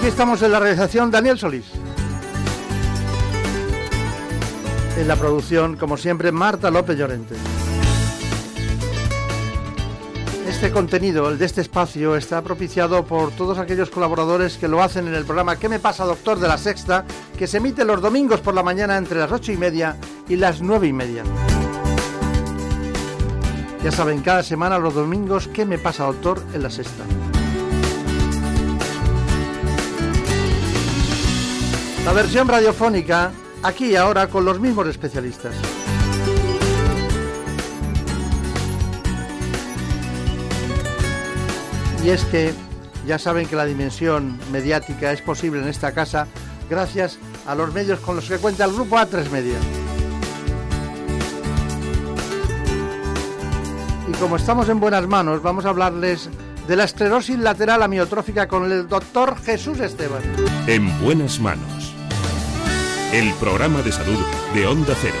Aquí estamos en la realización Daniel Solís. En la producción, como siempre, Marta López Llorente. Este contenido, el de este espacio, está propiciado por todos aquellos colaboradores que lo hacen en el programa ¿Qué me pasa, doctor? de la Sexta, que se emite los domingos por la mañana entre las ocho y media y las nueve y media. Ya saben, cada semana los domingos ¿Qué me pasa, doctor? en la Sexta. La versión radiofónica, aquí y ahora, con los mismos especialistas. Y es que ya saben que la dimensión mediática es posible en esta casa gracias a los medios con los que cuenta el grupo A3 Media. Y como estamos en buenas manos, vamos a hablarles de la esclerosis lateral amiotrófica con el doctor Jesús Esteban. En buenas manos. El programa de salud de Onda Cero.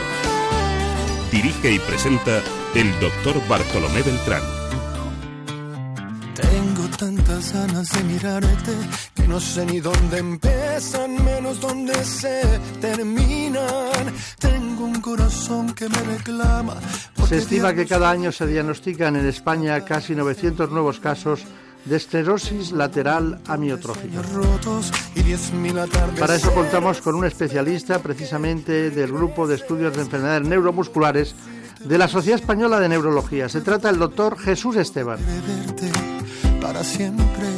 Dirige y presenta el doctor Bartolomé Beltrán. Tengo tantas ganas de mirarte que no sé ni dónde empiezan, menos dónde se terminan. Tengo un corazón que me reclama. Se estima que cada año se diagnostican en España casi 900 nuevos casos de esclerosis lateral amiotrófica. Para eso contamos con un especialista precisamente del grupo de estudios de enfermedades neuromusculares de la Sociedad Española de Neurología. Se trata del doctor Jesús Esteban.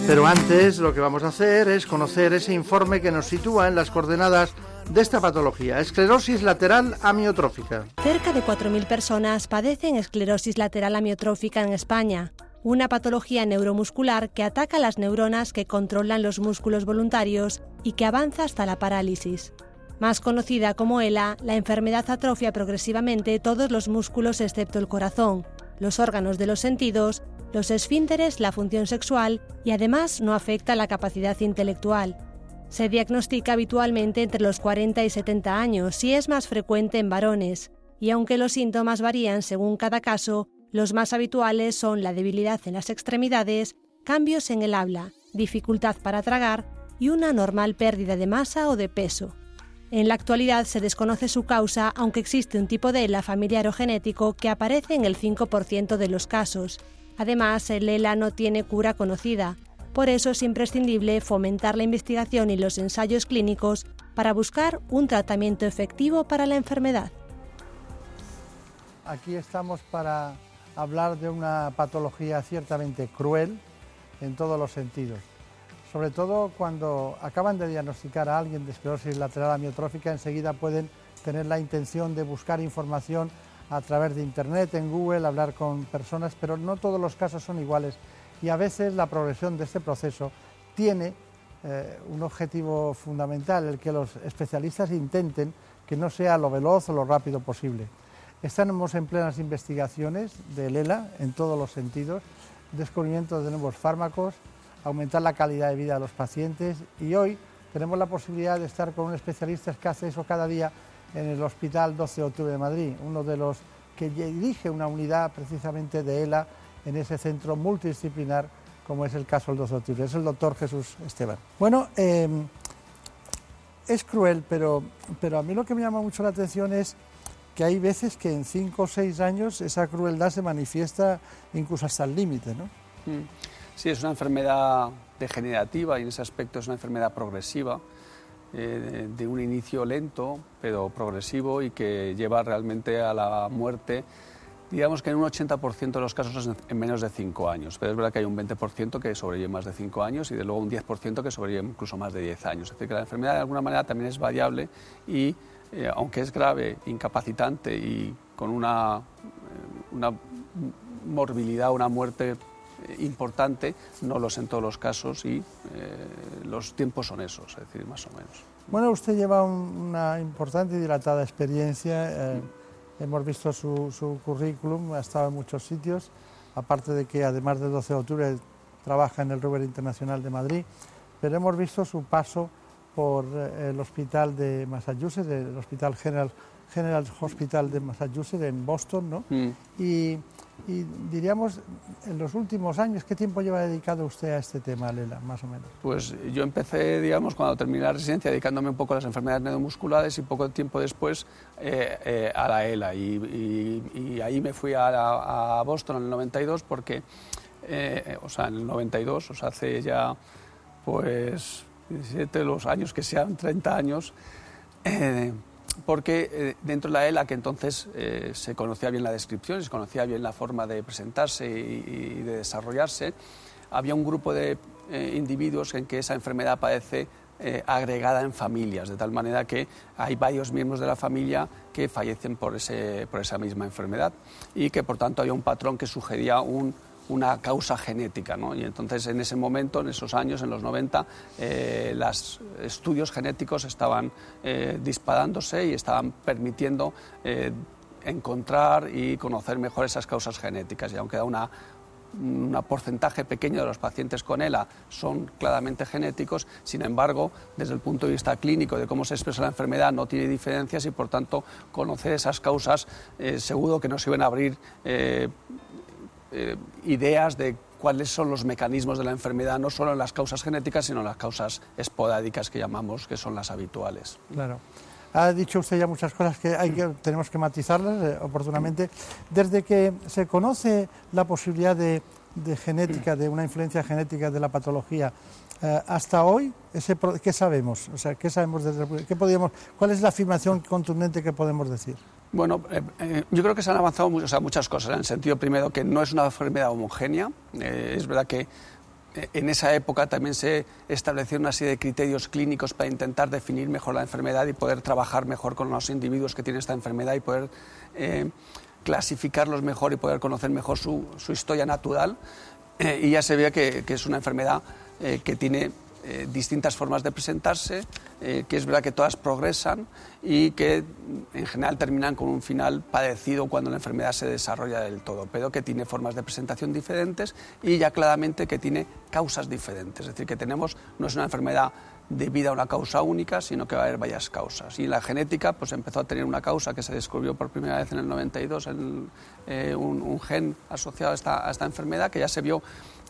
Pero antes lo que vamos a hacer es conocer ese informe que nos sitúa en las coordenadas de esta patología, esclerosis lateral amiotrófica. Cerca de 4.000 personas padecen esclerosis lateral amiotrófica en España, una patología neuromuscular que ataca las neuronas que controlan los músculos voluntarios y que avanza hasta la parálisis. Más conocida como ELA, la enfermedad atrofia progresivamente todos los músculos excepto el corazón, los órganos de los sentidos, los esfínteres, la función sexual y además no afecta la capacidad intelectual. Se diagnostica habitualmente entre los 40 y 70 años y es más frecuente en varones, y aunque los síntomas varían según cada caso, los más habituales son la debilidad en las extremidades, cambios en el habla, dificultad para tragar y una normal pérdida de masa o de peso. En la actualidad se desconoce su causa, aunque existe un tipo de ELA familiar o genético que aparece en el 5% de los casos. Además, el ELA no tiene cura conocida, por eso es imprescindible fomentar la investigación y los ensayos clínicos para buscar un tratamiento efectivo para la enfermedad. Aquí estamos para hablar de una patología ciertamente cruel en todos los sentidos. Sobre todo cuando acaban de diagnosticar a alguien de esclerosis lateral amiotrófica, enseguida pueden tener la intención de buscar información a través de Internet, en Google, hablar con personas, pero no todos los casos son iguales y a veces la progresión de este proceso tiene eh, un objetivo fundamental, el que los especialistas intenten que no sea lo veloz o lo rápido posible. Estamos en plenas investigaciones de ELA en todos los sentidos, descubrimiento de nuevos fármacos, aumentar la calidad de vida de los pacientes y hoy tenemos la posibilidad de estar con un especialista que hace eso cada día en el Hospital 12 de Octubre de Madrid, uno de los que dirige una unidad precisamente de ELA en ese centro multidisciplinar como es el caso del 12 de Octubre. Es el doctor Jesús Esteban. Bueno, eh, es cruel, pero, pero a mí lo que me llama mucho la atención es que hay veces que en cinco o seis años esa crueldad se manifiesta incluso hasta el límite, ¿no? Mm. Sí, es una enfermedad degenerativa y en ese aspecto es una enfermedad progresiva, eh, de un inicio lento, pero progresivo y que lleva realmente a la muerte, digamos que en un 80% de los casos en menos de cinco años, pero es verdad que hay un 20% que sobrevive más de cinco años y de luego un 10% que sobrevive incluso más de 10 años. Es decir, que la enfermedad de alguna manera también es variable y aunque es grave, incapacitante y con una, una morbilidad, una muerte importante, no lo es en todos los casos y los tiempos son esos, es decir, más o menos. Bueno, usted lleva una importante y dilatada experiencia. hemos visto su, su, currículum, ha estado en muchos sitios, aparte de que además del 12 de octubre trabaja en el Ruber Internacional de Madrid, pero hemos visto su paso por eh, el hospital de Massachusetts, el Hospital General, General Hospital de Massachusetts en Boston, ¿no? Mm. Y, diríamos, en los últimos años, ¿qué tiempo lleva dedicado usted a este tema, Lela, más o menos? Pues yo empecé, digamos, cuando terminé la residencia, dedicándome un poco a las enfermedades neuromusculares y poco tiempo después eh, eh, a la ELA. Y, ahí me fui a, a, Boston en el 92 porque, o sea, en el 92, o sea, hace ya, pues 17, los años que sean, 30 años, eh, porque eh, dentro de la ELA, que entonces eh, se conocía bien la descripción, se conocía bien la forma de presentarse y, de desarrollarse, había un grupo de individuos en que esa enfermedad aparece agregada en familias, de tal manera que hay varios miembros de la familia que fallecen por, ese, por esa misma enfermedad y que por tanto había un patrón que sugería un una causa genética. ¿no? Y entonces en ese momento, en esos años, en los 90, eh, los estudios genéticos estaban eh, disparándose y estaban permitiendo eh, encontrar y conocer mejor esas causas genéticas. Y aunque da una, un porcentaje pequeño de los pacientes con ELA son claramente genéticos, sin embargo, desde el punto de vista clínico de cómo se expresa la enfermedad no tiene diferencias y por tanto conocer esas causas seguro que nos iban a abrir eh, ideas de cuáles son los mecanismos de la enfermedad, no solo en las causas genéticas, sino en las causas esporádicas que llamamos, que son las habituales. Claro. Ha dicho usted ya muchas cosas que, tenemos que matizarlas eh, oportunamente. Desde que se conoce la posibilidad de, genética, de una influencia genética de la patología, eh, hasta hoy, ¿qué sabemos? O sea, ¿qué sabemos qué podríamos, ¿Cuál es la afirmación contundente que podemos decir? Bueno, eh, eh, yo creo que se han avanzado muchas cosas, en el sentido primero que no es una enfermedad homogénea. Eh, es verdad que en esa época también se establecieron una serie de criterios clínicos para intentar definir mejor la enfermedad y poder trabajar mejor con los individuos que tienen esta enfermedad y poder clasificarlos mejor y poder conocer mejor su, historia natural. y ya se ve que, que es una enfermedad que tiene eh, distintas formas de presentarse, eh, que es verdad que todas progresan y que en general terminan con un final padecido cuando la enfermedad se desarrolla del todo, pero que tiene formas de presentación diferentes y ya claramente que tiene causas diferentes. Es decir, que tenemos, no es una enfermedad debido a una causa única, sino que va a haber varias causas. Y la genética pues, empezó a tener una causa que se descubrió por primera vez en el 92, en, eh, un, gen asociado a esta enfermedad, que ya se vio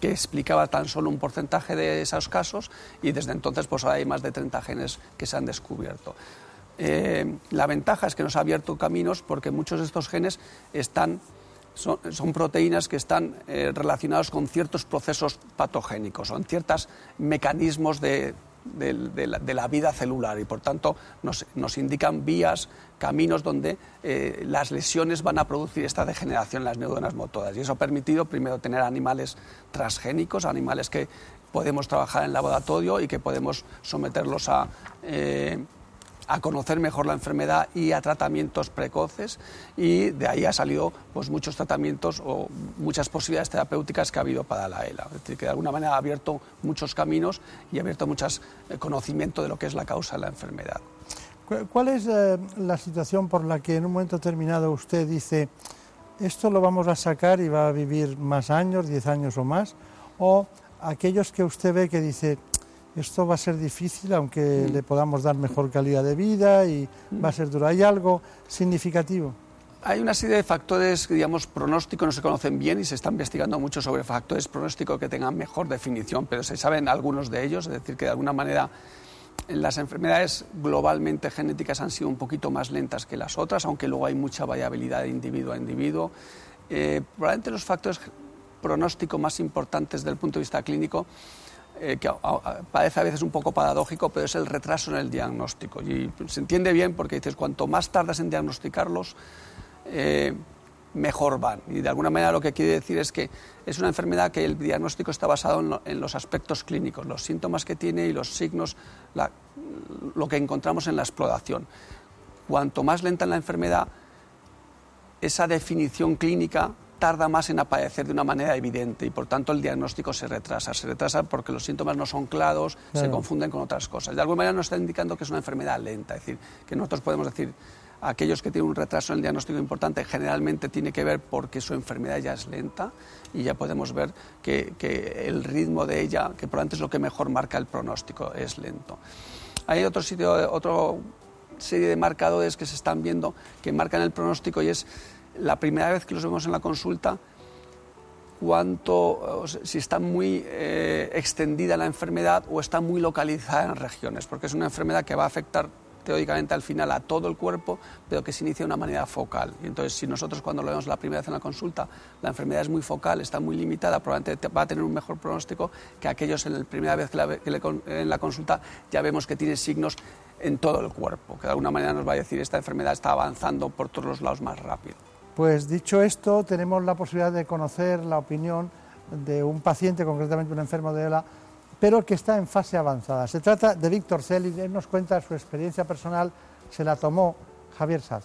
que explicaba tan solo un porcentaje de esos casos y desde entonces pues hay más de 30 genes que se han descubierto. Eh, la ventaja es que nos ha abierto caminos porque muchos de estos genes están, son, proteínas que están eh, relacionados con ciertos procesos patogénicos o en ciertos mecanismos de, de, la, vida celular y por tanto nos, indican vías, caminos donde eh, las lesiones van a producir esta degeneración en las neuronas motoras. Y eso ha permitido primero tener animales transgénicos, animales que podemos trabajar en laboratorio y que podemos someterlos a... Eh, a conocer mejor la enfermedad y a tratamientos precoces y de ahí ha salido pues, muchos tratamientos o muchas posibilidades terapéuticas que ha habido para la ELA. Es decir, que de alguna manera ha abierto muchos caminos y ha abierto mucho eh, conocimiento de lo que es la causa de la enfermedad. ¿Cuál es eh, la situación por la que en un momento determinado usted dice esto lo vamos a sacar y va a vivir más años, 10 años o más? ¿O aquellos que usted ve que dice esto va a ser difícil, aunque le podamos dar mejor calidad de vida y va a ser duro. ¿Hay algo significativo? Hay una serie de factores, digamos, pronósticos, no se conocen bien y se está investigando mucho sobre factores pronósticos que tengan mejor definición, pero se saben algunos de ellos, es decir, que de alguna manera las enfermedades globalmente genéticas han sido un poquito más lentas que las otras, aunque luego hay mucha variabilidad de individuo a individuo. Eh, probablemente los factores pronósticos más importantes desde el punto de vista clínico eh, que parece a veces un poco paradójico, pero es el retraso en el diagnóstico. Y se entiende bien porque dices, cuanto más tardas en diagnosticarlos, eh, mejor van. Y de alguna manera lo que quiere decir es que es una enfermedad que el diagnóstico está basado en, los aspectos clínicos, los síntomas que tiene y los signos, lo que encontramos en la exploración. Cuanto más lenta en la enfermedad, esa definición clínica tarda más en aparecer de una manera evidente y por tanto el diagnóstico se retrasa. Se retrasa porque los síntomas no son claros, se confunden con otras cosas. De alguna manera nos está indicando que es una enfermedad lenta, es decir, que nosotros podemos decir aquellos que tienen un retraso en el diagnóstico importante generalmente tiene que ver porque su enfermedad ya es lenta y ya podemos ver que, el ritmo de ella, que probablemente es lo que mejor marca el pronóstico, es lento. Hay otro sitio, otra serie de marcadores que se están viendo que marcan el pronóstico y es la primera vez que los vemos en la consulta, cuánto, si está muy eh, extendida la enfermedad o está muy localizada en regiones, porque es una enfermedad que va a afectar teóricamente al final a todo el cuerpo, pero que se inicia de una manera focal. Y entonces, si nosotros cuando lo vemos la primera vez en la consulta, la enfermedad es muy focal, está muy limitada, probablemente va a tener un mejor pronóstico que aquellos en la primera vez que, en la consulta ya vemos que tiene signos en todo el cuerpo, que de alguna manera nos va a decir esta enfermedad está avanzando por todos los lados más rápido. Pues dicho esto, tenemos la posibilidad de conocer la opinión de un paciente, concretamente un enfermo de ELA, pero que está en fase avanzada. Se trata de Víctor Celi, él nos cuenta su experiencia personal, se la tomó Javier Saz.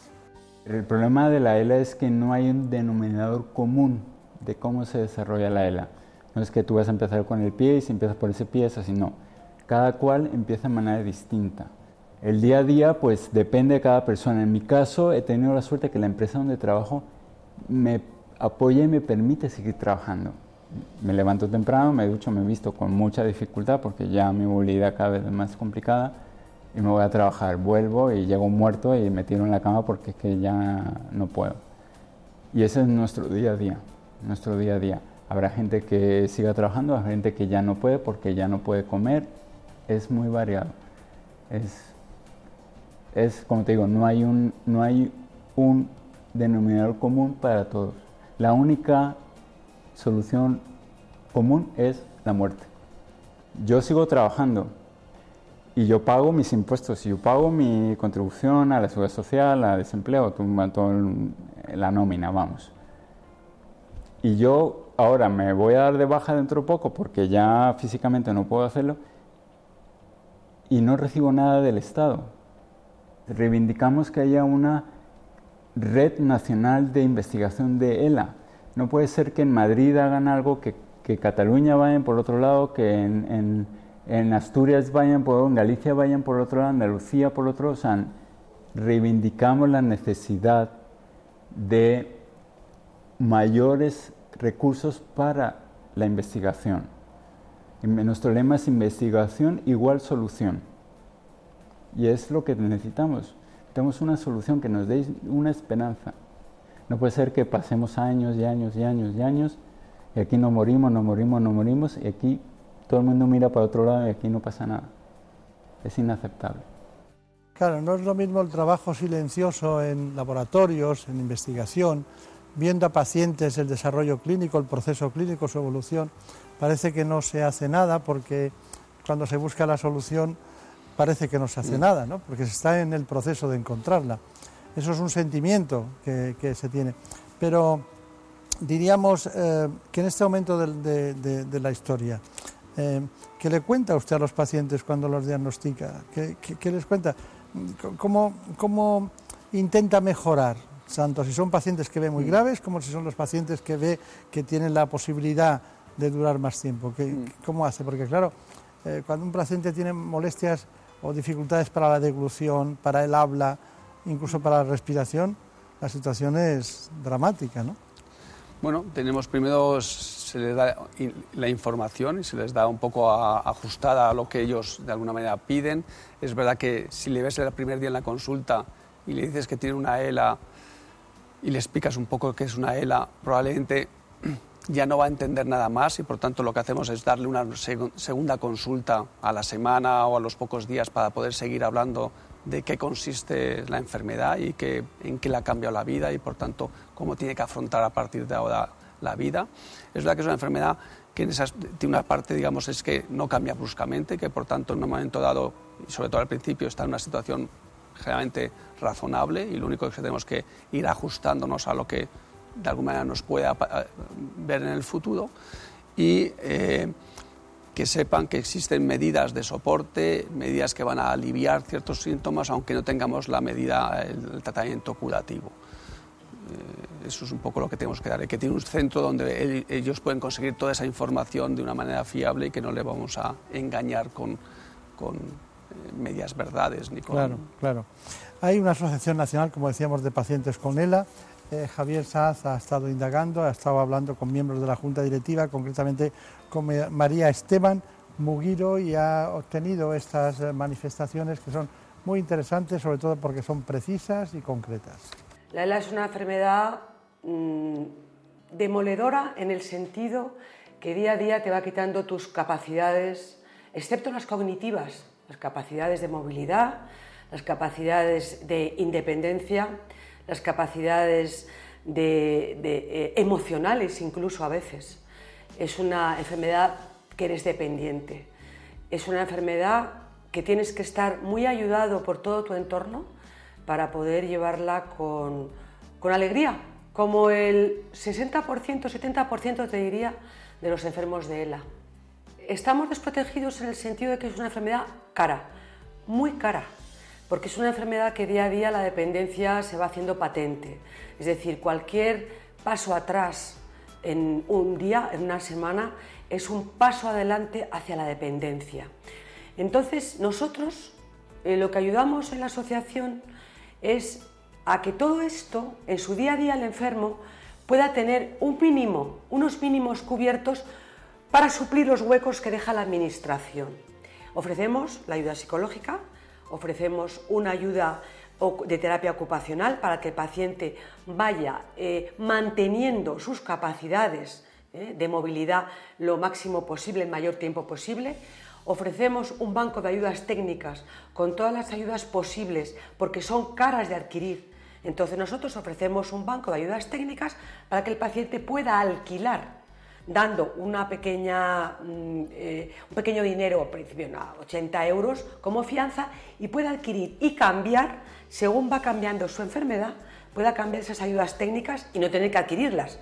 El problema de la ELA es que no hay un denominador común de cómo se desarrolla la ELA. No es que tú vas a empezar con el pie y si empiezas por ese pie es así, no. Cada cual empieza de manera distinta. El día a día pues depende de cada persona. En mi caso he tenido la suerte que la empresa donde trabajo me apoya y me permite seguir trabajando me levanto temprano, me ducho, me visto con mucha dificultad porque ya mi movilidad cada vez es más complicada y me voy a trabajar. Vuelvo y llego muerto y me tiro en la cama porque es que ya no puedo. Y ese es nuestro día a día, nuestro día a día. Habrá gente que siga trabajando, habrá gente que ya no puede porque ya no puede comer. Es muy variado. Es, es como te digo, no hay un, no hay un denominador común para todos. La única solución común es la muerte. Yo sigo trabajando y yo pago mis impuestos, y yo pago mi contribución a la seguridad social, al desempleo, todo, la nómina, vamos. Y yo ahora me voy a dar de baja dentro de poco porque ya físicamente no puedo hacerlo y no recibo nada del Estado. Reivindicamos que haya una red nacional de investigación de ELA no puede ser que en Madrid hagan algo, que, Cataluña vayan por otro lado, que en, en, Asturias vayan por otro en Galicia vayan por otro lado, Andalucía por otro. O sea, reivindicamos la necesidad de mayores recursos para la investigación. Nuestro lema es investigación igual solución. Y es lo que necesitamos. Tenemos una solución que nos dé una esperanza. No puede ser que pasemos años y años y años y años y aquí no morimos, no morimos, no morimos y aquí todo el mundo mira para otro lado y aquí no pasa nada. Es inaceptable. Claro, no es lo mismo el trabajo silencioso en laboratorios, en investigación, viendo a pacientes el desarrollo clínico, el proceso clínico, su evolución. Parece que no se hace nada porque cuando se busca la solución parece que no se hace mm. nada, ¿no? porque se está en el proceso de encontrarla. Eso es un sentimiento que, se tiene. Pero diríamos eh, que en este momento de, la historia, eh, ¿qué le cuenta usted a los pacientes cuando los diagnostica? ¿Qué, les cuenta? ¿Cómo, ¿Cómo, intenta mejorar? Tanto si son pacientes que ve muy mm. graves como si son los pacientes que ve que tienen la posibilidad de durar más tiempo. Mm. ¿Cómo hace? Porque claro, eh, cuando un paciente tiene molestias o dificultades para la deglución, para el habla, incluso para la respiración, la situación es dramática, ¿no? Bueno, tenemos primero, se les da la información y se les da un poco ajustada a lo que ellos de alguna manera piden. Es verdad que si le ves el primer día en la consulta y le dices que tiene una ELA y le explicas un poco qué es una ELA, probablemente ya no va a entender nada más y por tanto lo que hacemos es darle una segunda consulta a la semana o a los pocos días para poder seguir hablando de qué consiste la enfermedad y que, en qué le ha cambiado la vida y por tanto cómo tiene que afrontar a partir de ahora la vida. Es verdad que es una enfermedad que en tiene una parte, digamos, es que no cambia bruscamente, que por tanto en un momento dado, y sobre todo al principio, está en una situación generalmente razonable y lo único que tenemos que ir ajustándonos a lo que de alguna manera nos pueda ver en el futuro. Y eh, que sepan que existen medidas de soporte, medidas que van a aliviar ciertos síntomas, aunque no tengamos la medida, el, tratamiento curativo. eso es un poco lo que tenemos que dar, que tiene un centro donde ellos pueden conseguir toda esa información de una manera fiable y que no le vamos a engañar con, con medias verdades. Claro, claro. Hay una asociación nacional, como decíamos, de pacientes con ELA. Eh, Javier Saz ha estado indagando, ha estado hablando con miembros de la Junta Directiva, concretamente con María Esteban Mugiro, y ha obtenido estas eh, manifestaciones que son muy interesantes, sobre todo porque son precisas y concretas. La ELA es una enfermedad mm, demoledora en el sentido que día a día te va quitando tus capacidades, excepto las cognitivas, las capacidades de movilidad, las capacidades de independencia, las capacidades eh, emocionales incluso a veces. Es una enfermedad que eres dependiente. Es una enfermedad que tienes que estar muy ayudado por todo tu entorno para poder llevarla con, con alegría, como el 60%, 70% te diría de los enfermos de ELA. Estamos desprotegidos en el sentido de que es una enfermedad cara, muy cara porque es una enfermedad que día a día la dependencia se va haciendo patente. Es decir, cualquier paso atrás en un día, en una semana, es un paso adelante hacia la dependencia. Entonces, nosotros eh, lo que ayudamos en la asociación es a que todo esto, en su día a día el enfermo, pueda tener un mínimo, unos mínimos cubiertos para suplir los huecos que deja la administración. Ofrecemos la ayuda psicológica, ofrecemos una ayuda de terapia ocupacional para que el paciente vaya eh, manteniendo sus capacidades eh, de movilidad lo máximo posible, el mayor tiempo posible. Ofrecemos un banco de ayudas técnicas con todas las ayudas posibles porque son caras de adquirir. Entonces nosotros ofrecemos un banco de ayudas técnicas para que el paciente pueda alquilar dando una pequeña, mm, eh, un pequeño dinero, al principio 80 euros, como fianza y pueda adquirir y cambiar, según va cambiando su enfermedad, pueda cambiar esas ayudas técnicas y no tener que adquirirlas.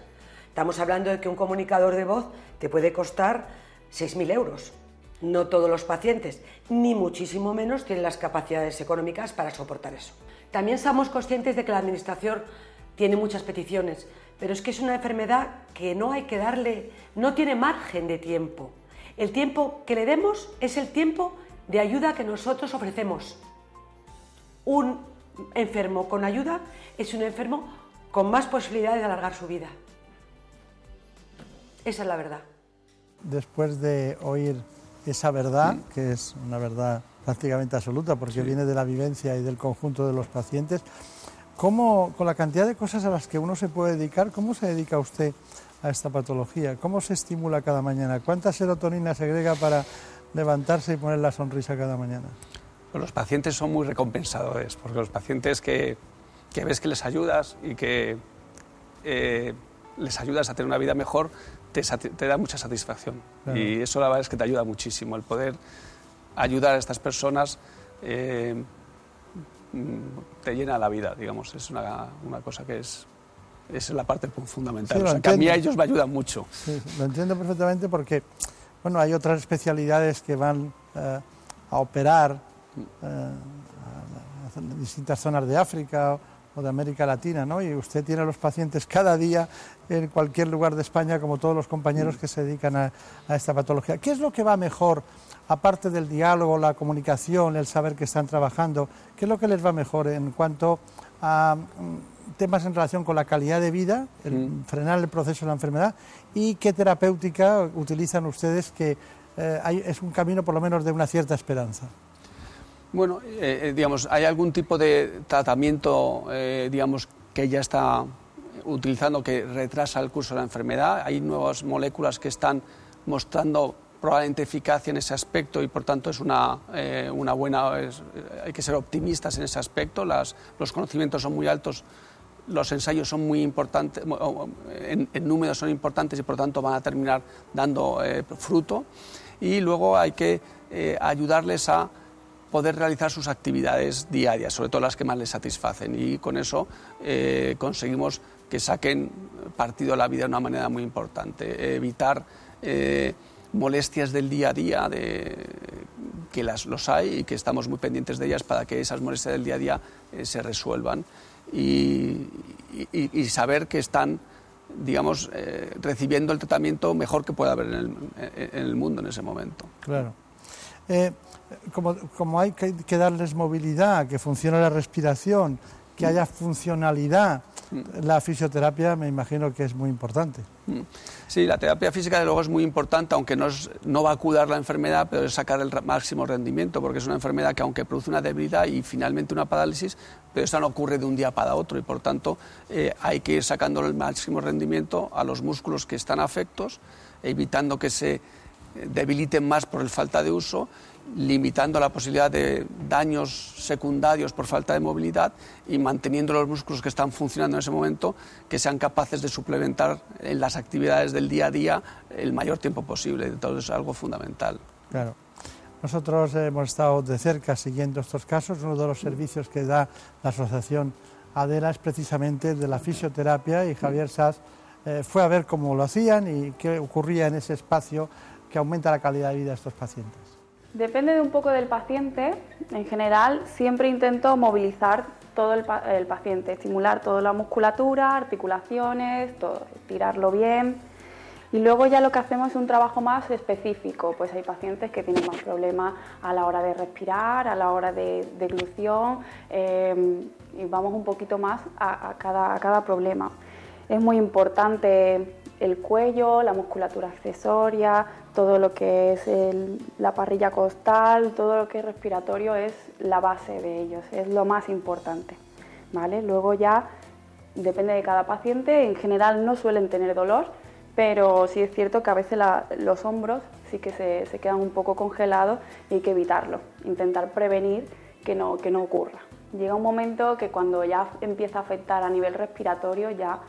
Estamos hablando de que un comunicador de voz te puede costar 6.000 euros. No todos los pacientes, ni muchísimo menos, tienen las capacidades económicas para soportar eso. También somos conscientes de que la Administración tiene muchas peticiones, pero es que es una enfermedad que no hay que darle, no tiene margen de tiempo. El tiempo que le demos es el tiempo de ayuda que nosotros ofrecemos. Un enfermo con ayuda es un enfermo con más posibilidades de alargar su vida. Esa es la verdad. Después de oír esa verdad, que es una verdad prácticamente absoluta porque viene de la vivencia y del conjunto de los pacientes, ¿Cómo, con la cantidad de cosas a las que uno se puede dedicar, cómo se dedica usted a esta patología? ¿Cómo se estimula cada mañana? ¿Cuánta serotonina se agrega para levantarse y poner la sonrisa cada mañana? Pues los pacientes son muy recompensadores, porque los pacientes que, que ves que les ayudas y que eh, les ayudas a tener una vida mejor, te, te da mucha satisfacción. Y eso la verdad es que te ayuda muchísimo, el poder ayudar a estas personas. Eh, te llena la vida, digamos. Es una, una cosa que es, es la parte fundamental. a mí a ellos me ayudan mucho. Sí, lo entiendo perfectamente porque, bueno, hay otras especialidades que van eh, a operar eh, en distintas zonas de África o de América Latina, ¿no? Y usted tiene a los pacientes cada día en cualquier lugar de España, como todos los compañeros que se dedican a, a esta patología. ¿Qué es lo que va mejor? Aparte del diálogo, la comunicación, el saber que están trabajando, ¿qué es lo que les va mejor en cuanto a mm, temas en relación con la calidad de vida, el mm. frenar el proceso de la enfermedad y qué terapéutica utilizan ustedes que eh, es un camino por lo menos de una cierta esperanza? Bueno, eh, eh, digamos, hay algún tipo de tratamiento, digamos, que ya está utilizando que retrasa el curso de la enfermedad. Hay nuevas moléculas que están mostrando probablemente eficacia en ese aspecto y por tanto es una, eh, una buena, hay que ser optimistas en ese aspecto, Las, los conocimientos son muy altos, los ensayos son muy importantes, en, números son importantes y por tanto van a terminar dando eh, fruto. Y luego hay que eh, ayudarles a poder realizar sus actividades diarias, sobre todo las que más les satisfacen. Y con eso conseguimos que saquen partido de la vida de una manera muy importante, evitar molestias del día a día, de, que las, los hay y que estamos muy pendientes de ellas para que esas molestias del día a día eh, se resuelvan. y, saber que están digamos, eh, recibiendo el tratamiento mejor que pueda haber en el, mundo en ese momento. Claro. Eh, como, como, hay que, darles movilidad, que funcione la respiración, que haya funcionalidad. La fisioterapia me imagino que es muy importante. Mm. Sí, la terapia física de luego es muy importante, aunque no, no va a curar la enfermedad, pero es sacar el máximo rendimiento, porque es una enfermedad que aunque produce una debilidad y finalmente una parálisis, pero eso no ocurre de un día para otro y por tanto eh, hay que ir sacando el máximo rendimiento a los músculos que están afectos, evitando que se debiliten más por el falta de uso limitando la posibilidad de daños secundarios por falta de movilidad y manteniendo los músculos que están funcionando en ese momento que sean capaces de suplementar en las actividades del día a día el mayor tiempo posible. Entonces es algo fundamental. Claro. Nosotros hemos estado de cerca siguiendo estos casos. Uno de los servicios que da la asociación ADELA es precisamente de la fisioterapia y Javier Saz eh, fue a ver cómo lo hacían y qué ocurría en ese espacio que aumenta la calidad de vida de estos pacientes. Depende de un poco del paciente. En general, siempre intento movilizar todo el, paciente, estimular toda la musculatura, articulaciones, todo, tirarlo bien. Y luego ya lo que hacemos es un trabajo más específico. Pues hay pacientes que tienen más problemas a la hora de respirar, a la hora de deglución, eh, y vamos un poquito más a cada problema. Es muy importante el cuello, la musculatura accesoria, todo lo que es la parrilla costal, todo lo que es respiratorio es la base de ellos, es lo más importante. ¿vale? Luego ya depende de cada paciente, en general no suelen tener dolor, pero sí es cierto que a veces los hombros sí que se, quedan un poco congelados y hay que evitarlo, intentar prevenir que no, que no ocurra. Llega un momento que cuando ya empieza a afectar a nivel respiratorio ya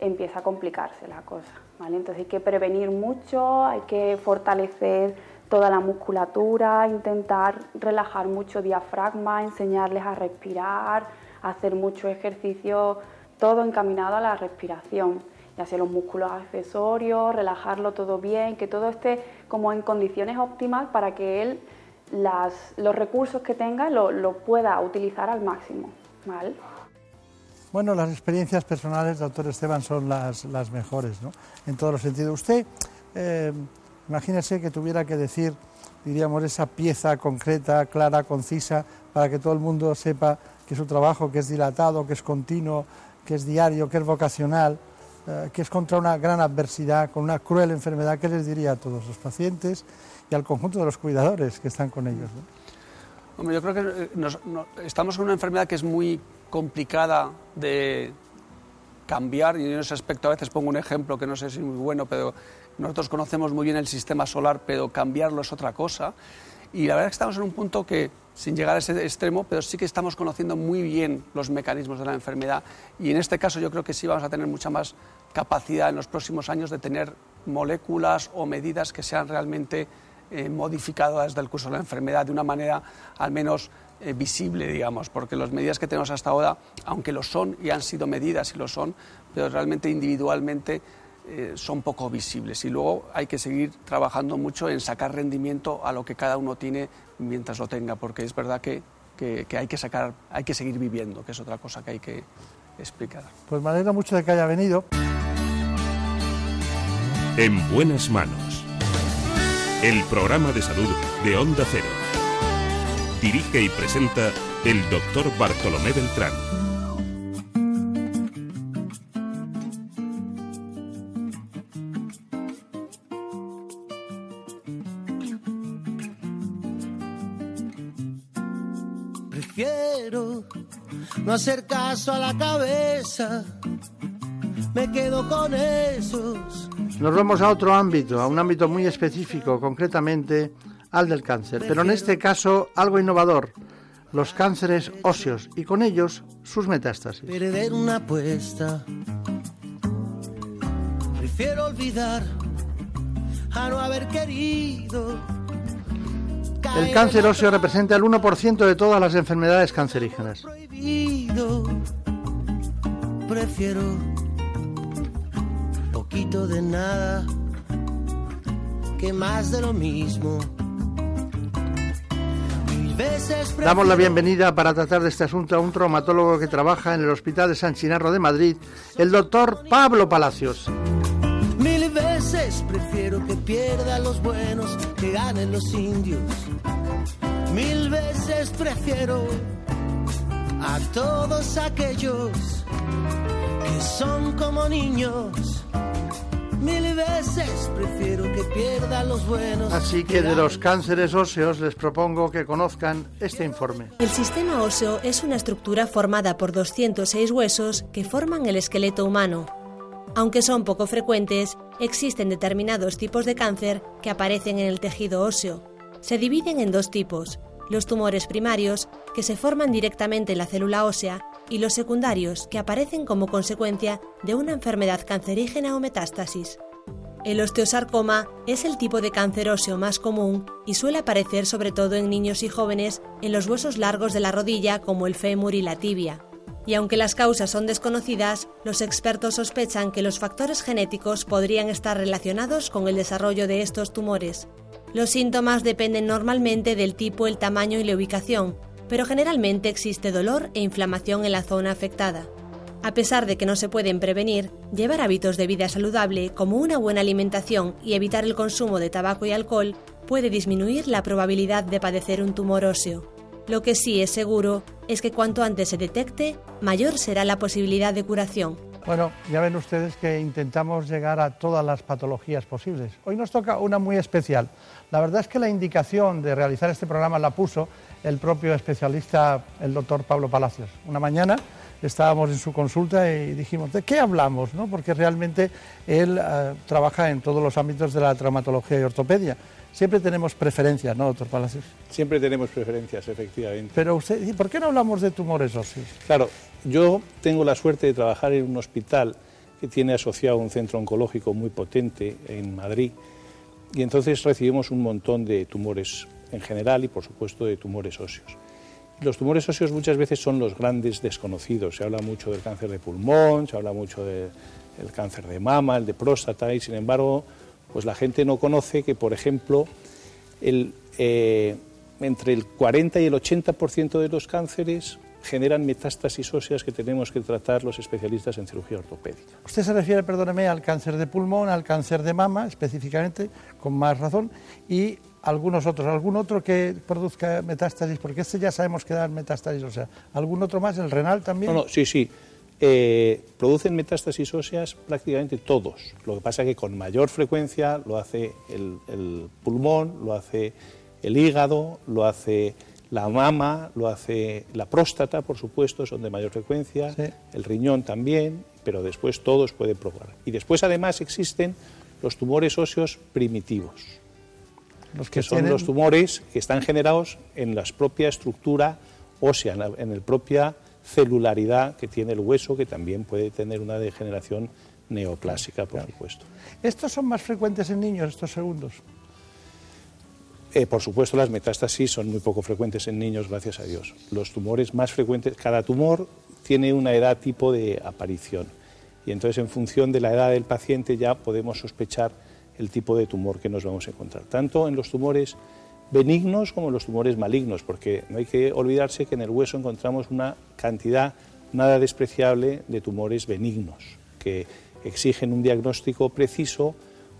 empieza a complicarse la cosa. ¿vale? Entonces hay que prevenir mucho, hay que fortalecer toda la musculatura, intentar relajar mucho diafragma, enseñarles a respirar, hacer mucho ejercicio, todo encaminado a la respiración, ya sea los músculos accesorios, relajarlo todo bien, que todo esté como en condiciones óptimas para que él los recursos que tenga lo, lo pueda utilizar al máximo. ¿vale? Bueno, las experiencias personales, doctor Esteban, son las, mejores, ¿no? En todos los sentidos. Usted, eh, imagínese que tuviera que decir, diríamos, esa pieza concreta, clara, concisa, para que todo el mundo sepa que su trabajo, que es dilatado, que es continuo, que es diario, que es vocacional, eh, que es contra una gran adversidad, con una cruel enfermedad, ¿qué les diría a todos los pacientes y al conjunto de los cuidadores que están con ellos? Hombre, yo creo que eh, estamos con una enfermedad que es muy complicada de cambiar y en ese aspecto a veces pongo un ejemplo que no sé si es muy bueno, pero nosotros conocemos muy bien el sistema solar, pero cambiarlo es otra cosa. Y la verdad es que estamos en un punto que, sin llegar a ese extremo, pero sí que estamos conociendo muy bien los mecanismos de la enfermedad y en este caso yo creo que sí vamos a tener mucha más capacidad en los próximos años de tener moléculas o medidas que sean realmente eh, modificadas del curso de la enfermedad de una manera al menos eh, visible, digamos, porque las medidas que tenemos hasta ahora, aunque lo son y han sido medidas y lo son, pero realmente individualmente eh, son poco visibles. Y luego hay que seguir trabajando mucho en sacar rendimiento a lo que cada uno tiene mientras lo tenga, porque es verdad que, que, hay que sacar, hay que seguir viviendo, que es otra cosa que hay que explicar. Pues me alegro mucho de que haya venido. En buenas manos. El programa de salud de Onda Cero. Dirige y presenta el doctor Bartolomé Beltrán. Prefiero no hacer caso a la cabeza. Me quedo con esos. Nos vamos a otro ámbito, a un ámbito muy específico, concretamente al del cáncer, pero en este caso algo innovador, los cánceres óseos y con ellos sus metástasis. Perder una apuesta, prefiero olvidar a no haber querido. El cáncer óseo representa el 1% de todas las enfermedades cancerígenas. Prefiero poquito de nada que más de lo mismo Damos la bienvenida para tratar de este asunto a un traumatólogo que trabaja en el Hospital de San Chinarro de Madrid, el doctor Pablo Palacios. Mil veces prefiero que pierdan los buenos, que ganen los indios. Mil veces prefiero a todos aquellos que son como niños Mil veces prefiero que pierda los buenos. Así que de los cánceres óseos les propongo que conozcan este informe. El sistema óseo es una estructura formada por 206 huesos que forman el esqueleto humano. Aunque son poco frecuentes, existen determinados tipos de cáncer que aparecen en el tejido óseo. Se dividen en dos tipos, los tumores primarios, que se forman directamente en la célula ósea, y los secundarios, que aparecen como consecuencia de una enfermedad cancerígena o metástasis. El osteosarcoma es el tipo de cáncer óseo más común y suele aparecer sobre todo en niños y jóvenes en los huesos largos de la rodilla como el fémur y la tibia. Y aunque las causas son desconocidas, los expertos sospechan que los factores genéticos podrían estar relacionados con el desarrollo de estos tumores. Los síntomas dependen normalmente del tipo, el tamaño y la ubicación, pero generalmente existe dolor e inflamación en la zona afectada. A pesar de que no se pueden prevenir, llevar hábitos de vida saludable como una buena alimentación y evitar el consumo de tabaco y alcohol puede disminuir la probabilidad de padecer un tumor óseo. Lo que sí es seguro es que cuanto antes se detecte, mayor será la posibilidad de curación. Bueno, ya ven ustedes que intentamos llegar a todas las patologías posibles. Hoy nos toca una muy especial. La verdad es que la indicación de realizar este programa la puso el propio especialista, el doctor Pablo Palacios. Una mañana estábamos en su consulta y dijimos, ¿de qué hablamos? ¿no? Porque realmente él eh, trabaja en todos los ámbitos de la traumatología y ortopedia. Siempre tenemos preferencias, ¿no, doctor Palacios? Siempre tenemos preferencias, efectivamente. Pero usted, ¿y por qué no hablamos de tumores óseos? Claro, yo tengo la suerte de trabajar en un hospital que tiene asociado un centro oncológico muy potente en Madrid y entonces recibimos un montón de tumores en general y por supuesto de tumores óseos. Los tumores óseos muchas veces son los grandes desconocidos. Se habla mucho del cáncer de pulmón, se habla mucho del cáncer de mama, el de próstata y sin embargo pues la gente no conoce que por ejemplo eh, entre el 40 y el 80% de los cánceres generan metástasis óseas que tenemos que tratar los especialistas en cirugía ortopédica. Usted se refiere, perdóneme, al cáncer de pulmón, al cáncer de mama, específicamente, con más razón, y algunos otros, algún otro que produzca metástasis, porque este ya sabemos que da metástasis, o sea, algún otro más, el renal también. No, no, sí, sí. Eh, producen metástasis óseas prácticamente todos. Lo que pasa es que con mayor frecuencia lo hace el, pulmón, lo hace el hígado, lo hace la mama, lo hace la próstata, por supuesto, son de mayor frecuencia, el riñón también, pero después todos pueden probar. Y después además existen los tumores óseos primitivos que, son los tumores que están generados en la propia estructura ósea, en la, propia celularidad que tiene el hueso, que también puede tener una degeneración neoplásica, por supuesto. ¿Estos son más frecuentes en niños, estos segundos? Eh, por supuesto, las metástasis son muy poco frecuentes en niños, gracias a Dios. Los tumores más frecuentes, cada tumor tiene una edad tipo de aparición. Y entonces, en función de la edad del paciente, ya podemos sospechar el tipo de tumor que nos vamos a encontrar, tanto en los tumores benignos como en los tumores malignos, porque no hay que olvidarse que en el hueso encontramos una cantidad nada despreciable de tumores benignos, que exigen un diagnóstico preciso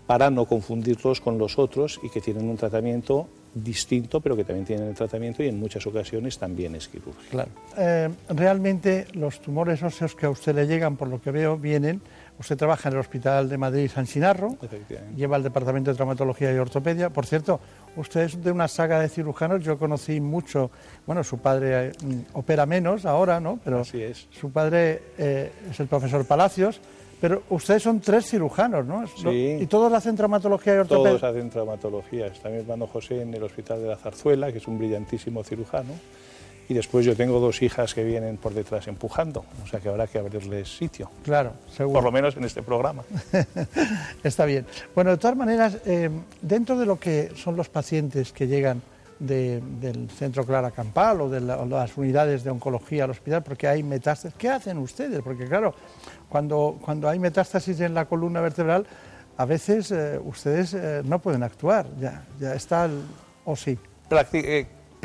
para no confundirlos con los otros y que tienen un tratamiento distinto, pero que también tienen el tratamiento y en muchas ocasiones también es quirúrgico. Claro. Eh, realmente los tumores óseos que a usted le llegan, por lo que veo, vienen Usted trabaja en el Hospital de Madrid San Chinarro, lleva el Departamento de Traumatología y Ortopedia. Por cierto, usted es de una saga de cirujanos, yo conocí mucho, bueno, su padre mm, opera menos ahora, ¿no? Pero Así es. su padre eh, es el profesor Palacios, pero ustedes son tres cirujanos, ¿no? Sí. ¿Y todos hacen traumatología y ortopedia? Todos hacen traumatología. Está mi hermano José en el Hospital de la Zarzuela, que es un brillantísimo cirujano y después yo tengo dos hijas que vienen por detrás empujando, o sea que habrá que abrirles sitio. Claro, seguro. Por lo menos en este programa. Está bien. Bueno, de todas maneras, eh, dentro de lo que son los pacientes que llegan del centro Clara Campal o de las unidades de oncología al hospital, porque hay metástasis, ¿qué hacen ustedes? Porque claro, cuando, cuando hay metástasis en la columna vertebral, a veces eh, ustedes eh, no pueden actuar, ya, ya está, o sí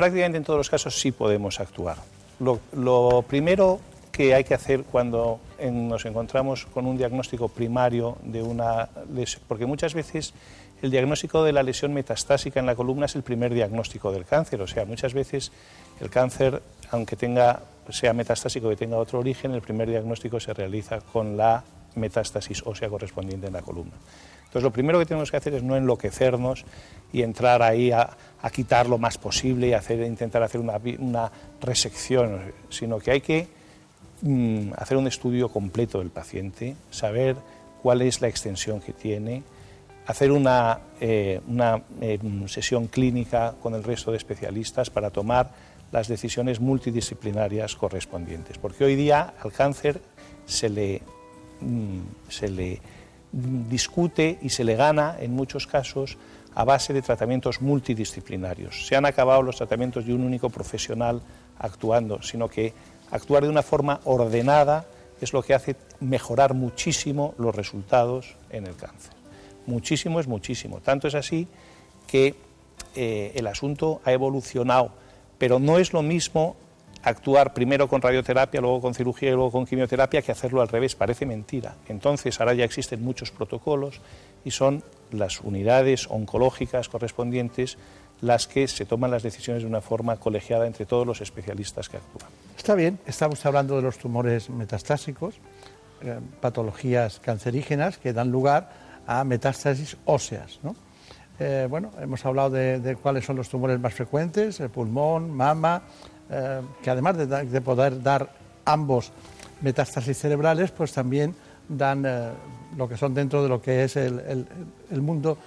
prácticamente en todos los casos sí podemos actuar. Lo, primero que hay que hacer cuando nos encontramos con un diagnóstico primario de una lesión, porque muchas veces el diagnóstico de la lesión metastásica en la columna es el primer diagnóstico del cáncer, o sea, muchas veces el cáncer, aunque tenga, sea metastásico y tenga otro origen, el primer diagnóstico se realiza con la metástasis ósea correspondiente en la columna. Entonces, lo primero que tenemos que hacer es no enloquecernos y entrar ahí a, quitar lo más posible y hacer, intentar hacer una, resección, sino que hay que mm, hacer un estudio completo del paciente, saber cuál es la extensión que tiene, hacer una, eh, eh, sesión clínica con el resto de especialistas para tomar las decisiones multidisciplinarias correspondientes, porque hoy día al cáncer se le, mm, se le discute y se le gana en muchos casos a base de tratamientos multidisciplinarios. Se han acabado los tratamientos de un único profesional actuando, sino que actuar de una forma ordenada es lo que hace mejorar muchísimo los resultados en el cáncer. Muchísimo es muchísimo. Tanto es así que eh, el asunto ha evolucionado, pero no es lo mismo actuar primero con radioterapia, luego con cirugía y luego con quimioterapia que hacerlo al revés, parece mentira. Entonces ahora ya existen muchos protocolos y son las unidades oncológicas correspondientes las que se toman las decisiones de una forma colegiada entre todos los especialistas que actúan. Está bien, estamos hablando de los tumores metastásicos, eh, patologías cancerígenas que dan lugar a metástasis óseas. Eh, bueno, hemos hablado de, de, cuáles son los tumores más frecuentes, el pulmón, mama, eh, que además de, poder dar ambos metástasis cerebrales, pues también dan eh, lo que son dentro de lo que es el, mundo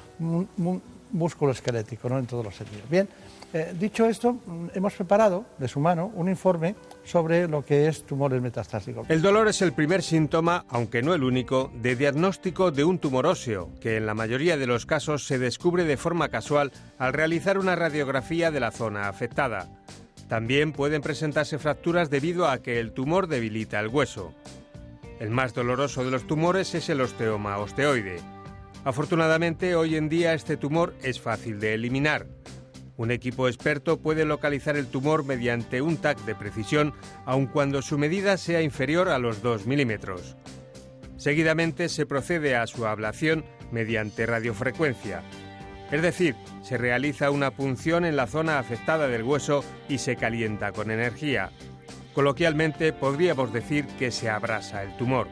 músculo esquelético, ¿no? en todos los sentidos. Bien, eh, dicho esto, mm, hemos preparado de su mano un informe sobre lo que es tumores metastásicos. El dolor es el primer síntoma, aunque no el único, de diagnóstico de un tumor óseo, que en la mayoría de los casos se descubre de forma casual al realizar una radiografía de la zona afectada. También pueden presentarse fracturas debido a que el tumor debilita el hueso. El más doloroso de los tumores es el osteoma osteoide. Afortunadamente, hoy en día este tumor es fácil de eliminar. Un equipo experto puede localizar el tumor mediante un TAC de precisión, aun cuando su medida sea inferior a los 2 milímetros. Seguidamente se procede a su ablación mediante radiofrecuencia, es decir, se realiza una punción en la zona afectada del hueso y se calienta con energía. Coloquialmente podríamos decir que se abrasa el tumor.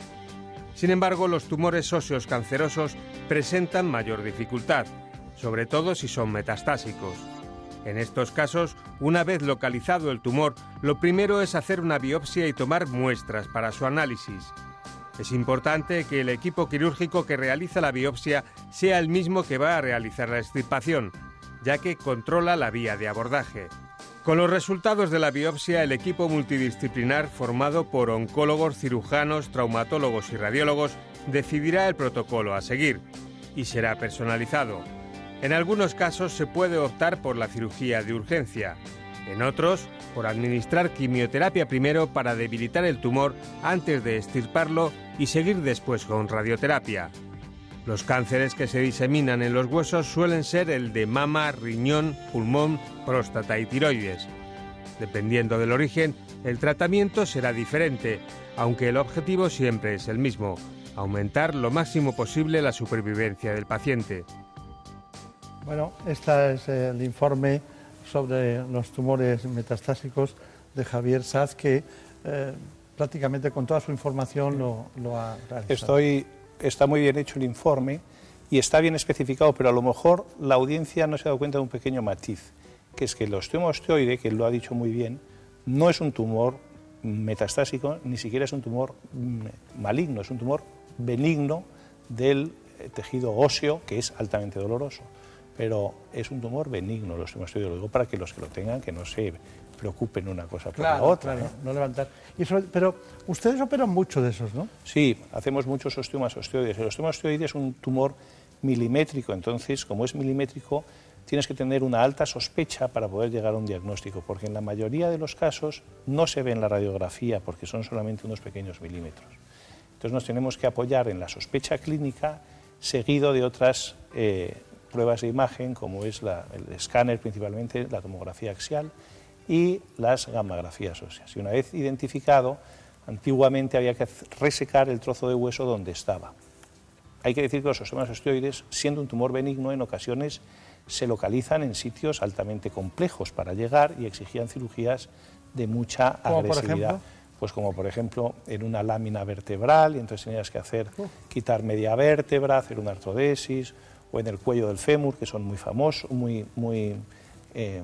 Sin embargo, los tumores óseos cancerosos presentan mayor dificultad, sobre todo si son metastásicos. En estos casos, una vez localizado el tumor, lo primero es hacer una biopsia y tomar muestras para su análisis. Es importante que el equipo quirúrgico que realiza la biopsia sea el mismo que va a realizar la extirpación, ya que controla la vía de abordaje. Con los resultados de la biopsia, el equipo multidisciplinar formado por oncólogos, cirujanos, traumatólogos y radiólogos decidirá el protocolo a seguir y será personalizado. En algunos casos se puede optar por la cirugía de urgencia, en otros por administrar quimioterapia primero para debilitar el tumor antes de extirparlo y seguir después con radioterapia. Los cánceres que se diseminan en los huesos suelen ser el de mama, riñón, pulmón, próstata y tiroides. Dependiendo del origen, el tratamiento será diferente, aunque el objetivo siempre es el mismo, aumentar lo máximo posible la supervivencia del paciente. Bueno, este es el informe sobre los tumores metastásicos de Javier Saz, que eh, prácticamente con toda su información lo, ha realizado. Estoy, está muy bien hecho el informe y está bien especificado, pero a lo mejor la audiencia no se ha dado cuenta de un pequeño matiz, que es que el osteoide, que lo ha dicho muy bien, no es un tumor metastásico, ni siquiera es un tumor mm, maligno, es un tumor benigno del eh, tejido óseo, que es altamente doloroso. Pero es un tumor benigno, lo osteoide, lo digo para que los que lo tengan, que no se preocupen una cosa por la otra. ¿no? levantar. pero ustedes operan mucho de esos, ¿no? Sí, hacemos muchos osteomas osteoides. El osteoma osteoide es un tumor milimétrico, entonces, como es milimétrico, tienes que tener una alta sospecha para poder llegar a un diagnóstico, porque en la mayoría de los casos no se ve en la radiografía, porque son solamente unos pequeños milímetros. Entonces nos tenemos que apoyar en la sospecha clínica, seguido de otras eh, pruebas de imagen, como es el escáner principalmente, la tomografía axial y las gammagrafías óseas. Y una vez identificado, antiguamente había que resecar el trozo de hueso donde estaba. Hay que decir que los osteomas osteoides, siendo un tumor benigno, en ocasiones se localizan en sitios altamente complejos para llegar y exigían cirugías de mucha agresividad. Pues como por ejemplo en una lámina vertebral y entonces tenías que hacer quitar media vértebra, hacer una artrodesis o en el cuello del fémur que son muy famosos, muy muy eh,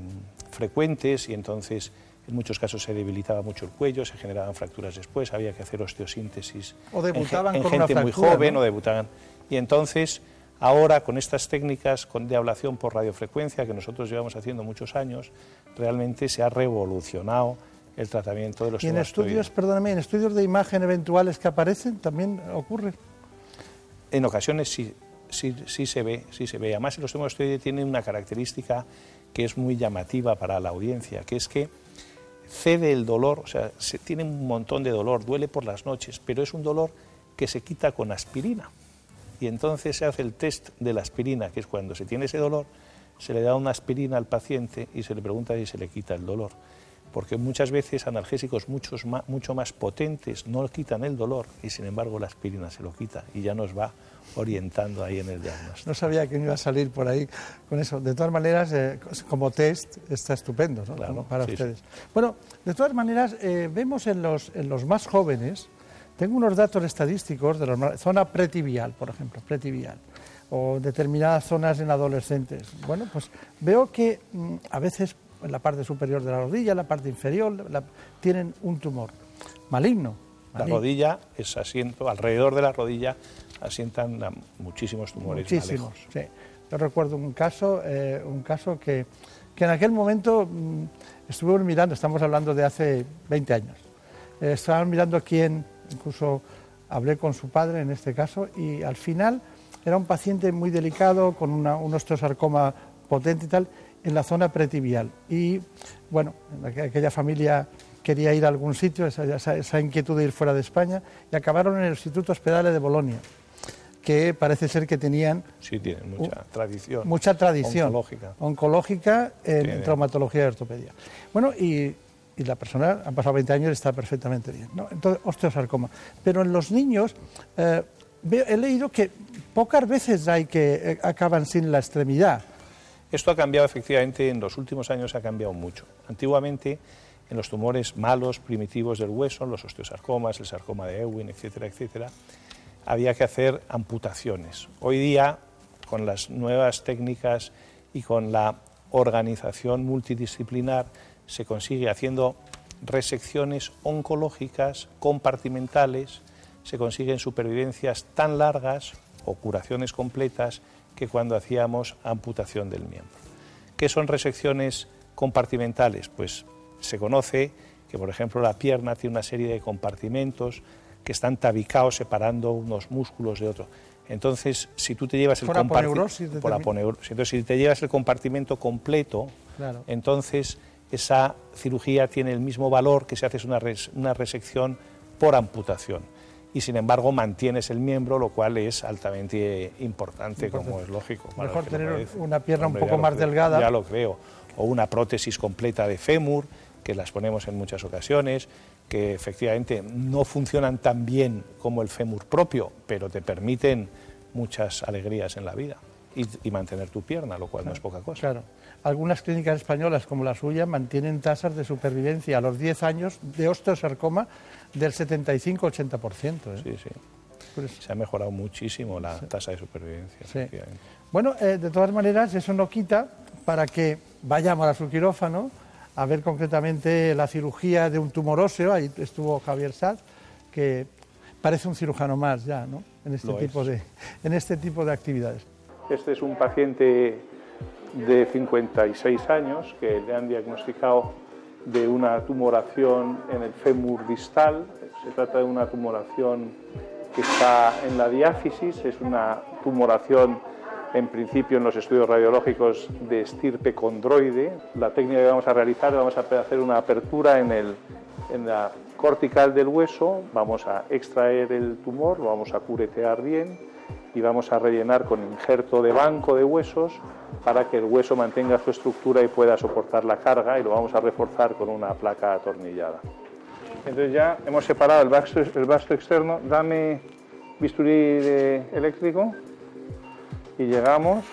frecuentes y entonces en muchos casos se debilitaba mucho el cuello, se generaban fracturas después, había que hacer osteosíntesis o debutaban en, con gente una muy fractura, joven ¿no? o debutaban. Y entonces ahora con estas técnicas de ablación por radiofrecuencia que nosotros llevamos haciendo muchos años, realmente se ha revolucionado el tratamiento de los Y en estudios, perdóname, en estudios de imagen eventuales que aparecen también ocurre. En ocasiones sí, sí, se ve, sí se ve. Además, el osteoma osteoide tiene una característica que es muy llamativa para la audiencia, que es que cede el dolor, o sea, se, tiene un montón de dolor, duele por las noches, pero es un dolor que se quita con aspirina. Y entonces se hace el test de la aspirina, que es cuando se tiene ese dolor, se le da una aspirina al paciente y se le pregunta si se le quita el dolor. Porque muchas veces analgésicos muchos mucho más potentes no quitan el dolor y sin embargo la aspirina se lo quita y ya nos va orientando ahí en el diagnóstico. No sabía que me iba a salir por ahí con eso. De todas maneras, eh, como test está estupendo ¿no? Claro, para sí, ustedes. Bueno, de todas maneras, eh, vemos en los, en los más jóvenes, tengo unos datos estadísticos de la zona pretibial, por ejemplo, pretibial, o determinadas zonas en adolescentes. Bueno, pues veo que mm, a veces en la parte superior de la rodilla, en la parte inferior, la- tienen un tumor maligno. La maligno. rodilla es asiento, alrededor de la rodilla asientan muchísimos tumores Muchísimos, sí. Yo recuerdo un caso, eh, un caso que, que en aquel momento mm, estuvimos mirando, estamos hablando de hace 20 años, eh, estábamos mirando quién, incluso hablé con su padre en este caso, y al final era un paciente muy delicado, con una- un osteosarcoma potente y tal, en la zona pretibial. Y bueno, aqu- aquella familia quería ir a algún sitio, esa, esa- esa inquietud de ir fuera de España, y acabaron en el Instituto Hospedale de Bolonia que parece ser que tenían Sí, tienen mucha tradición. mucha tradición oncológica. oncológica en Tiene. traumatología y ortopedia. Bueno, y, y la persona, han pasado 20 años y está perfectamente bien. ¿no? Entonces, osteosarcoma. Pero en los niños, eh, he leído que pocas veces hay que eh, acaban sin la extremidad. Esto ha cambiado efectivamente, en los últimos años ha cambiado mucho. Antiguamente, en los tumores malos, primitivos del hueso, los osteosarcomas, el sarcoma de Ewing, etcétera, etcétera, había que hacer amputaciones. Hoy día, con las nuevas técnicas y con la organización multidisciplinar, se consigue haciendo resecciones oncológicas compartimentales, se consiguen supervivencias tan largas o curaciones completas que cuando hacíamos amputación del miembro. ¿Qué son resecciones compartimentales? Pues se conoce que, por ejemplo, la pierna tiene una serie de compartimentos que están tabicados separando unos músculos de otros. Entonces, si tú te llevas el Por comparti- aponeurosis por determin- aponeurosis. Entonces, si te llevas el compartimento completo, Claro. entonces esa cirugía tiene el mismo valor que si haces una, res- una resección por amputación. Y sin embargo mantienes el miembro, lo cual es altamente importante, como es lógico. Mejor tener una pierna un poco más creo, delgada. Ya lo creo. O una prótesis completa de fémur, que las ponemos en muchas ocasiones, que efectivamente no funcionan tan bien como el fémur propio, pero te permiten muchas alegrías en la vida. Y, y mantener tu pierna, lo cual no es poca cosa. Claro. Algunas clínicas españolas, como la suya, mantienen tasas de supervivencia a los 10 años de osteosarcoma del 75-80%. ¿eh? Sí, sí. Pues- Se ha mejorado muchísimo la tasa de supervivencia. Sí. Bueno, eh, de todas maneras, eso no quita para que vayamos a su quirófano a ver concretamente la cirugía de un tumor óseo. Ahí estuvo Javier Sad, que parece un cirujano más ya, ¿no? En este, Lo tipo es. de, en este tipo de actividades. Este es un paciente de 56 años que le han diagnosticado de una tumoración en el fémur distal. Se trata de una tumoración que está en la diáfisis, es una tumoración en principio en los estudios radiológicos de estirpe condroide. La técnica que vamos a realizar, vamos a hacer una apertura en, el, en la cortical del hueso, vamos a extraer el tumor, lo vamos a curetear bien y vamos a rellenar con injerto de banco de huesos para que el hueso mantenga su estructura y pueda soportar la carga y lo vamos a reforzar con una placa atornillada. Entonces ya hemos separado el vasto, externo, dame bisturí eléctrico y llegamos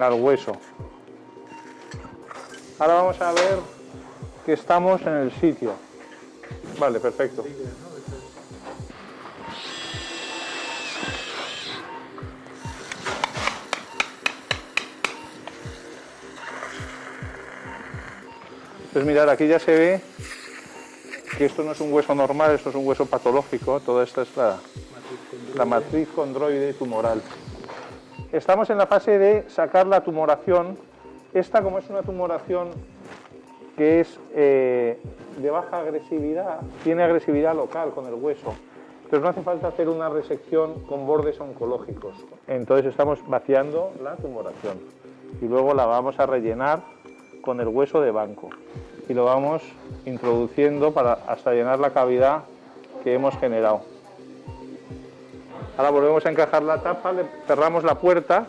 al hueso. Ahora vamos a ver que estamos en el sitio. Vale, perfecto. Pues mirar, aquí ya se ve que esto no es un hueso normal, esto es un hueso patológico, toda esta es la, matriz condroide tumoral. Estamos en la fase de sacar la tumoración. Esta, como es una tumoración que es eh, de baja agresividad, tiene agresividad local con el hueso. Entonces no hace falta hacer una resección con bordes oncológicos. Entonces estamos vaciando la tumoración y luego la vamos a rellenar con el hueso de banco y lo vamos introduciendo para hasta llenar la cavidad que hemos generado. Ahora volvemos a encajar la tapa, le cerramos la puerta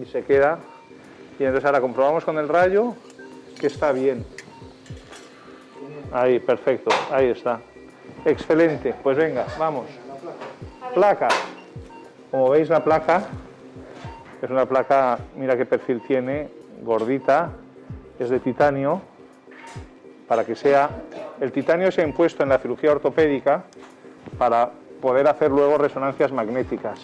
y se queda. Y entonces ahora comprobamos con el rayo que está bien. Ahí, perfecto, ahí está. Excelente, pues venga, vamos. Placa. Como veis la placa, es una placa, mira qué perfil tiene, gordita, es de titanio, para que sea... El titanio se ha impuesto en la cirugía ortopédica para poder hacer luego resonancias magnéticas.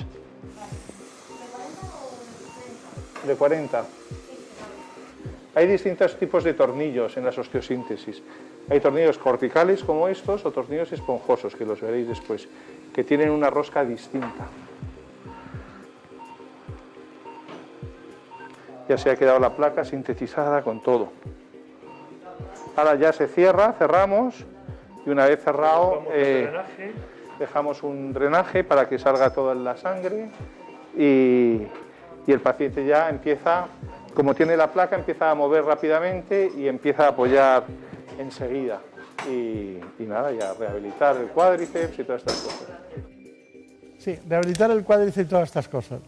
De 40. Hay distintos tipos de tornillos en las osteosíntesis. Hay tornillos corticales como estos o tornillos esponjosos, que los veréis después, que tienen una rosca distinta. Ya se ha quedado la placa sintetizada con todo. Ahora ya se cierra, cerramos y una vez cerrado eh, dejamos un drenaje para que salga toda la sangre y, y el paciente ya empieza, como tiene la placa, empieza a mover rápidamente y empieza a apoyar enseguida. Y, y nada, ya rehabilitar el cuádriceps y todas estas cosas. Sí, rehabilitar el cuádriceps y todas estas cosas.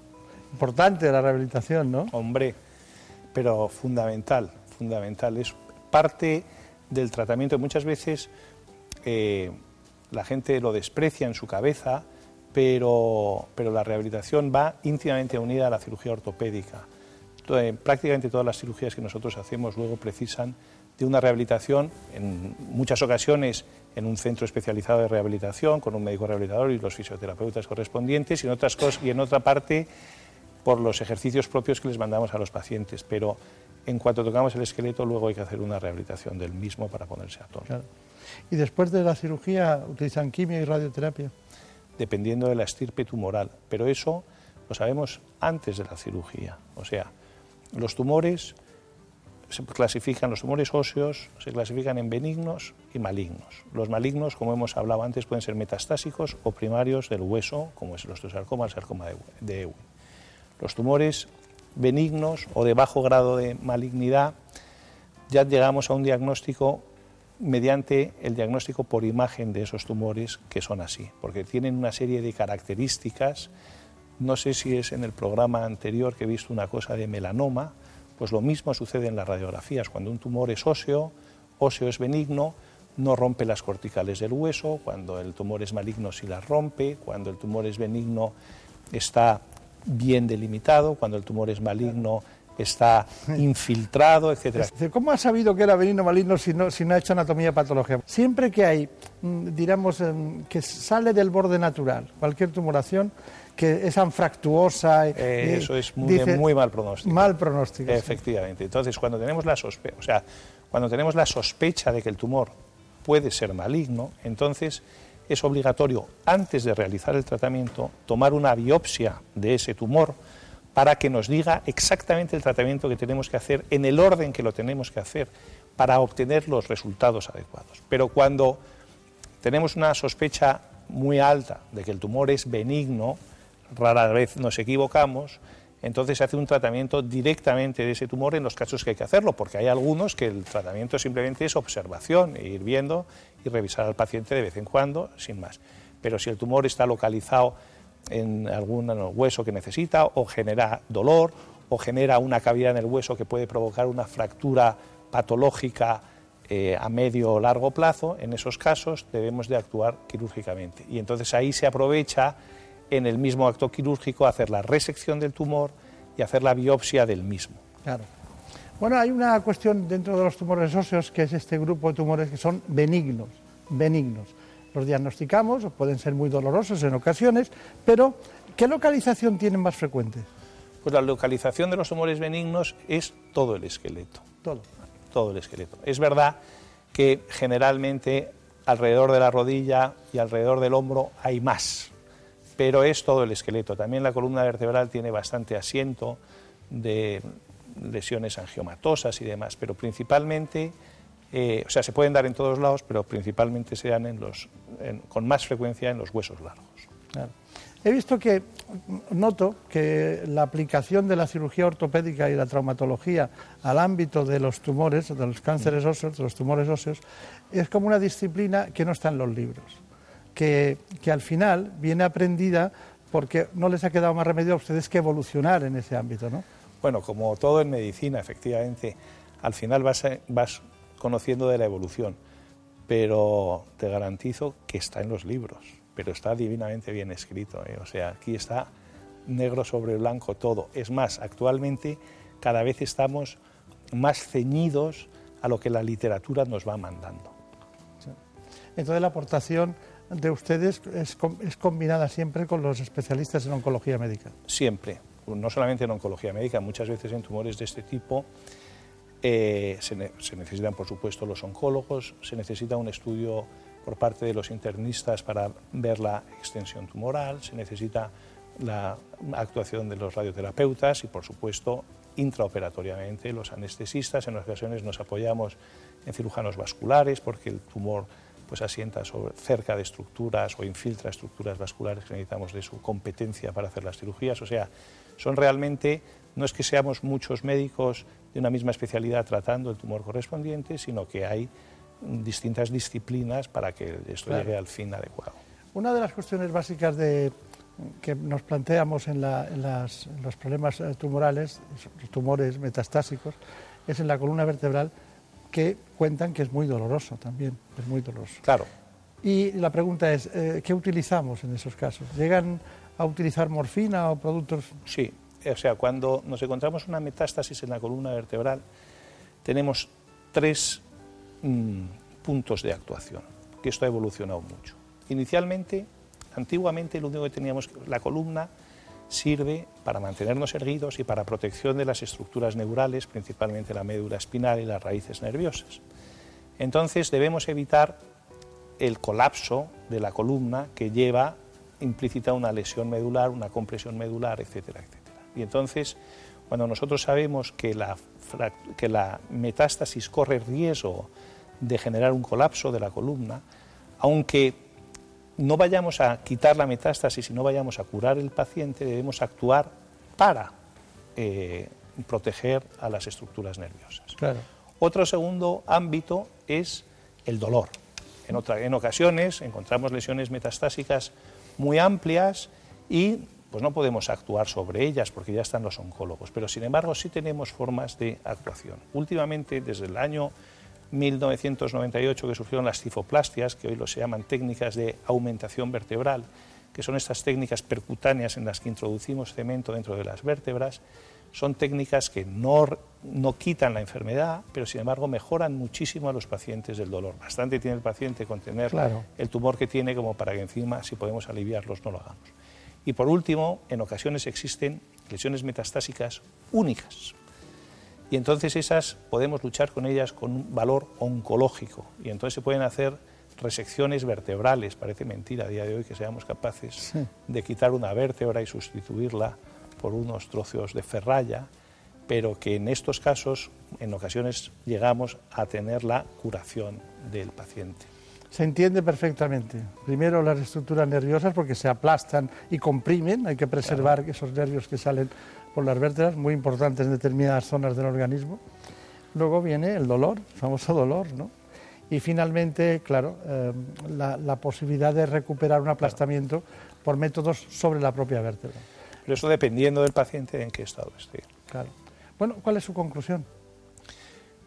Importante la rehabilitación, ¿no? Hombre, pero fundamental, fundamental. Es parte del tratamiento. Muchas veces eh, la gente lo desprecia en su cabeza, pero, pero la rehabilitación va íntimamente unida a la cirugía ortopédica. Eh, prácticamente todas las cirugías que nosotros hacemos luego precisan de una rehabilitación, en muchas ocasiones en un centro especializado de rehabilitación, con un médico rehabilitador y los fisioterapeutas correspondientes, y en, otras cosas, y en otra parte por los ejercicios propios que les mandamos a los pacientes. Pero en cuanto tocamos el esqueleto, luego hay que hacer una rehabilitación del mismo para ponerse a tono. ¿Y después de la cirugía utilizan quimio y radioterapia? Dependiendo de la estirpe tumoral, pero eso lo sabemos antes de la cirugía. O sea, los tumores se clasifican, los tumores óseos se clasifican en benignos y malignos. Los malignos, como hemos hablado antes, pueden ser metastásicos o primarios del hueso, como es el osteosarcoma, el sarcoma de Ewing. Los tumores benignos o de bajo grado de malignidad, ya llegamos a un diagnóstico mediante el diagnóstico por imagen de esos tumores que son así, porque tienen una serie de características. No sé si es en el programa anterior que he visto una cosa de melanoma, pues lo mismo sucede en las radiografías. Cuando un tumor es óseo, óseo es benigno, no rompe las corticales del hueso, cuando el tumor es maligno sí las rompe, cuando el tumor es benigno está bien delimitado, cuando el tumor es maligno está infiltrado, etcétera. ¿Cómo ha sabido que era benigno maligno si no, si no ha hecho anatomía patológica? Siempre que hay, mm, digamos, em, que sale del borde natural, cualquier tumoración, que es anfractuosa. Eh, eso es muy, muy, mal pronóstico. Mal pronóstico. Efectivamente. Entonces, cuando tenemos la sospecha, o sea, cuando tenemos la sospecha de que el tumor puede ser maligno, entonces es obligatorio, antes de realizar el tratamiento, tomar una biopsia de ese tumor para que nos diga exactamente el tratamiento que tenemos que hacer en el orden que lo tenemos que hacer para obtener los resultados adecuados. Pero cuando tenemos una sospecha muy alta de que el tumor es benigno, rara vez nos equivocamos, entonces se hace un tratamiento directamente de ese tumor en los casos que hay que hacerlo, porque hay algunos que el tratamiento simplemente es observación, e ir viendo y revisar al paciente de vez en cuando, sin más. Pero si el tumor está localizado en algún hueso que necesita o genera dolor o genera una cavidad en el hueso que puede provocar una fractura patológica eh, a medio o largo plazo, en esos casos debemos de actuar quirúrgicamente. Y entonces ahí se aprovecha en el mismo acto quirúrgico hacer la resección del tumor y hacer la biopsia del mismo. Claro. Bueno, hay una cuestión dentro de los tumores óseos que es este grupo de tumores que son benignos, benignos. Los diagnosticamos, pueden ser muy dolorosos en ocasiones, pero ¿qué localización tienen más frecuente? Pues la localización de los tumores benignos es todo el esqueleto. Todo. Todo el esqueleto. Es verdad que generalmente alrededor de la rodilla y alrededor del hombro hay más, pero es todo el esqueleto. También la columna vertebral tiene bastante asiento de lesiones angiomatosas y demás, pero principalmente, eh, o sea, se pueden dar en todos lados, pero principalmente se dan en los, con más frecuencia en los huesos largos. Claro. He visto que, noto que la aplicación de la cirugía ortopédica y la traumatología al ámbito de los tumores, de los cánceres óseos, de los tumores óseos, es como una disciplina que no está en los libros, que, que al final viene aprendida porque no les ha quedado más remedio a ustedes que evolucionar en ese ámbito, ¿no? Bueno, como todo en medicina, efectivamente, al final vas, vas conociendo de la evolución, pero te garantizo que está en los libros pero está divinamente bien escrito. ¿eh? O sea, aquí está negro sobre blanco todo. Es más, actualmente cada vez estamos más ceñidos a lo que la literatura nos va mandando. Entonces la aportación de ustedes es, es, combinada siempre con los especialistas en oncología médica. Siempre, no solamente en oncología médica, muchas veces en tumores de este tipo eh, se, necesitan, por supuesto, los oncólogos, se necesita un estudio por parte de los internistas para ver la extensión tumoral, se necesita la actuación de los radioterapeutas y, por supuesto, intraoperatoriamente los anestesistas. En ocasiones nos apoyamos en cirujanos vasculares porque el tumor pues asienta cerca de estructuras o infiltra estructuras vasculares que necesitamos de su competencia para hacer las cirugías. O sea, son realmente, no es que seamos muchos médicos de una misma especialidad tratando el tumor correspondiente, sino que hay distintas disciplinas para que esto llegue al fin adecuado. Una de las cuestiones básicas de, que nos planteamos en, los problemas eh, tumorales, tumores metastásicos, es en la columna vertebral que cuentan que es muy doloroso también, es muy doloroso. Claro. Y la pregunta es, eh, ¿qué utilizamos en esos casos? ¿Llegan a utilizar morfina o productos? Sí, o sea, cuando nos encontramos una metástasis en la columna vertebral, tenemos tres puntos de actuación, que esto ha evolucionado mucho. Inicialmente, antiguamente, lo único que teníamos, la columna sirve para mantenernos erguidos y para protección de las estructuras neurales, principalmente la médula espinal y las raíces nerviosas. Entonces debemos evitar el colapso de la columna que lleva implícita una lesión medular, una compresión medular, etcétera, etcétera. Y entonces, cuando nosotros sabemos que la, que la metástasis corre riesgo de generar un colapso de la columna, aunque no vayamos a quitar la metástasis y no vayamos a curar el paciente, debemos actuar para eh, proteger a las estructuras nerviosas. Otro segundo ámbito es el dolor. En, en ocasiones encontramos lesiones metastásicas muy amplias y pues no podemos actuar sobre ellas porque ya están los oncólogos, pero sin embargo sí tenemos formas de actuación. Últimamente, desde el año 1998 que surgieron las cifoplastias, que hoy lo se llaman técnicas de aumentación vertebral, que son estas técnicas percutáneas en las que introducimos cemento dentro de las vértebras, son técnicas que no, no quitan la enfermedad, pero sin embargo mejoran muchísimo a los pacientes del dolor. Bastante tiene el paciente con tener el tumor que tiene como para que encima, si podemos aliviarlos, no lo hagamos. Y por último, en ocasiones existen lesiones metastásicas únicas, y entonces esas podemos luchar con ellas con un valor oncológico. Y entonces se pueden hacer resecciones vertebrales, parece mentira a día de hoy que seamos capaces de quitar una vértebra y sustituirla por unos trozos de ferralla, pero que en estos casos en ocasiones llegamos a tener la curación del paciente. Se entiende perfectamente. Primero las estructuras nerviosas porque se aplastan y comprimen, hay que preservar esos nervios que salen por las vértebras, muy importantes en determinadas zonas del organismo. Luego viene el dolor, el famoso dolor, ¿no? Y finalmente, claro, eh, la, posibilidad de recuperar un aplastamiento por métodos sobre la propia vértebra. Pero eso dependiendo del paciente en qué estado esté. Claro. Bueno, ¿cuál es su conclusión?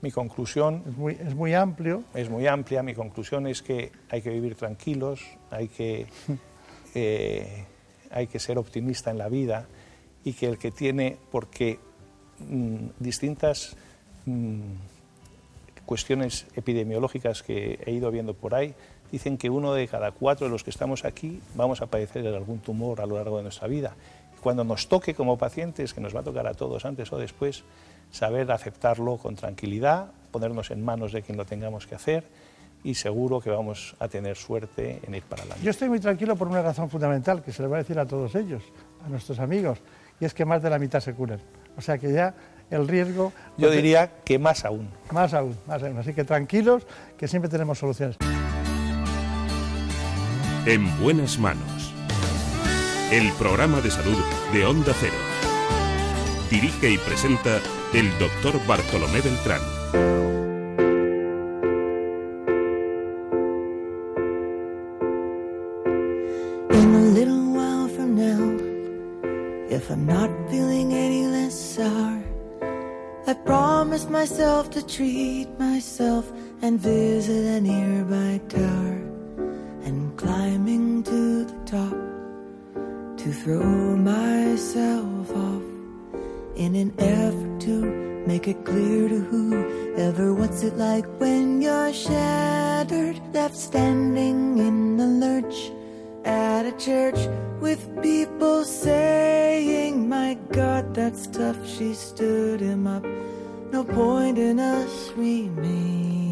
Mi conclusión es muy, es muy amplio. Es muy amplia. Mi conclusión es que hay que vivir tranquilos, hay que, eh, hay que ser optimista en la vida y que el que tiene, porque mm, distintas mm, cuestiones epidemiológicas que he ido viendo por ahí dicen que uno de cada cuatro de los que estamos aquí vamos a padecer algún tumor a lo largo de nuestra vida. Cuando nos toque como pacientes, que nos va a tocar a todos antes o después, saber aceptarlo con tranquilidad, ponernos en manos de quien lo tengamos que hacer y seguro que vamos a tener suerte en ir para adelante. Yo estoy muy tranquilo por una razón fundamental que se le va a decir a todos ellos, a nuestros amigos, y es que más de la mitad se curan. O sea que ya el riesgo... Yo diría que más aún. Más aún, más aún. Así que tranquilos, que siempre tenemos soluciones. En buenas manos. El programa de salud de Onda Cero. Dirige y presenta el doctor Bartolomé Beltrán. In a little while from now, if I'm not feeling any less sour, I promise myself to treat myself and visit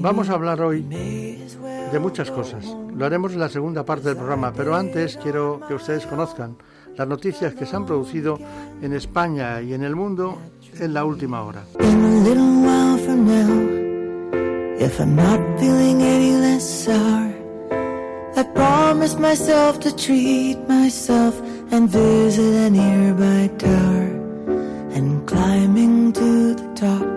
Vamos a hablar hoy de muchas cosas. Lo haremos en la segunda parte del programa, pero antes quiero que ustedes conozcan las noticias que se han producido en España y en el mundo en la última hora. And climbing to the top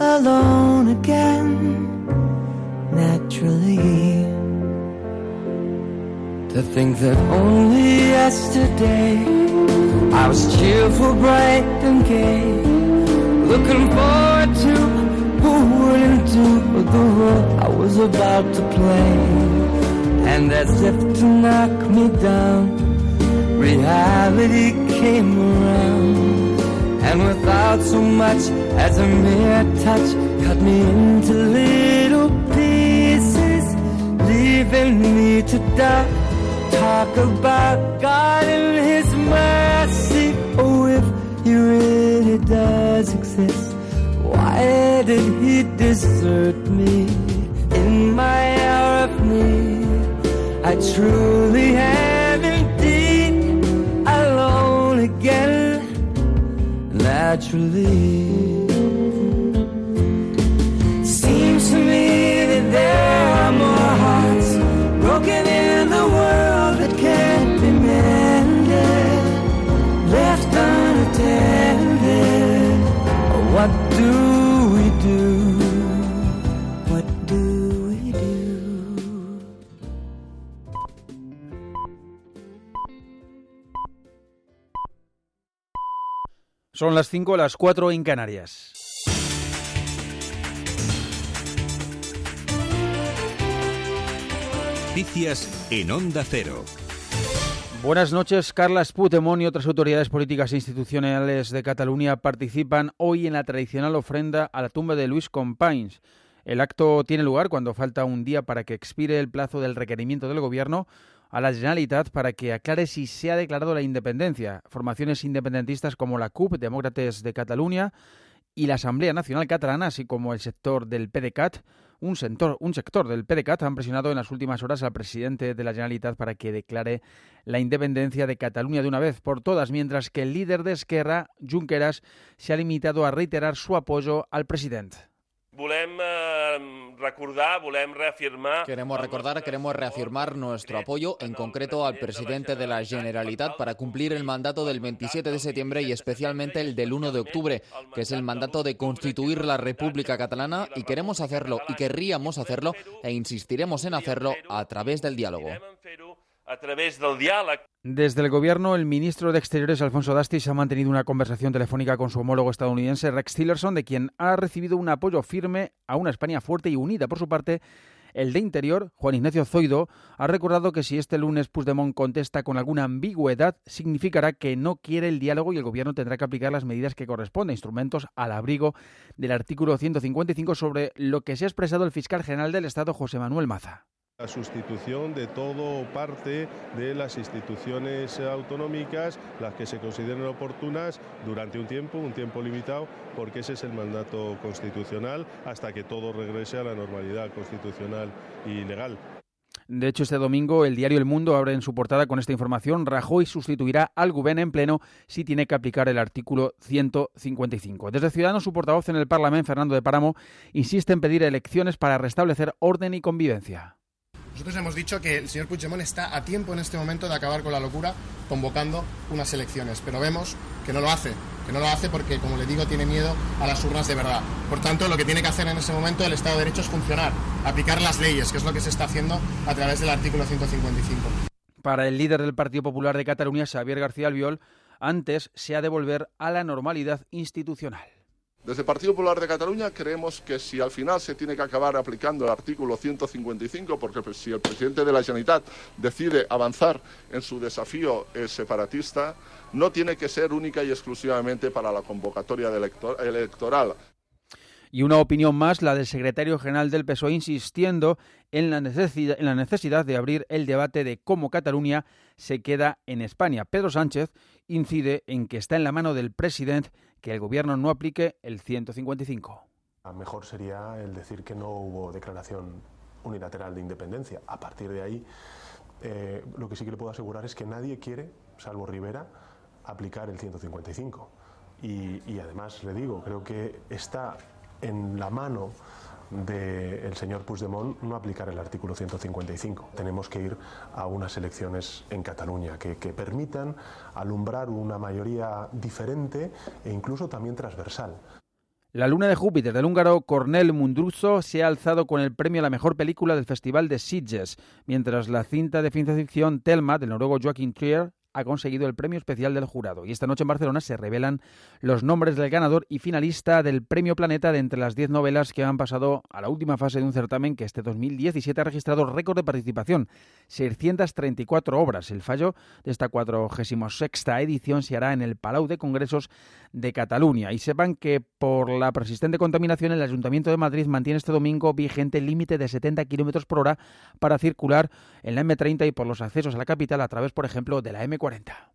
alone again, naturally. To think that only yesterday I was cheerful, bright and gay, looking forward to who wouldn't do the role I was about to play. And as if to knock me down, reality came around, and without so much as a mere touch, cut me into little pieces, leaving me to die talk about God and His mercy. Oh, if He really does exist, why did He desert me in my hour of need? I truly am naturally. Son las 5, las 4 en Canarias. Noticias en Onda Cero. Buenas noches. Carles Puigdemont y otras autoridades políticas e institucionales de Cataluña participan hoy en la tradicional ofrenda a la tumba de Luis Companys. El acto tiene lugar cuando falta un día para que expire el plazo del requerimiento del Gobierno a la Generalitat para que aclare si se ha declarado la independencia. Formaciones independentistas como la CUP, Demócratas de Cataluña, y la Asamblea Nacional Catalana, así como el sector del PDCAT, un sector, un sector del PDCAT han presionado en las últimas horas al presidente de la Generalitat para que declare la independencia de Cataluña de una vez por todas, mientras que el líder de Esquerra, Junqueras, se ha limitado a reiterar su apoyo al presidente. Eh, queremos recordar, queremos reafirmar nuestro apoyo, en concreto al presidente de la Generalitat, para cumplir el mandato del 27 de septiembre y especialmente el del 1 de octubre, que es el mandato de constituir la República Catalana, y queremos hacerlo y querríamos hacerlo e insistiremos en hacerlo a través del diálogo a través del diálogo. Desde el gobierno, el ministro de Exteriores, Alfonso Dastis, ha mantenido una conversación telefónica con su homólogo estadounidense, Rex Tillerson, de quien ha recibido un apoyo firme a una España fuerte y unida. Por su parte, el de Interior, Juan Ignacio Zoido, ha recordado que si este lunes Puigdemont contesta con alguna ambigüedad, significará que no quiere el diálogo y el Gobierno tendrá que aplicar las medidas que corresponden, instrumentos al abrigo del artículo 155 sobre lo que se ha expresado el fiscal general del Estado, José Manuel Maza. La sustitución de todo parte de las instituciones autonómicas, las que se consideren oportunas durante un tiempo, un tiempo limitado, porque ese es el mandato constitucional hasta que todo regrese a la normalidad constitucional y legal. De hecho, este domingo el diario El Mundo abre en su portada con esta información. Rajoy sustituirá al Gobierno en pleno si tiene que aplicar el artículo 155. Desde Ciudadanos, su portavoz en el Parlamento, Fernando de Páramo, insiste en pedir elecciones para restablecer orden y convivencia. Nosotros hemos dicho que el señor Puigdemont está a tiempo en este momento de acabar con la locura convocando unas elecciones, pero vemos que no lo hace, que no lo hace porque, como le digo, tiene miedo a las urnas de verdad. Por tanto, lo que tiene que hacer en ese momento el Estado de Derecho es funcionar, aplicar las leyes, que es lo que se está haciendo a través del artículo 155. Para el líder del Partido Popular de Cataluña, Xavier García Albiol, antes se ha de volver a la normalidad institucional. Desde el Partido Popular de Cataluña creemos que si al final se tiene que acabar aplicando el artículo 155, porque si el presidente de la Generalitat decide avanzar en su desafío eh, separatista, no tiene que ser única y exclusivamente para la convocatoria electoral. Y una opinión más, la del secretario general del PSOE, insistiendo en la necesidad de abrir el debate de cómo Cataluña se queda en España. Pedro Sánchez incide en que está en la mano del presidente que el gobierno no aplique el 155. Mejor sería el decir que no hubo declaración unilateral de independencia. A partir de ahí, eh, lo que sí que le puedo asegurar es que nadie quiere, salvo Rivera, aplicar el 155. Y, y además, le digo, creo que está en la mano del señor Puigdemont no aplicar el artículo 155. Tenemos que ir a unas elecciones en Cataluña que, permitan alumbrar una mayoría diferente e incluso también transversal. La luna de Júpiter del húngaro Cornel Mundruzo se ha alzado con el premio a la mejor película del Festival de Sitges, mientras la cinta de ciencia ficción Telma del noruego Joachim Trier ha conseguido el premio especial del jurado. Y esta noche en Barcelona se revelan los nombres del ganador y finalista del Premio Planeta de entre las 10 novelas que han pasado a la última fase de un certamen que este 2017 ha registrado récord de participación, 634 obras. El fallo de esta 46 edición se hará en el Palau de Congresos de Cataluña. Y sepan que por la persistente contaminación el Ayuntamiento de Madrid mantiene este domingo vigente el límite de 70 kilómetros por hora para circular en la M30 y por los accesos a la capital a través, por ejemplo, de la M40.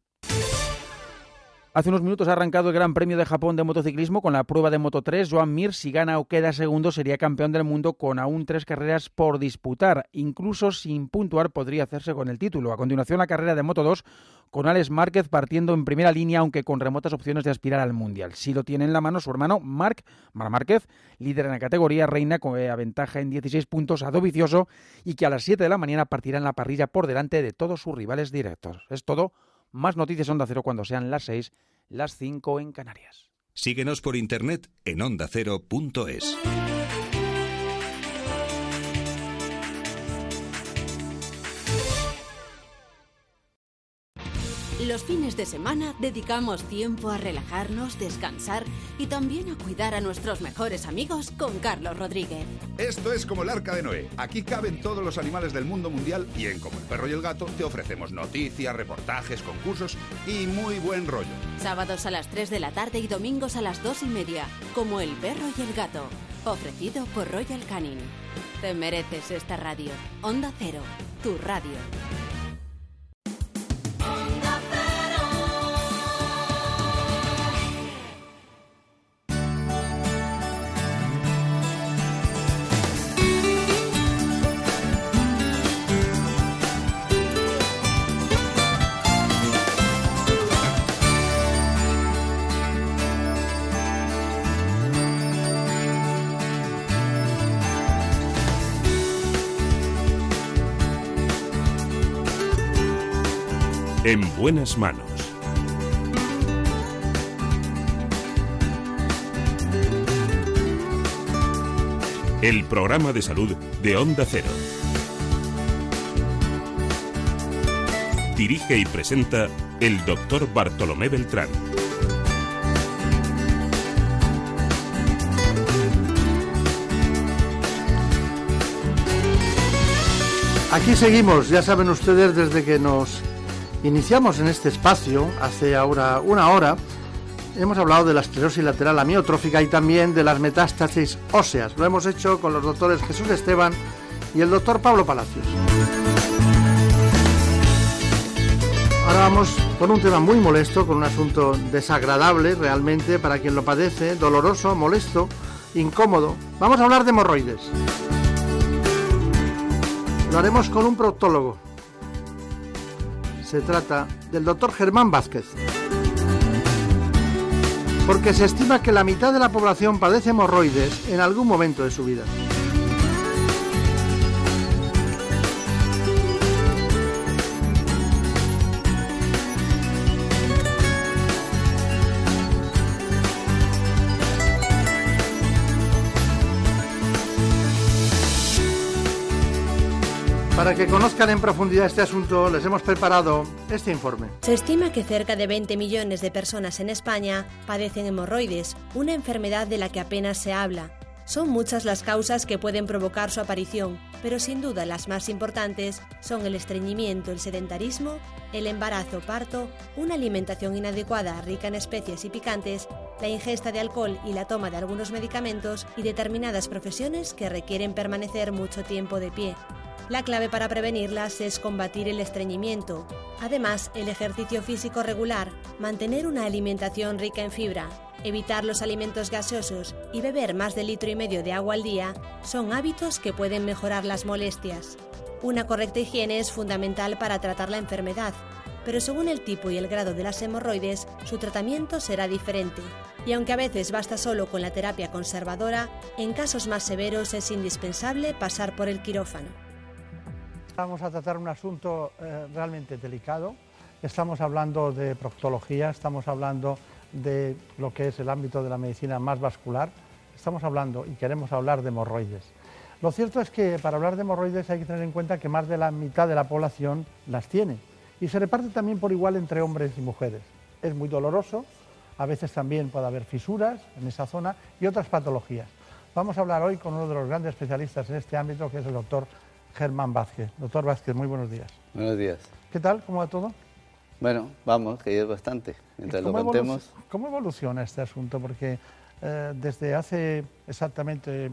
Hace unos minutos ha arrancado el Gran Premio de Japón de motociclismo con la prueba de Moto 3. Joan Mir, si gana o queda segundo, sería campeón del mundo con aún tres carreras por disputar. Incluso sin puntuar podría hacerse con el título. A continuación, la carrera de Moto 2 con Alex Márquez partiendo en primera línea, aunque con remotas opciones de aspirar al Mundial. Si lo tiene en la mano su hermano Marc Mar Márquez, líder en la categoría, reina con ventaja en 16 puntos a Dovicioso y que a las 7 de la mañana partirá en la parrilla por delante de todos sus rivales directos. Es todo más noticias Onda Cero cuando sean las 6, las 5 en Canarias. Síguenos por internet en ondacero.es. Los fines de semana dedicamos tiempo a relajarnos, descansar y también a cuidar a nuestros mejores amigos con Carlos Rodríguez. Esto es como el arca de Noé. Aquí caben todos los animales del mundo mundial y en Como el perro y el gato te ofrecemos noticias, reportajes, concursos y muy buen rollo. Sábados a las 3 de la tarde y domingos a las 2 y media. Como el perro y el gato. Ofrecido por Royal Canin. Te mereces esta radio. Onda Cero, tu radio. En buenas manos. El programa de salud de Onda Cero. Dirige y presenta el doctor Bartolomé Beltrán. Aquí seguimos, ya saben ustedes, desde que nos iniciamos en este espacio, hace ahora una hora, hemos hablado de la esclerosis lateral amiotrófica y también de las metástasis óseas. Lo hemos hecho con los doctores Jesús Esteban y el doctor Pablo Palacios. Ahora vamos con un tema muy molesto, con un asunto desagradable realmente para quien lo padece, doloroso, molesto, incómodo. Vamos a hablar de hemorroides. Lo haremos con un proctólogo. Se trata del doctor Germán Vázquez. Porque se estima que la mitad de la población padece hemorroides en algún momento de su vida. Para que conozcan en profundidad este asunto, les hemos preparado este informe. Se estima que cerca de 20 millones de personas en España padecen hemorroides, una enfermedad de la que apenas se habla. Son muchas las causas que pueden provocar su aparición, pero sin duda las más importantes son el estreñimiento, el sedentarismo, el embarazo, parto, una alimentación inadecuada rica en especies y picantes, la ingesta de alcohol y la toma de algunos medicamentos y determinadas profesiones que requieren permanecer mucho tiempo de pie. La clave para prevenirlas es combatir el estreñimiento. Además, el ejercicio físico regular, mantener una alimentación rica en fibra, evitar los alimentos gaseosos y beber más de litro y medio de agua al día son hábitos que pueden mejorar las molestias. Una correcta higiene es fundamental para tratar la enfermedad, pero según el tipo y el grado de las hemorroides, su tratamiento será diferente. Y aunque a veces basta solo con la terapia conservadora, en casos más severos es indispensable pasar por el quirófano. Vamos a tratar un asunto eh, realmente delicado. Estamos hablando de proctología, estamos hablando de lo que es el ámbito de la medicina más vascular, estamos hablando y queremos hablar de hemorroides. Lo cierto es que para hablar de hemorroides hay que tener en cuenta que más de la mitad de la población las tiene y se reparte también por igual entre hombres y mujeres. Es muy doloroso, a veces también puede haber fisuras en esa zona y otras patologías. Vamos a hablar hoy con uno de los grandes especialistas en este ámbito, que es el doctor Germán Vázquez. Doctor Vázquez, muy buenos días. Buenos días. ¿Qué tal? ¿Cómo va todo? Bueno, vamos, que ya es bastante. Mientras lo contemos. ¿Cómo evoluciona este asunto? Porque eh, desde hace exactamente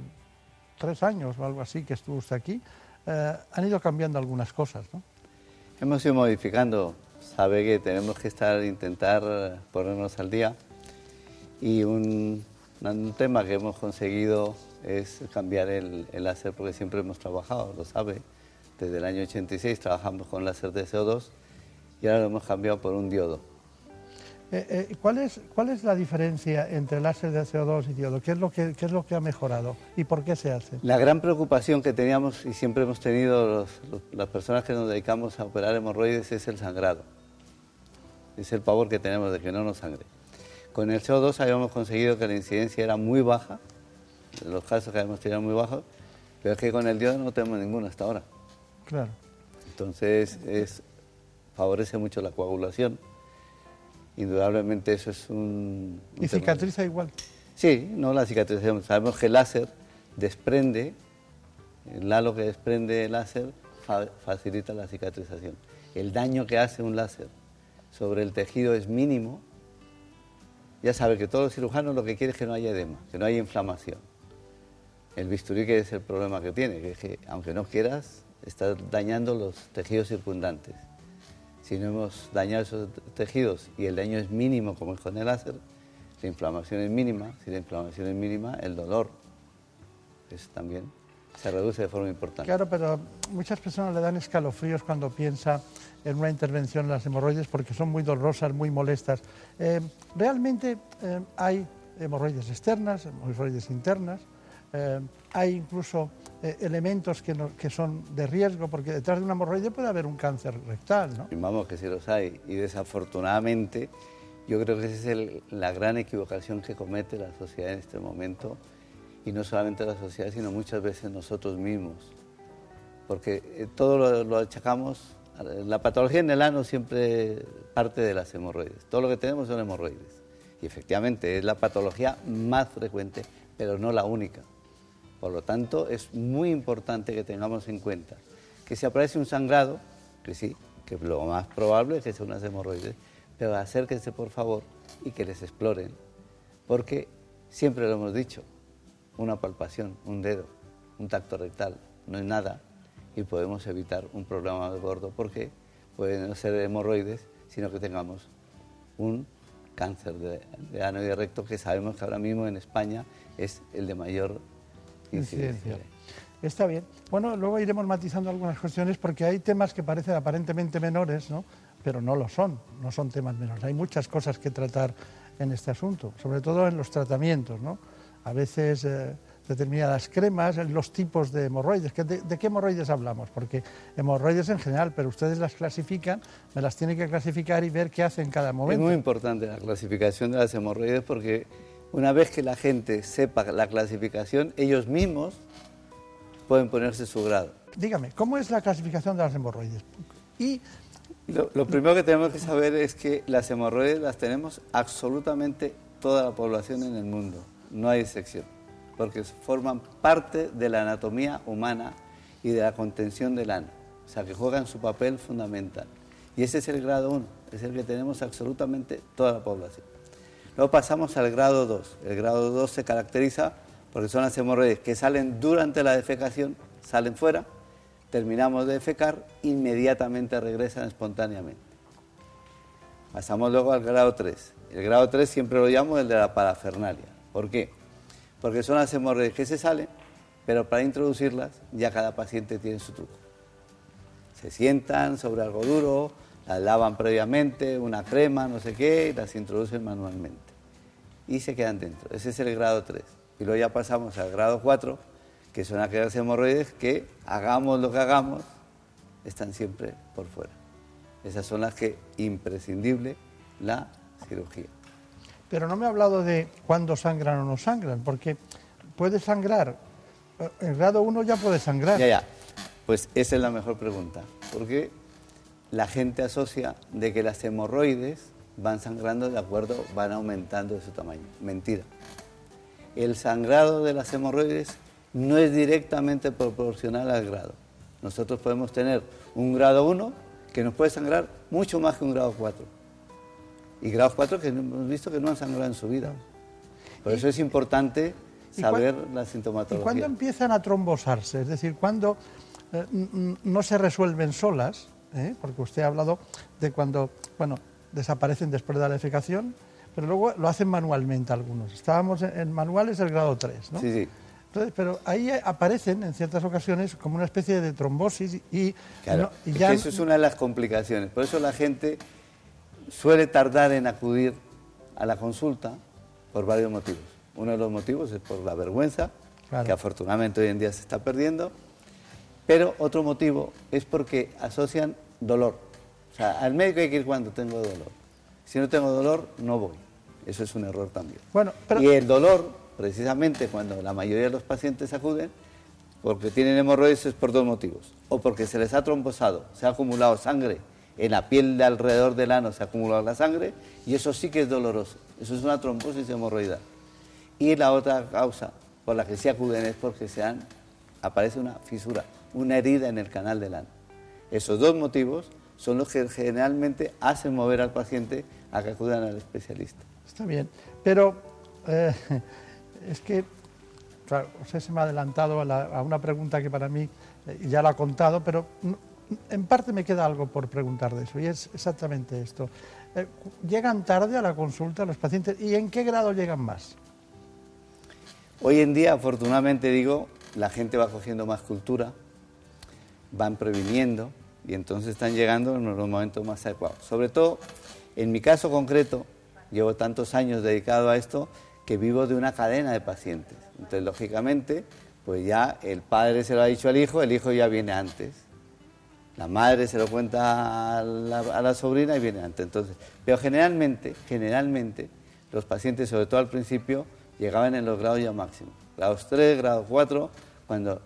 tres años o algo así que estuvo usted aquí, eh, han ido cambiando algunas cosas, ¿no? Hemos ido modificando. Sabe que tenemos que estar, intentar ponernos al día. Y un, un tema que hemos conseguido es cambiar el, láser porque siempre hemos trabajado, lo sabe. Desde el año 86 trabajamos con láser de CO2 y ahora lo hemos cambiado por un diodo. Eh, eh, ¿cuál, es, ¿Cuál es la diferencia entre láser de CO2 y diodo? ¿Qué es, lo que, ¿Qué es lo que ha mejorado y por qué se hace? La gran preocupación que teníamos y siempre hemos tenido las personas que nos dedicamos a operar hemorroides es el sangrado. Es el pavor que tenemos de que no nos sangre. Con el CO2 habíamos conseguido que la incidencia era muy baja los casos que hemos tenido muy bajos, pero es que con el diodo no tenemos ninguno hasta ahora. Claro. Entonces, es, favorece mucho la coagulación. Indudablemente eso es un... ¿Y cicatriza igual? Sí, no la cicatrización. Sabemos que el láser desprende, el halo que desprende el láser facilita la cicatrización. El daño que hace un láser sobre el tejido es mínimo. Ya sabe que todo los cirujanos lo que quiere es que no haya edema, que no haya inflamación el bisturí que es el problema que tiene, que es que aunque no quieras, estás dañando los tejidos circundantes. Si no hemos dañado esos tejidos y el daño es mínimo, como es con el láser, la inflamación es mínima, si la inflamación es mínima, el dolor es también se reduce de forma importante. Claro, pero muchas personas le dan escalofríos cuando piensa en una intervención en las hemorroides porque son muy dolorosas, muy molestas. Eh, realmente eh, hay hemorroides externas, hemorroides internas, eh, hay incluso eh, elementos que, que, son de riesgo, porque detrás de una hemorroide puede haber un cáncer rectal, ¿no? Vamos, que sí los hay. Y desafortunadamente, yo creo que esa es la gran equivocación que comete la sociedad en este momento, y no solamente la sociedad, sino muchas veces nosotros mismos. Porque eh, todo lo, lo achacamos, la patología en el ano siempre parte de las hemorroides. Todo lo que tenemos son hemorroides. Y efectivamente es la patología más frecuente, pero no la única. Por lo tanto, es muy importante que tengamos en cuenta que si aparece un sangrado, que sí, que lo más probable es que sea unas hemorroides, pero acérquense por favor y que les exploren, porque siempre lo hemos dicho, una palpación, un dedo, un tacto rectal, no es nada y podemos evitar un problema de gordo porque pueden no ser hemorroides, sino que tengamos un cáncer de, ano y de recto que sabemos que ahora mismo en España es el de mayor incidencia. Está bien. Bueno, luego iremos matizando algunas cuestiones porque hay temas que parecen aparentemente menores, ¿no? pero no lo son, no son temas menores. Hay muchas cosas que tratar en este asunto, sobre todo en los tratamientos. ¿no? A veces eh, determinadas cremas, los tipos de hemorroides. De, qué hemorroides hablamos? Porque hemorroides en general, pero ustedes las clasifican, me las tienen que clasificar y ver qué hacen en cada momento. Es muy importante la clasificación de las hemorroides porque una vez que la gente sepa la clasificación, ellos mismos pueden ponerse su grado. Dígame, ¿cómo es la clasificación de las hemorroides? Y lo, lo primero que tenemos que saber es que las hemorroides las tenemos absolutamente toda la población en el mundo, no hay excepción porque forman parte de la anatomía humana y de la contención del ano, o sea que juegan su papel fundamental. Y ese es el grado 1, es el que tenemos absolutamente toda la población. Luego pasamos al grado 2. El grado 2 se caracteriza porque son las hemorroides que salen durante la defecación, salen fuera, terminamos de defecar, inmediatamente regresan espontáneamente. Pasamos luego al grado 3. El grado 3 siempre lo llamo el de la parafernalia. ¿Por qué? porque son las hemorroides que se salen, pero para introducirlas ya cada paciente tiene su truco. Se sientan sobre algo duro, las lavan previamente, una crema, no sé qué, y las introducen manualmente. Y se quedan dentro. Ese es el grado 3. Y luego ya pasamos al grado 4, que son aquellas hemorroides que, hagamos lo que hagamos, están siempre por fuera. Esas son las que, imprescindible, la cirugía. Pero no me ha hablado de cuándo sangran o no sangran, porque puede sangrar, en grado 1 ya puede sangrar. Ya, ya. Pues esa es la mejor pregunta, porque la gente asocia de que las hemorroides van sangrando de acuerdo, van aumentando de su tamaño. Mentira. El sangrado de las hemorroides no es directamente proporcional al grado. Nosotros podemos tener un grado 1 que nos puede sangrar mucho más que un grado 4 y grado 4 que hemos visto que no han sangrado en su vida. Por eso es importante saber la sintomatología. ¿Y cuándo empiezan a trombosarse? Es decir, cuando eh, no se resuelven solas, ¿eh? porque usted ha hablado de cuando, bueno, desaparecen después de la defecación, pero luego lo hacen manualmente algunos. Estábamos en, manuales del grado 3, ¿no? Sí, sí. Entonces, pero ahí aparecen en ciertas ocasiones como una especie de trombosis y, claro, ya... eso es una de las complicaciones. Por eso la gente suele tardar en acudir a la consulta por varios motivos. Uno de los motivos es por la vergüenza, que afortunadamente hoy en día se está perdiendo, pero otro motivo es porque asocian dolor. O sea, al médico hay que ir cuando tengo dolor. Si no tengo dolor, no voy. Eso es un error también. Bueno, Y el dolor, precisamente cuando la mayoría de los pacientes acuden, porque tienen hemorroides es por dos motivos. O porque se les ha trombosado, se ha acumulado sangre en la piel de alrededor del ano se acumula la sangre y eso sí que es doloroso. Eso es una trombosis hemorroidal. Y la otra causa por la que se acuden es porque se han, aparece una fisura, una herida en el canal del ano. Esos dos motivos son los que generalmente hacen mover al paciente a que acudan al especialista. Está bien, pero eh, es que, claro, usted se me ha adelantado a, una pregunta que para mí eh, ya la ha contado, pero en parte me queda algo por preguntar de eso, y es exactamente esto. Eh, ¿Llegan tarde a la consulta los pacientes y en qué grado llegan más? Hoy en día, afortunadamente digo, la gente va cogiendo más cultura, van previniendo y entonces están llegando en los momentos más adecuados. Sobre todo, en mi caso concreto, llevo tantos años dedicado a esto, que vivo de una cadena de pacientes. Entonces, lógicamente, pues ya el padre se lo ha dicho al hijo, el hijo ya viene antes. La madre se lo cuenta a la, sobrina y viene antes. Entonces, pero generalmente, generalmente, los pacientes, sobre todo al principio, llegaban en los grados ya máximos. Grados 3, grados 4, cuando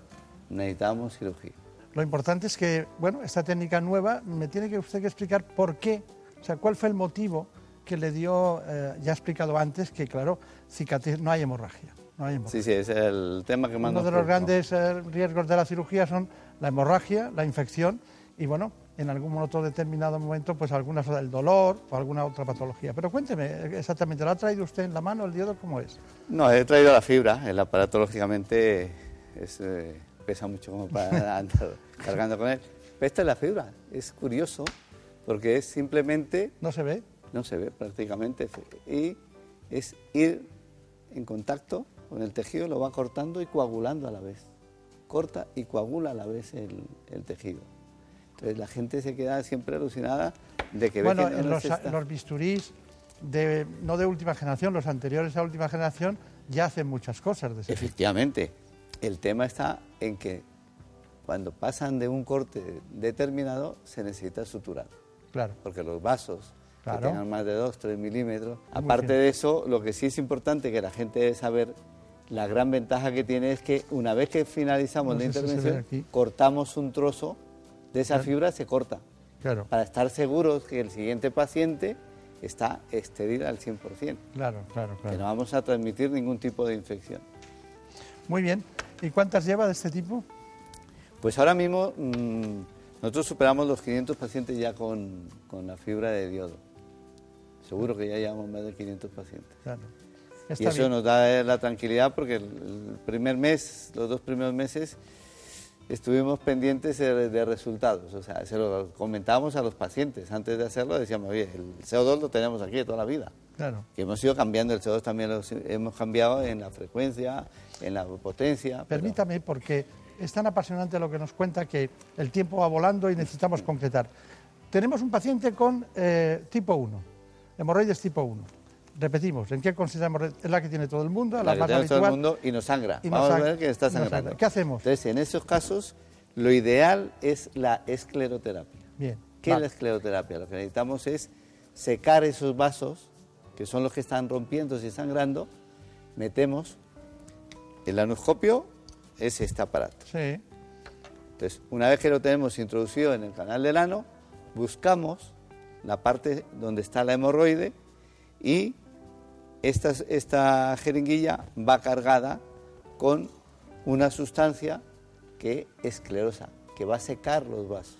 necesitábamos cirugía. Lo importante es que, bueno, esta técnica nueva me tiene que usted que explicar por qué, o sea, cuál fue el motivo que le dio, eh, ya he explicado antes, que claro, cicatriz, no hay hemorragia. No hay hemorragia. Sí, sí, es el tema que más Uno de los grandes eh, riesgos de la cirugía son la hemorragia, la infección y, bueno, en algún otro determinado momento, pues alguna el dolor o alguna otra patología. Pero cuénteme exactamente, ¿lo ha traído usted en la mano el diodo cómo es? No, he traído la fibra, el aparato lógicamente es, eh, pesa mucho como para andar cargando con él. Pero esta es la fibra, es curioso porque es simplemente... ¿No se ve? No se ve prácticamente y es ir en contacto con el tejido, lo va cortando y coagulando a la vez. Corta y coagula a la vez el, el tejido. Entonces la gente se queda siempre alucinada de que... Bueno, ve que los, los bisturís, de, no de última generación, los anteriores a última generación ya hacen muchas cosas. De Efectivamente. El tema está en que cuando pasan de un corte determinado se necesita suturar. Claro. Porque los vasos que tengan más de 2, 3 milímetros. Aparte de eso, lo que sí es importante que la gente debe saber, la gran ventaja que tiene es que una vez que finalizamos la intervención, cortamos un trozo de esa fibra, se corta. Claro. Para estar seguros que el siguiente paciente está estéril al 100%. Claro, claro, claro. Que no vamos a transmitir ningún tipo de infección. Muy bien. ¿Y cuántas lleva de este tipo? Pues ahora mismo mm, nosotros superamos los 500 pacientes ya con, la fibra de diodo. Seguro que ya llevamos más de 500 pacientes. Claro. y eso nos da la tranquilidad porque el, primer mes, los dos primeros meses, estuvimos pendientes de, resultados. O sea, se lo comentábamos a los pacientes. Antes de hacerlo decíamos, oye, el CO2 lo tenemos aquí toda la vida. Claro. Que hemos ido cambiando, el CO2 también lo hemos cambiado en la frecuencia, en la potencia. Permítame, porque es tan apasionante lo que nos cuenta que el tiempo va volando y necesitamos concretar. Tenemos un paciente con eh, tipo 1, hemorroides tipo 1. Repetimos, ¿en qué consiste hemorroides? Es la que tiene todo el mundo, la, la que tiene todo el mundo y nos sangra. Vamos a ver que está sangrando. ¿Qué hacemos? Entonces, en esos casos, lo ideal es la escleroterapia. Bien. ¿Qué es la escleroterapia? Lo que necesitamos es secar esos vasos, que son los que están rompiendo y sangrando, metemos el anoscopio es este aparato. Sí. Entonces, una vez que lo tenemos introducido en el canal del ano, buscamos la parte donde está la hemorroide y esta, esta jeringuilla va cargada con una sustancia que es esclerosa, que va a secar los vasos.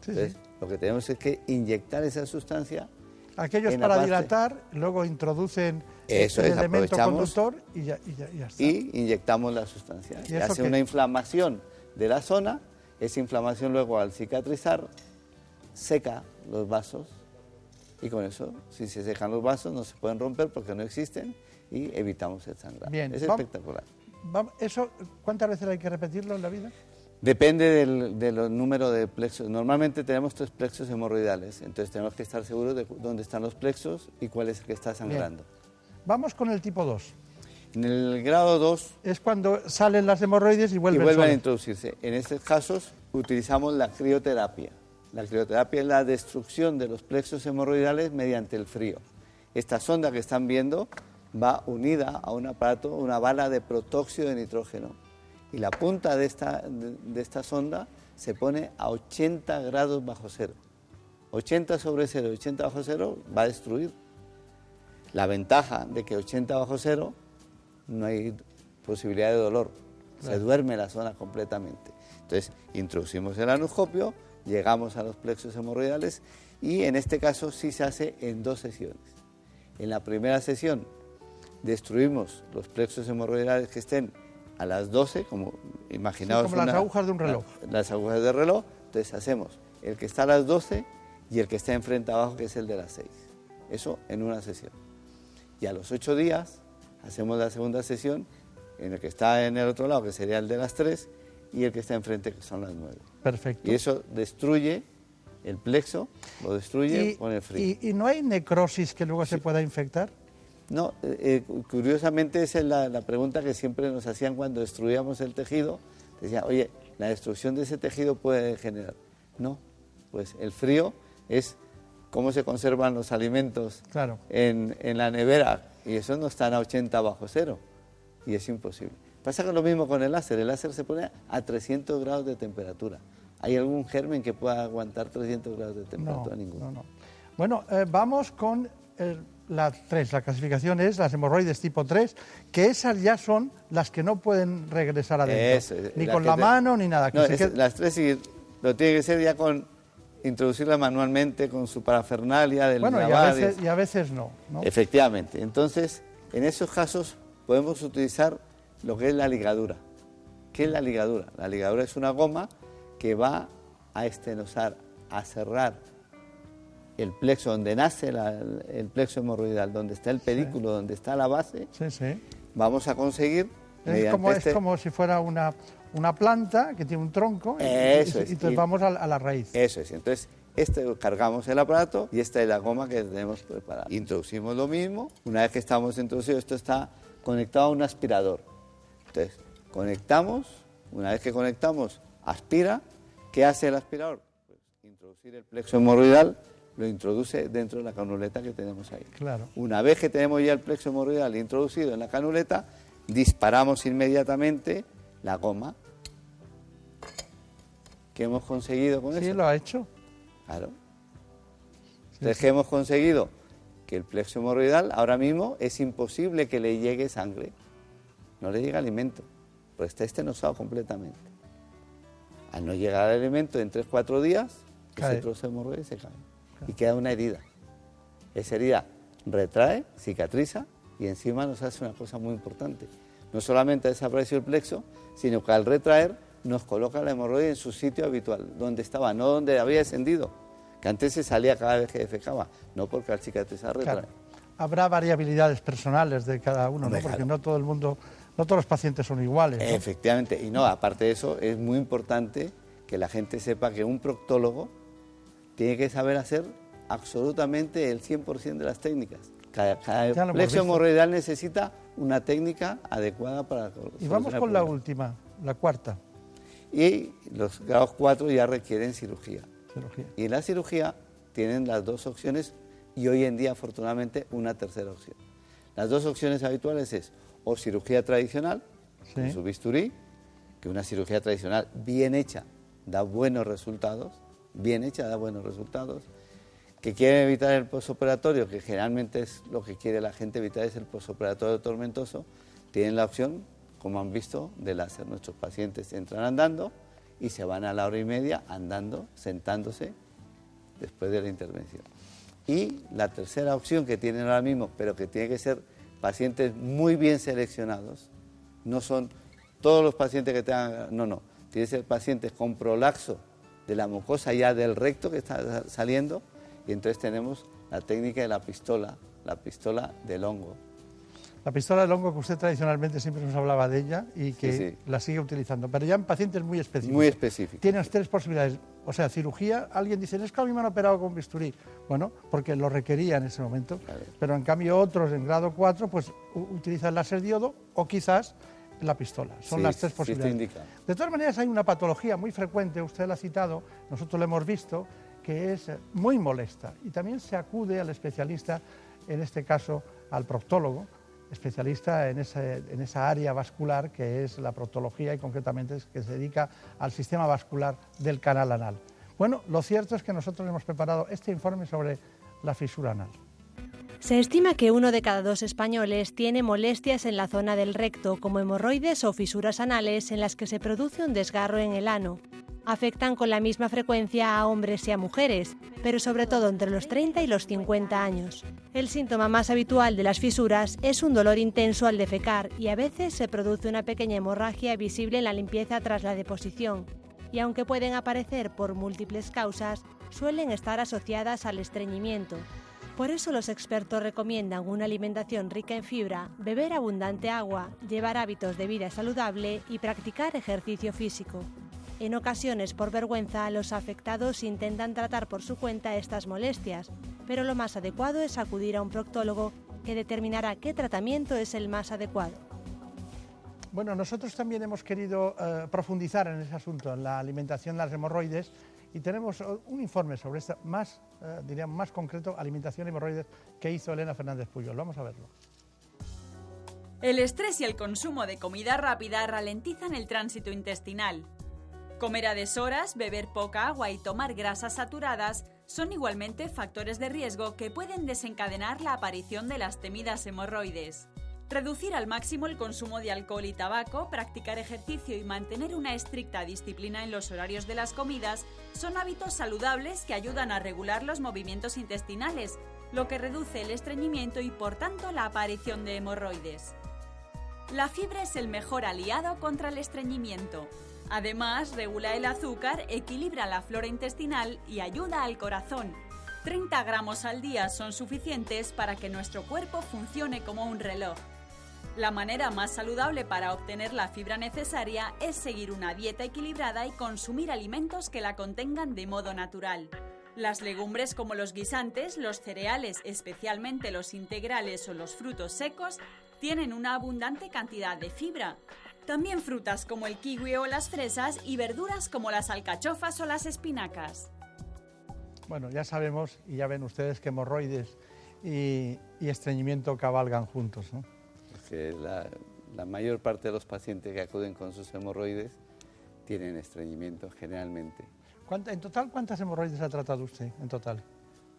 Entonces, lo que tenemos es que inyectar esa sustancia. Aquello es para dilatar, luego introducen eso el elemento conductor y ya, está. Y inyectamos la sustancia. ¿Y, hace una inflamación de la zona, esa inflamación luego al cicatrizar seca los vasos y con eso, si se secan los vasos, no se pueden romper porque no existen y evitamos el sangrado. Bien, es espectacular. ¿Eso cuántas veces hay que repetirlo en la vida? Depende del, número de plexos. Normalmente tenemos tres plexos hemorroidales, entonces tenemos que estar seguros de dónde están los plexos y cuál es el que está sangrando. Vamos con el tipo 2. En el grado 2... Es cuando salen las hemorroides y vuelven, y vuelven a introducirse. En estos casos utilizamos la crioterapia. La crioterapia es la destrucción de los plexos hemorroidales mediante el frío. Esta sonda que están viendo va unida a un aparato, una bala de protóxido de nitrógeno. Y la punta de esta, de, esta sonda se pone a 80 grados bajo cero. 80 sobre cero, 80 bajo cero va a destruir la ventaja de que 80 bajo cero no hay posibilidad de dolor, se duerme la zona completamente. Entonces, introducimos el anoscopio, llegamos a los plexos hemorroidales y en este caso sí se hace en dos sesiones. En la primera sesión destruimos los plexos hemorroidales que estén a las 12, como imaginaos. como las agujas de un reloj. las agujas de reloj, entonces hacemos el que está a las 12 y el que está enfrente abajo, que es el de las 6. Eso en una sesión. Y a los ocho días hacemos la segunda sesión en el que está en el otro lado, que sería el de las tres, y el que está enfrente, que son las nueve. Perfecto. Y eso destruye el plexo, lo destruye con el frío. Y, no hay necrosis que luego se pueda infectar? No, eh, eh, curiosamente esa es la, pregunta que siempre nos hacían cuando destruíamos el tejido. Decían, oye, la destrucción de ese tejido puede generar. No, pues el frío es cómo se conservan los alimentos en, en, la nevera y eso no están a 80 bajo cero y es imposible. Pasa que lo mismo con el láser, el láser se pone a 300 grados de temperatura. ¿Hay algún germen que pueda aguantar 300 grados de temperatura? No, Ninguno. No, bueno, eh, vamos con la 3. La clasificación es las hemorroides tipo 3, que esas ya son las que no pueden regresar adentro. ni con la mano ni nada. Las 3 sí, lo tiene que ser ya con introducirla manualmente con su parafernalia del bueno, y a, veces, y a veces no, no. Efectivamente. Entonces, en esos casos podemos utilizar lo que es la ligadura. ¿Qué es la ligadura? La ligadura es una goma que va a estenosar, a cerrar el plexo donde nace el plexo hemorroidal, donde está el pedículo, donde está la base. Sí, sí. Vamos a conseguir. Es, como, es este como si fuera una, una planta que tiene un tronco y, entonces vamos a, la raíz. Eso es. Entonces, este cargamos el aparato y esta es la goma que tenemos preparada. Introducimos lo mismo. Una vez que estamos introducidos, esto está conectado a un aspirador. Entonces, conectamos. Una vez que conectamos, aspira. ¿Qué hace el aspirador? Pues introducir el plexo hemorroidal lo introduce dentro de la canuleta que tenemos ahí. Claro. Una vez que tenemos ya el plexo hemorroidal introducido en la canuleta, disparamos inmediatamente la goma. ¿Qué hemos conseguido con eso? Sí, lo ha hecho. Claro. Entonces, ¿qué hemos conseguido? Que el plexo hemorroidal ahora mismo es imposible que le llegue sangre. No le llega alimento, pues está estenosado completamente. Al no llegar al alimento en 3-4 días, ese trozo hemorroide se cae y queda una herida. Esa herida retrae, cicatriza y encima nos hace una cosa muy importante. No solamente desapareció el plexo, sino que al retraer nos coloca la hemorroide en su sitio habitual, donde estaba, no donde había descendido, que antes se salía cada vez que defecaba, no porque al cicatrizar retrae. Habrá variabilidades personales de cada uno, ¿no? porque no todo el mundo, no todos los pacientes son iguales. Efectivamente, y no, aparte de eso, es muy importante que la gente sepa que un proctólogo tiene que saber hacer absolutamente el 100% de las técnicas. Cada, cada hemorroidal necesita una técnica adecuada para... Y vamos con la última, la cuarta. Y los grados 4 ya requieren cirugía. cirugía. Y en la cirugía tienen las dos opciones y hoy en día afortunadamente una tercera opción. Las dos opciones habituales es o cirugía tradicional, con su bisturí, que una cirugía tradicional bien hecha da buenos resultados, bien hecha da buenos resultados, que quieren evitar el posoperatorio, que generalmente es lo que quiere la gente evitar es el posoperatorio tormentoso, tienen la opción, como han visto, de láser. Nuestros pacientes entran andando y se van a la hora y media andando, sentándose después de la intervención. Y la tercera opción que tienen ahora mismo, pero que tiene que ser pacientes muy bien seleccionados, no son todos los pacientes que tengan, no, no, tienen que ser pacientes con prolaxo de la mucosa ya del recto que está saliendo y entonces tenemos la técnica de la pistola, la pistola del hongo. La pistola del hongo que usted tradicionalmente siempre nos hablaba de ella y que la sigue utilizando, pero ya en pacientes muy específicos. Muy específicos. Tienes tres posibilidades. O sea, cirugía, alguien dice, es que a mí me han operado con bisturí. Bueno, porque lo requería en ese momento. Pero en cambio otros en grado 4 pues utilizan láser diodo o quizás la pistola. Son las tres posibilidades. de todas maneras, hay una patología muy frecuente, usted la ha citado, nosotros la hemos visto, que es muy molesta. Y también se acude al especialista, en este caso al proctólogo, especialista en, en esa área vascular que es la proctología y concretamente es que se dedica al sistema vascular del canal anal. Bueno, lo cierto es que nosotros hemos preparado este informe sobre la fisura anal. Se estima que uno de cada dos españoles tiene molestias en la zona del recto, como hemorroides o fisuras anales en las que se produce un desgarro en el ano. Afectan con la misma frecuencia a hombres y a mujeres, pero sobre todo entre los 30 y los 50 años. El síntoma más habitual de las fisuras es un dolor intenso al defecar y a veces se produce una pequeña hemorragia visible en la limpieza tras la deposición. Y aunque pueden aparecer por múltiples causas, suelen estar asociadas al estreñimiento, por eso los expertos recomiendan una alimentación rica en fibra, beber abundante agua, llevar hábitos de vida saludable y practicar ejercicio físico. En ocasiones, por vergüenza, los afectados intentan tratar por su cuenta estas molestias, pero lo más adecuado es acudir a un proctólogo que determinará qué tratamiento es el más adecuado. Bueno, nosotros también hemos querido eh, profundizar en ese asunto, en la alimentación de las hemorroides, y tenemos un informe sobre esto, más, eh, diríamos, más concreto, alimentación de hemorroides, que hizo Elena Fernández Puyol. Vamos a verlo. El estrés y el consumo de comida rápida ralentizan el tránsito intestinal. Comer a deshoras, beber poca agua y tomar grasas saturadas son igualmente factores de riesgo que pueden desencadenar la aparición de las temidas hemorroides. Reducir al máximo el consumo de alcohol y tabaco, practicar ejercicio y mantener una estricta disciplina en los horarios de las comidas son hábitos saludables que ayudan a regular los movimientos intestinales, lo que reduce el estreñimiento y por tanto la aparición de hemorroides. La fibra es el mejor aliado contra el estreñimiento. Además, regula el azúcar, equilibra la flora intestinal y ayuda al corazón, 30 gramos al día son suficientes para que nuestro cuerpo funcione como un reloj. La manera más saludable para obtener la fibra necesaria es seguir una dieta equilibrada y consumir alimentos que la contengan de modo natural. Las legumbres como los guisantes, los cereales, especialmente los integrales o los frutos secos, tienen una abundante cantidad de fibra. También frutas como el kiwi o las fresas y verduras como las alcachofas o las espinacas. Bueno, ya sabemos y ya ven ustedes que hemorroides y, y estreñimiento cabalgan juntos, ¿no? La, mayor parte de los pacientes que acuden con sus hemorroides tienen estreñimiento generalmente. ¿En total cuántas hemorroides ha tratado usted en total?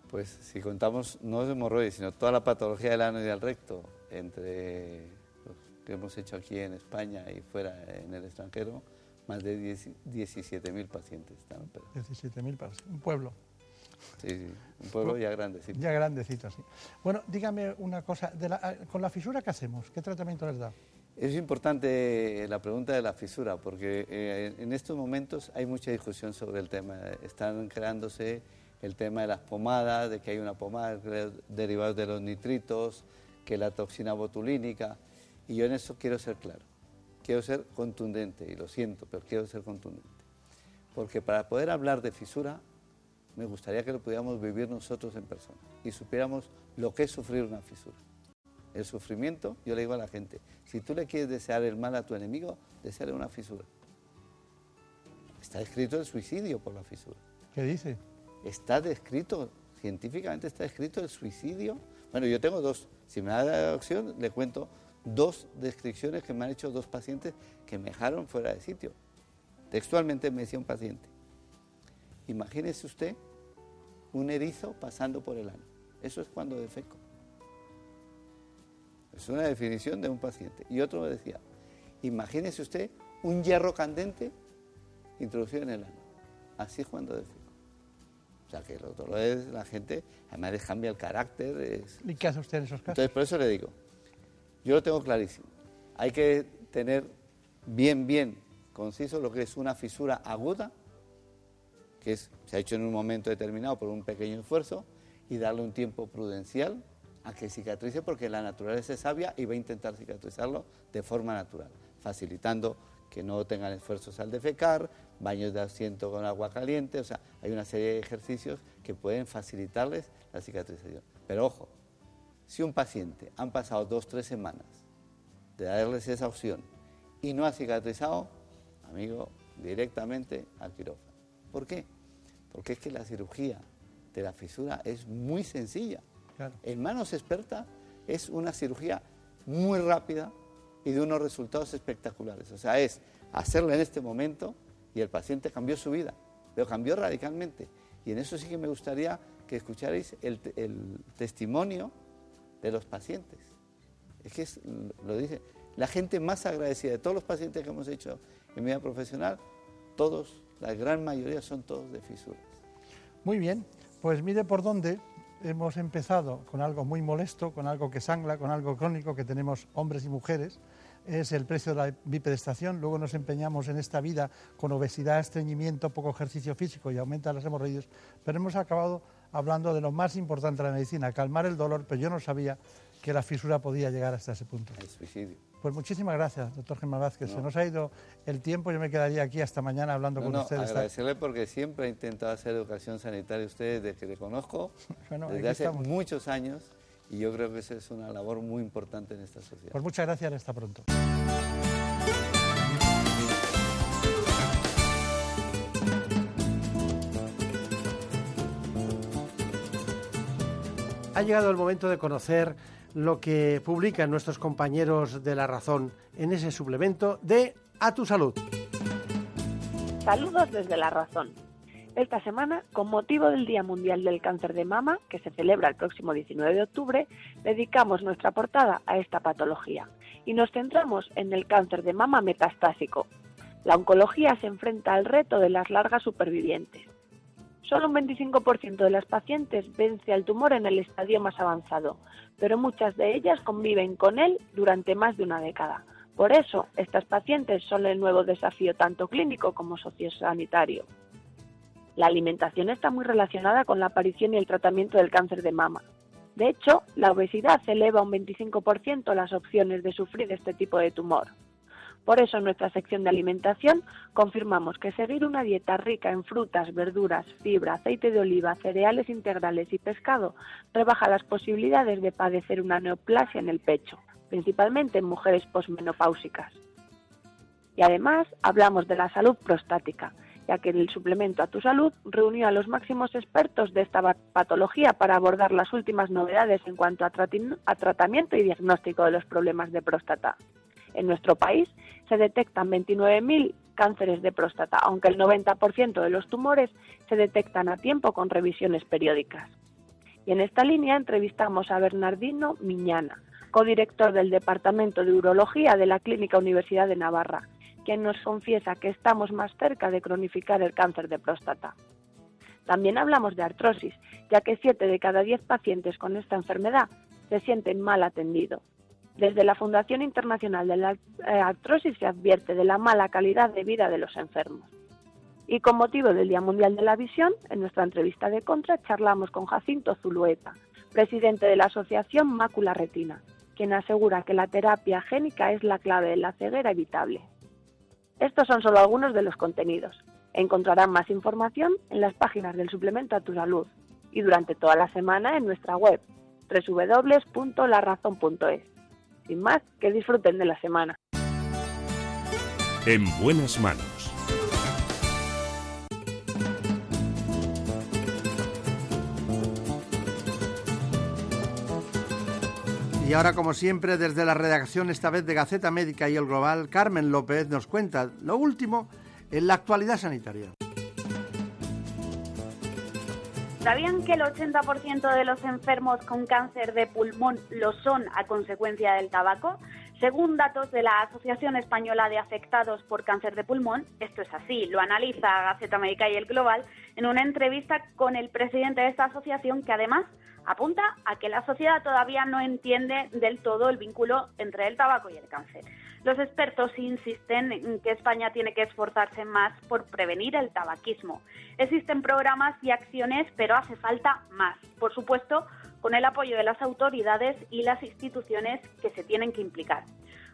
Pues si contamos no hemorroides, sino toda la patología del ano y del recto, entre los que hemos hecho aquí en España y fuera en el extranjero, más de 17.000 pacientes están operados. 17.000 pacientes, un pueblo. Sí, sí, un pueblo ya grandecito. Ya grandecito, sí. Bueno, dígame una cosa, con la fisura, ¿qué hacemos? ¿Qué tratamiento les da? Es importante la pregunta de la fisura, porque eh, en estos momentos hay mucha discusión sobre el tema. Están creándose el tema de las pomadas, de que hay una pomada derivada de los nitritos, que la toxina botulínica, y yo en eso quiero ser claro. Quiero ser contundente, y lo siento, pero quiero ser contundente. Porque para poder hablar de fisura me gustaría que lo pudiéramos vivir nosotros en persona y supiéramos lo que es sufrir una fisura. El sufrimiento, yo le digo a la gente, si tú le quieres desear el mal a tu enemigo, deseale una fisura. Está descrito el suicidio por la fisura. ¿Qué dice? Está descrito, científicamente está descrito el suicidio. Bueno, yo tengo dos, si me da la opción, le cuento dos descripciones que me han hecho dos pacientes que me dejaron fuera de sitio. Textualmente me decía un paciente, Imagínese usted un erizo pasando por el ano. Eso es cuando defeco. Es una definición de un paciente. Y otro me decía, imagínese usted un hierro candente introducido en el ano. Así es cuando defeco. O sea que lo otro es la gente, además les cambia el carácter. ¿Y qué hace usted en esos casos? Entonces, por eso le digo, yo lo tengo clarísimo. Hay que tener bien, bien conciso lo que es una fisura aguda que se ha hecho en un momento determinado por un pequeño esfuerzo, y darle un tiempo prudencial a que cicatrice, porque la naturaleza es sabia y va a intentar cicatrizarlo de forma natural, facilitando que no tengan esfuerzos al defecar, baños de asiento con agua caliente, o sea, hay una serie de ejercicios que pueden facilitarles la cicatrización. Pero ojo, si un paciente han pasado dos, tres semanas de darles esa opción y no ha cicatrizado, amigo, directamente al quirófano. ¿Por qué? Porque es que la cirugía de la fisura es muy sencilla. En manos expertas es una cirugía muy rápida y de unos resultados espectaculares. O sea, es hacerla en este momento y el paciente cambió su vida, pero cambió radicalmente. Y en eso sí que me gustaría que escucharais el, testimonio de los pacientes. Es que lo dice, la gente más agradecida de todos los pacientes que hemos hecho en mi vida profesional, todos la gran mayoría son todos de fisuras. Muy bien, pues mire por dónde hemos empezado con algo muy molesto, con algo que sangla, con algo crónico que tenemos hombres y mujeres, es el precio de la bipedestación. Luego nos empeñamos en esta vida con obesidad, estreñimiento, poco ejercicio físico y aumenta las hemorroides, pero hemos acabado hablando de lo más importante de la medicina, calmar el dolor, pero yo no sabía que la fisura podía llegar hasta ese punto. El suicidio. Pues muchísimas gracias, doctor Germán Vázquez. Se nos ha ido el tiempo, yo me quedaría aquí hasta mañana hablando con ustedes. Agradecerle porque siempre ha intentado hacer educación sanitaria usted desde que le conozco, desde hace muchos años, Y yo creo que esa es una labor muy importante en esta sociedad. Pues muchas gracias, hasta pronto. Ha llegado el momento de conocer lo que publican nuestros compañeros de La Razón en ese suplemento de A tu Salud. Saludos desde La Razón. Esta semana, con motivo del Día Mundial del Cáncer de Mama, que se celebra el próximo 19 de octubre, dedicamos nuestra portada a esta patología y nos centramos en el cáncer de mama metastásico. La oncología se enfrenta al reto de las largas supervivientes. Solo un 25% de las pacientes vence al tumor en el estadio más avanzado, pero muchas de ellas conviven con él durante más de una década. Por eso, estas pacientes son el nuevo desafío tanto clínico como sociosanitario. La alimentación está muy relacionada con la aparición y el tratamiento del cáncer de mama. De hecho, la obesidad eleva un 25% las opciones de sufrir este tipo de tumor. Por eso en nuestra sección de alimentación confirmamos que seguir una dieta rica en frutas, verduras, fibra, aceite de oliva, cereales integrales y pescado rebaja las posibilidades de padecer una neoplasia en el pecho, principalmente en mujeres posmenopáusicas. Y además hablamos de la salud prostática, ya que el suplemento a tu salud reunió a los máximos expertos de esta patología para abordar las últimas novedades en cuanto a tratamiento y diagnóstico de los problemas de próstata. En nuestro país se detectan 29.000 cánceres de próstata, aunque el 90% de los tumores se detectan a tiempo con revisiones periódicas. Y en esta línea entrevistamos a Bernardino Miñana, codirector del Departamento de Urología de la Clínica Universidad de Navarra, quien nos confiesa que estamos más cerca de cronificar el cáncer de próstata. También hablamos de artrosis, ya que 7 de cada 10 pacientes con esta enfermedad se sienten mal atendidos. Desde la Fundación Internacional de la eh, Artrosis se advierte de la mala calidad de vida de los enfermos. Y con motivo del Día Mundial de la Visión, en nuestra entrevista de Contra charlamos con Jacinto Zulueta, presidente de la Asociación Mácula Retina, quien asegura que la terapia génica es la clave de la ceguera evitable. Estos son solo algunos de los contenidos. Encontrarán más información en las páginas del suplemento a tu salud y durante toda la semana en nuestra web www.larazón.es. Sin más, que disfruten de la semana. En buenas manos. Y ahora, como siempre, desde la redacción, esta vez de Gaceta Médica y El Global, Carmen López nos cuenta lo último en la actualidad sanitaria. ¿Sabían que el 80% de los enfermos con cáncer de pulmón lo son a consecuencia del tabaco? Según datos de la Asociación Española de Afectados por Cáncer de Pulmón, esto es así, lo analiza Gaceta Médica y el Global en una entrevista con el presidente de esta asociación que además apunta a que la sociedad todavía no entiende del todo el vínculo entre el tabaco y el cáncer. Los expertos insisten en que España tiene que esforzarse más por prevenir el tabaquismo. Existen programas y acciones, pero hace falta más. Por supuesto, con el apoyo de las autoridades y las instituciones que se tienen que implicar.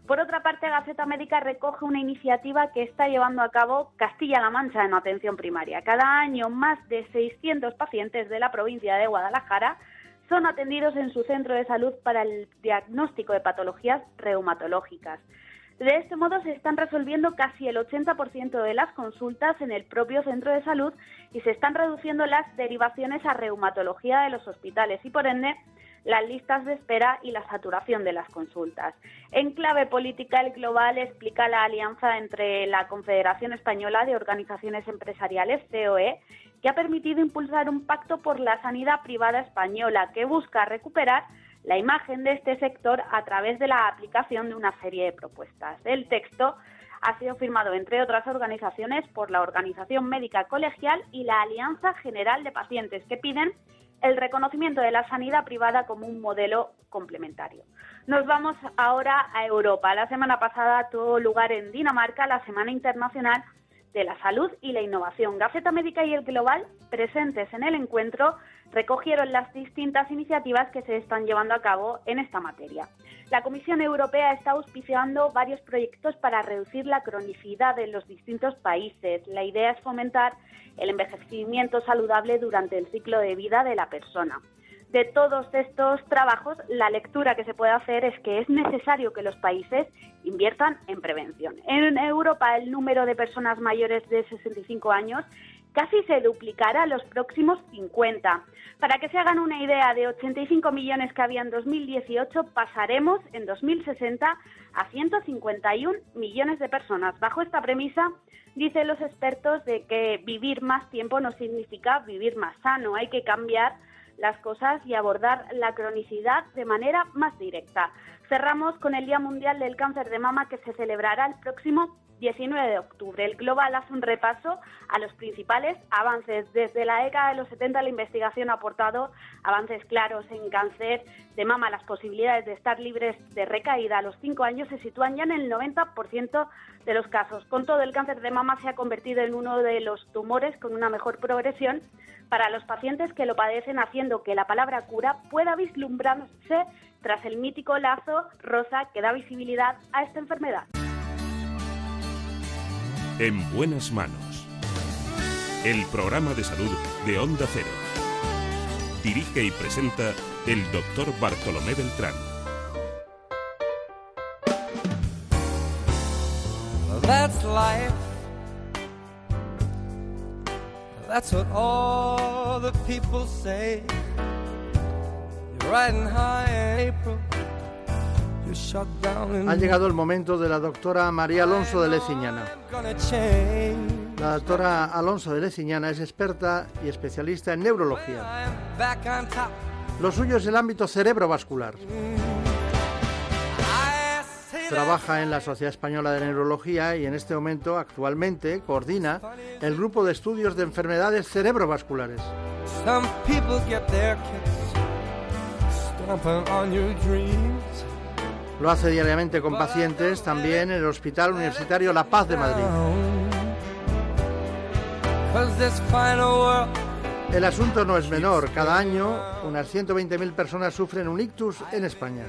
Por otra parte, Gaceta Médica recoge una iniciativa que está llevando a cabo Castilla-La Mancha en atención primaria. Cada año, más de 600 pacientes de la provincia de Guadalajara son atendidos en su centro de salud para el diagnóstico de patologías reumatológicas. De este modo se están resolviendo casi el 80% de las consultas en el propio centro de salud y se están reduciendo las derivaciones a reumatología de los hospitales y por ende las listas de espera y la saturación de las consultas. En clave política, el Global explica la alianza entre la Confederación Española de Organizaciones Empresariales, COE, que ha permitido impulsar un pacto por la sanidad privada española que busca recuperar la imagen de este sector a través de la aplicación de una serie de propuestas. El texto ha sido firmado, entre otras organizaciones, por la Organización Médica Colegial y la Alianza General de Pacientes, que piden el reconocimiento de la sanidad privada como un modelo complementario. Nos vamos ahora a Europa. La semana pasada tuvo lugar en Dinamarca la Semana Internacional de la Salud y la Innovación. Gaceta Médica y el Global, presentes en el encuentro, recogieron las distintas iniciativas que se están llevando a cabo en esta materia. La Comisión Europea está auspiciando varios proyectos para reducir la cronicidad en los distintos países. La idea es fomentar el envejecimiento saludable durante el ciclo de vida de la persona. de todos estos trabajos, la lectura que se puede hacer es que es necesario que los países inviertan en prevención. En Europa el número de personas mayores de 65 años casi se duplicará los próximos 50. Para que se hagan una idea, de 85 millones que había en 2018, pasaremos en 2060 a 151 millones de personas. Bajo esta premisa, dicen los expertos de que vivir más tiempo no significa vivir más sano, hay que cambiar las cosas y abordar la cronicidad de manera más directa. Cerramos con el Día Mundial del Cáncer de Mama que se celebrará el próximo 19 de octubre. El Global hace un repaso a los principales avances. Desde la década de los 70 la investigación ha aportado avances claros en cáncer de mama. Las posibilidades de estar libres de recaída a los 5 años se sitúan ya en el 90% de los casos. Con todo, el cáncer de mama se ha convertido en uno de los tumores con una mejor progresión para los pacientes que lo padecen, haciendo que la palabra cura pueda vislumbrarse tras el mítico lazo rosa que da visibilidad a esta enfermedad. En buenas manos. El programa de salud de Onda Cero. Dirige y presenta el doctor Bartolomé Beltrán. That's life. That's what all the people say. Ha llegado el momento de la doctora María Alonso de Leciñana. La doctora Alonso de Leciñana es experta y especialista en neurología. Lo suyo es el ámbito cerebrovascular. Trabaja en la Sociedad Española de Neurología y en este momento, actualmente, coordina el grupo de estudios de enfermedades cerebrovasculares. Lo hace diariamente con pacientes, también en el Hospital Universitario La Paz de Madrid. El asunto no es menor. Cada año, unas 120.000 personas sufren un ictus en España.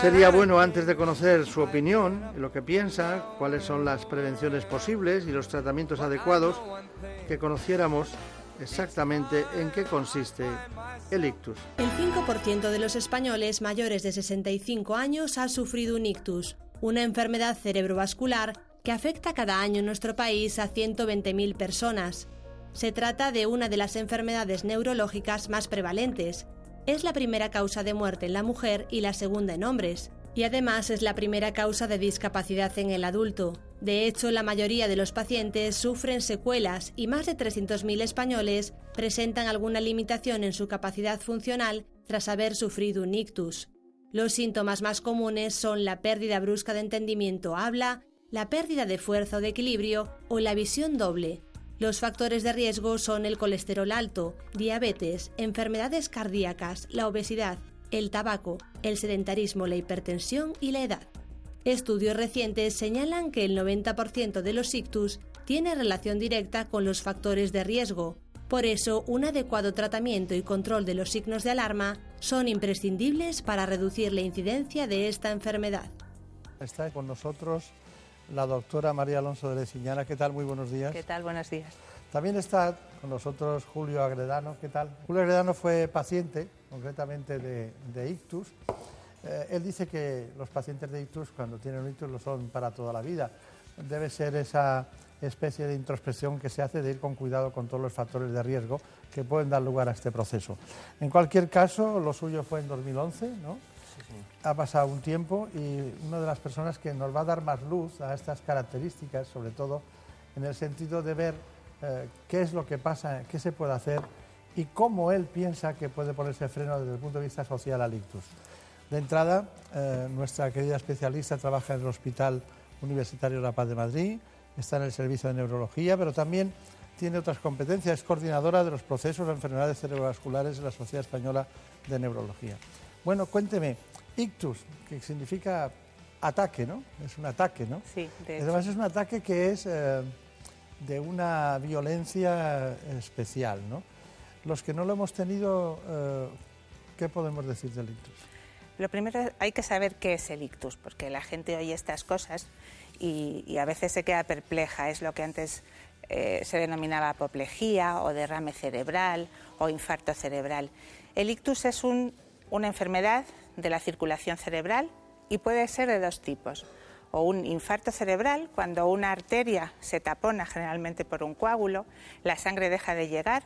Sería bueno, antes de conocer su opinión, lo que piensa, cuáles son las prevenciones posibles y los tratamientos adecuados, que conociéramos exactamente en qué consiste el ictus. El 5% de los españoles mayores de 65 años ha sufrido un ictus, una enfermedad cerebrovascular que afecta cada año en nuestro país a 120.000 personas. Se trata de una de las enfermedades neurológicas más prevalentes. Es la primera causa de muerte en la mujer y la segunda en hombres. Y además es la primera causa de discapacidad en el adulto. De hecho, la mayoría de los pacientes sufren secuelas y más de 300.000 españoles presentan alguna limitación en su capacidad funcional tras haber sufrido un ictus. Los síntomas más comunes son la pérdida brusca de entendimiento habla, la pérdida de fuerza o de equilibrio o la visión doble. Los factores de riesgo son el colesterol alto, diabetes, enfermedades cardíacas, la obesidad, el tabaco, el sedentarismo, la hipertensión y la edad. Estudios recientes señalan que el 90% de los ictus tiene relación directa con los factores de riesgo. Por eso, un adecuado tratamiento y control de los signos de alarma son imprescindibles para reducir la incidencia de esta enfermedad. Está con nosotros la doctora María Alonso de Leciñana. ¿Qué tal? Muy buenos días. ¿Qué tal? Buenos días. También está con nosotros Julio Agredano. ¿Qué tal? Julio Agredano fue paciente, concretamente de, de ictus. Eh, él dice que los pacientes de ictus, cuando tienen un ictus, lo son para toda la vida. Debe ser esa especie de introspección que se hace de ir con cuidado con todos los factores de riesgo que pueden dar lugar a este proceso. En cualquier caso, lo suyo fue en 2011, ¿no? Ha pasado un tiempo y una de las personas que nos va a dar más luz a estas características, sobre todo en el sentido de ver eh, qué es lo que pasa, qué se puede hacer y cómo él piensa que puede ponerse freno desde el punto de vista social al ictus. De entrada, eh, nuestra querida especialista trabaja en el Hospital Universitario La Paz de Madrid, está en el servicio de neurología, pero también tiene otras competencias, es coordinadora de los procesos de enfermedades cerebrovasculares en la Sociedad Española de Neurología. Bueno, cuénteme, ictus, que significa ataque, ¿no? Es un ataque, ¿no? Sí, de hecho. Además es un ataque que es eh, de una violencia especial, ¿no? Los que no lo hemos tenido, eh, ¿qué podemos decir del ictus? Lo primero hay que saber qué es el ictus, porque la gente oye estas cosas y, a veces se queda perpleja. Es lo que antes eh, se denominaba apoplejía o derrame cerebral o infarto cerebral. El ictus es una enfermedad de la circulación cerebral y puede ser de dos tipos. O un infarto cerebral, cuando una arteria se tapona generalmente por un coágulo, la sangre deja de llegar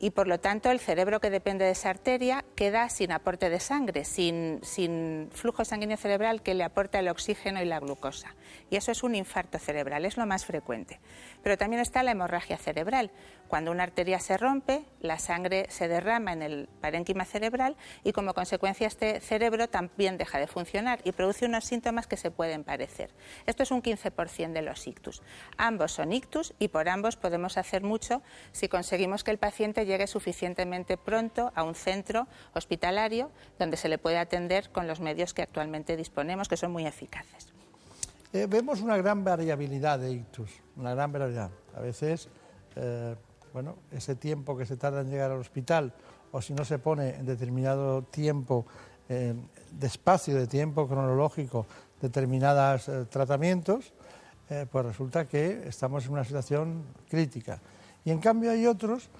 y por lo tanto el cerebro que depende de esa arteria queda sin aporte de sangre, sin, sin, flujo sanguíneo cerebral que le aporta el oxígeno y la glucosa. Y eso es un infarto cerebral, es lo más frecuente. Pero también está la hemorragia cerebral. Cuando una arteria se rompe, la sangre se derrama en el parénquima cerebral y como consecuencia este cerebro también deja de funcionar y produce unos síntomas que se pueden parecer. Esto es un 15% de los ictus. Ambos son ictus y por ambos podemos hacer mucho si conseguimos que el paciente llegue suficientemente pronto a un centro hospitalario donde se le puede atender con los medios que actualmente disponemos, que son muy eficaces. Eh, vemos una gran variabilidad de ictus, una gran variabilidad. A veces, eh, bueno, ese tiempo que se tarda en llegar al hospital, o si no se pone en determinado tiempo, eh, de espacio, de tiempo cronológico, determinados tratamientos, pues resulta que estamos en una situación crítica. Y en cambio hay otros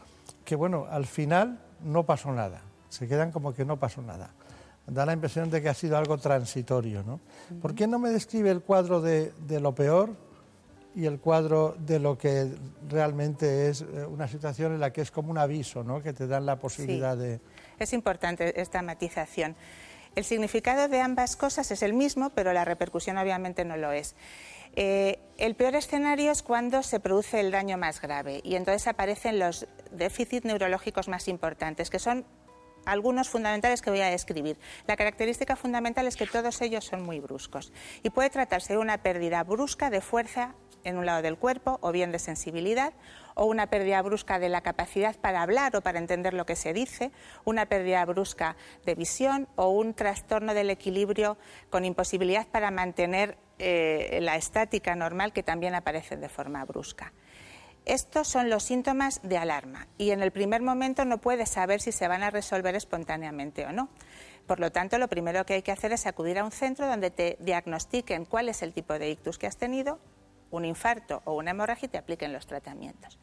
que, bueno, al final no pasó nada, se quedan como que no pasó nada. Da la impresión de que ha sido algo transitorio, ¿no? ¿Por qué no me describe el cuadro de, lo peor y el cuadro de lo que realmente es eh, una situación en la que es como un aviso, ¿no? Que te dan la posibilidad de... Es importante esta matización. El significado de ambas cosas es el mismo, pero la repercusión obviamente no lo es. Eh, el peor escenario es cuando se produce el daño más grave y entonces aparecen los déficits neurológicos más importantes, que son algunos fundamentales que voy a describir. La característica fundamental es que todos ellos son muy bruscos y puede tratarse de una pérdida brusca de fuerza en un lado del cuerpo o bien de sensibilidad o una pérdida brusca de la capacidad para hablar o para entender lo que se dice, una pérdida brusca de visión o un trastorno del equilibrio con imposibilidad para mantener eh, la estática normal que también aparece de forma brusca. Estos son los síntomas de alarma y en el primer momento no puedes saber si se van a resolver espontáneamente o no. Por lo tanto, lo primero que hay que hacer es acudir a un centro donde te diagnostiquen cuál es el tipo de ictus que has tenido, un infarto o una hemorragia y te apliquen los tratamientos.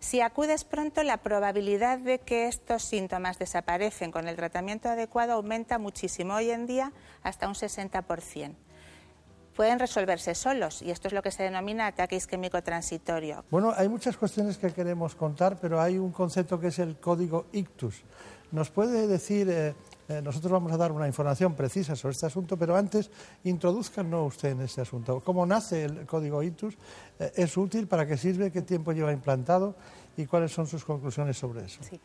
Si acudes pronto, la probabilidad de que estos síntomas desaparecen con el tratamiento adecuado aumenta muchísimo hoy en día hasta un 60% pueden resolverse solos y esto es lo que se denomina ataque isquémico transitorio. Bueno, hay muchas cuestiones que queremos contar, pero hay un concepto que es el código ictus. ¿Nos puede decir, eh, eh, nosotros vamos a dar una información precisa sobre este asunto, pero antes introduzcanos usted en este asunto. ¿Cómo nace el código ictus? Eh, ¿Es útil? ¿Para qué sirve? ¿Qué tiempo lleva implantado? ¿Y cuáles son sus conclusiones sobre eso? Sí.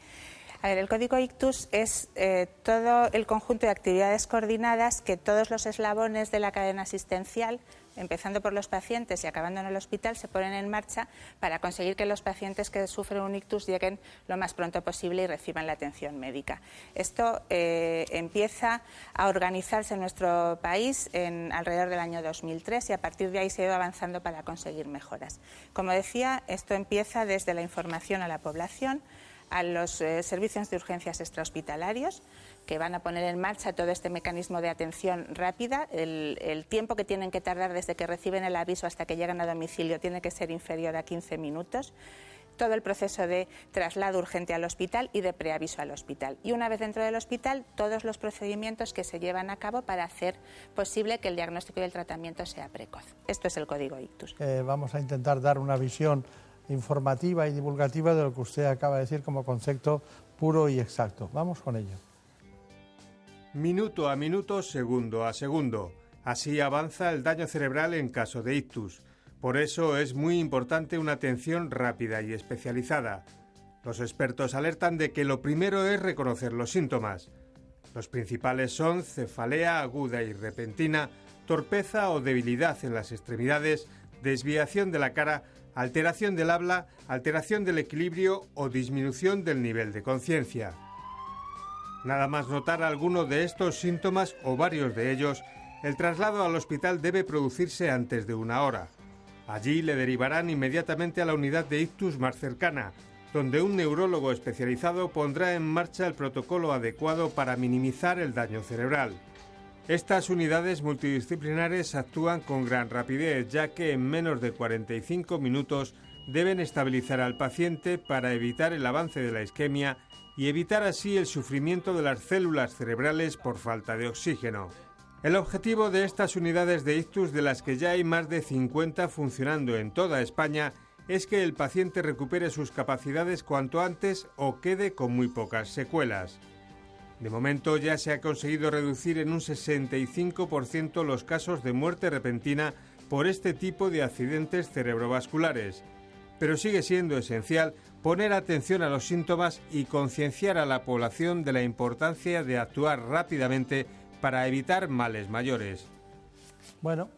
A ver, el código ICTUS es eh, todo el conjunto de actividades coordinadas que todos los eslabones de la cadena asistencial, empezando por los pacientes y acabando en el hospital, se ponen en marcha para conseguir que los pacientes que sufren un ictus lleguen lo más pronto posible y reciban la atención médica. Esto eh, empieza a organizarse en nuestro país en alrededor del año 2003 y a partir de ahí se ha ido avanzando para conseguir mejoras. Como decía, esto empieza desde la información a la población, a los eh, servicios de urgencias extrahospitalarios que van a poner en marcha todo este mecanismo de atención rápida. El, tiempo que tienen que tardar desde que reciben el aviso hasta que llegan a domicilio tiene que ser inferior a 15 minutos. Todo el proceso de traslado urgente al hospital y de preaviso al hospital. Y una vez dentro del hospital, todos los procedimientos que se llevan a cabo para hacer posible que el diagnóstico y el tratamiento sea precoz. Esto es el código ICTUS. Eh, vamos a intentar dar una visión informativa y divulgativa de lo que usted acaba de decir como concepto puro y exacto. Vamos con ello. Minuto a minuto, segundo a segundo. Así avanza el daño cerebral en caso de ictus. Por eso es muy importante una atención rápida y especializada. Los expertos alertan de que lo primero es reconocer los síntomas. Los principales son cefalea aguda y repentina, torpeza o debilidad en las extremidades, desviación de la cara alteración del habla, alteración del equilibrio o disminución del nivel de conciencia. Nada más notar alguno de estos síntomas o varios de ellos, el traslado al hospital debe producirse antes de una hora. Allí le derivarán inmediatamente a la unidad de ictus más cercana, donde un neurólogo especializado pondrá en marcha el protocolo adecuado para minimizar el daño cerebral. Estas unidades multidisciplinares actúan con gran rapidez, ya que en menos de 45 minutos deben estabilizar al paciente para evitar el avance de la isquemia y evitar así el sufrimiento de las células cerebrales por falta de oxígeno. El objetivo de estas unidades de ictus, de las que ya hay más de 50 funcionando en toda España, es que el paciente recupere sus capacidades cuanto antes o quede con muy pocas secuelas. De momento ya se ha conseguido reducir en un 65% los casos de muerte repentina por este tipo de accidentes cerebrovasculares, pero sigue siendo esencial poner atención a los síntomas y concienciar a la población de la importancia de actuar rápidamente para evitar males mayores. Bueno,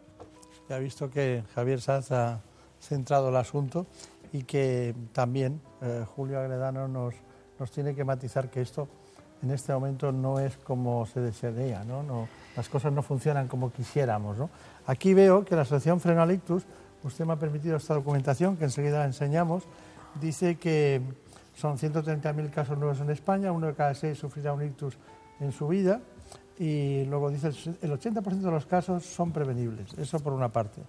ya ha visto que Javier Sanz ha centrado el asunto y que también eh, Julio Agredano nos tiene que matizar que esto en este momento no es como se desearía, ¿no? No, las cosas no funcionan como quisiéramos. Aquí veo que la Asociación Frenalictus, usted me ha permitido esta documentación que enseguida la enseñamos, dice que son 130.000 casos nuevos en España, uno de cada seis sufrirá un ictus en su vida y luego dice el 80% de los casos son prevenibles, eso por una parte.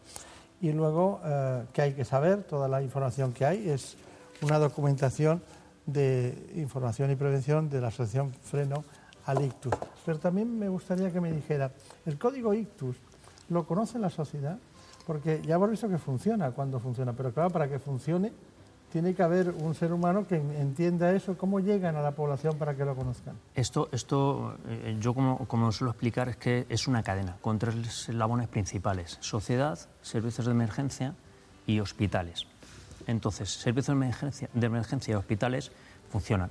Y luego eh, que hay que saber, toda la información que hay es una documentación de información y prevención de la Asociación Freno al Ictus. Pero también me gustaría que me dijera, ¿el código Ictus lo conoce la sociedad? Porque ya hemos visto que funciona cuando funciona, pero claro, para que funcione tiene que haber un ser humano que entienda eso. ¿Cómo llegan a la población para que lo conozcan? Esto, esto eh, yo como, como suelo explicar, es que es una cadena con tres eslabones principales. Sociedad, servicios de emergencia y hospitales. Entonces, servicios de emergencia, de emergencia y hospitales funcionan.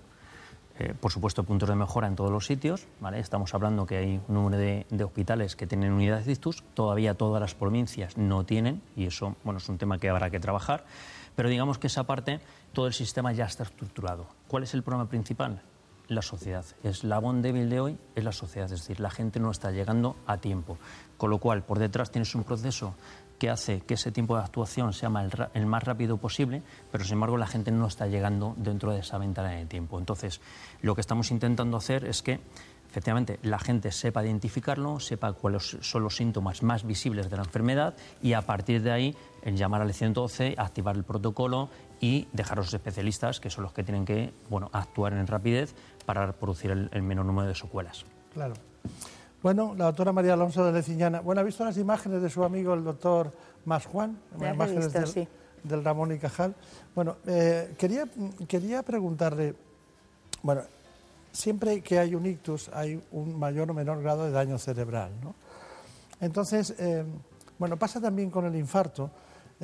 Eh, por supuesto, puntos de mejora en todos los sitios. ¿vale? Estamos hablando que hay un número de, hospitales que tienen unidades de ictus. Todavía todas las provincias no tienen, y eso bueno, es un tema que habrá que trabajar. Pero digamos que esa parte, todo el sistema ya está estructurado. ¿Cuál es el problema principal? La sociedad. Es la débil de hoy, es la sociedad. Es decir, la gente no está llegando a tiempo. Con lo cual, por detrás tienes un proceso que hace que ese tiempo de actuación sea el más rápido posible, pero sin embargo la gente no está llegando dentro de esa ventana de tiempo. Entonces, lo que estamos intentando hacer es que efectivamente la gente sepa identificarlo, sepa cuáles son los síntomas más visibles de la enfermedad y a partir de ahí llamar al 112, activar el protocolo y dejar a los especialistas, que son los que tienen que bueno, actuar en rapidez para producir el, el menor número de secuelas. Claro. Bueno, la doctora María Alonso de Leciñana. Bueno, ¿ha visto las imágenes de su amigo el doctor Mas Juan? Las imágenes visto, del, sí. del Ramón y Cajal. Bueno, eh, quería, quería preguntarle, bueno, siempre que hay un ictus hay un mayor o menor grado de daño cerebral, ¿no? Entonces, eh, bueno, pasa también con el infarto.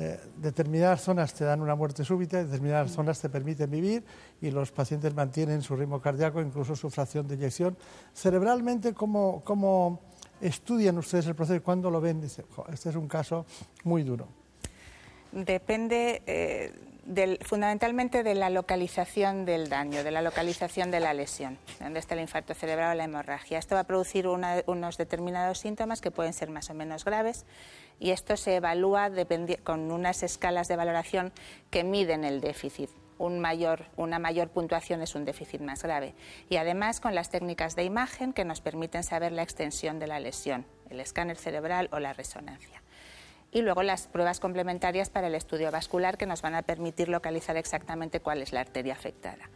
Eh, determinadas zonas te dan una muerte súbita, determinadas zonas te permiten vivir y los pacientes mantienen su ritmo cardíaco, incluso su fracción de eyección. Cerebralmente, ¿cómo, cómo estudian ustedes el proceso? ¿Cuándo lo ven? Dice, este es un caso muy duro. Depende eh, del, fundamentalmente de la localización del daño, de la localización de la lesión, donde está el infarto cerebral o la hemorragia. Esto va a producir una, unos determinados síntomas que pueden ser más o menos graves y esto se evalúa con unas escalas de valoración que miden el déficit. Una mayor puntuación es un déficit más grave. Y además con las técnicas de imagen que nos permiten saber la extensión de la lesión, el escáner cerebral o la resonancia y luego las pruebas complementarias para el estudio vascular que nos van a permitir localizar exactamente cuál es la arteria afectada.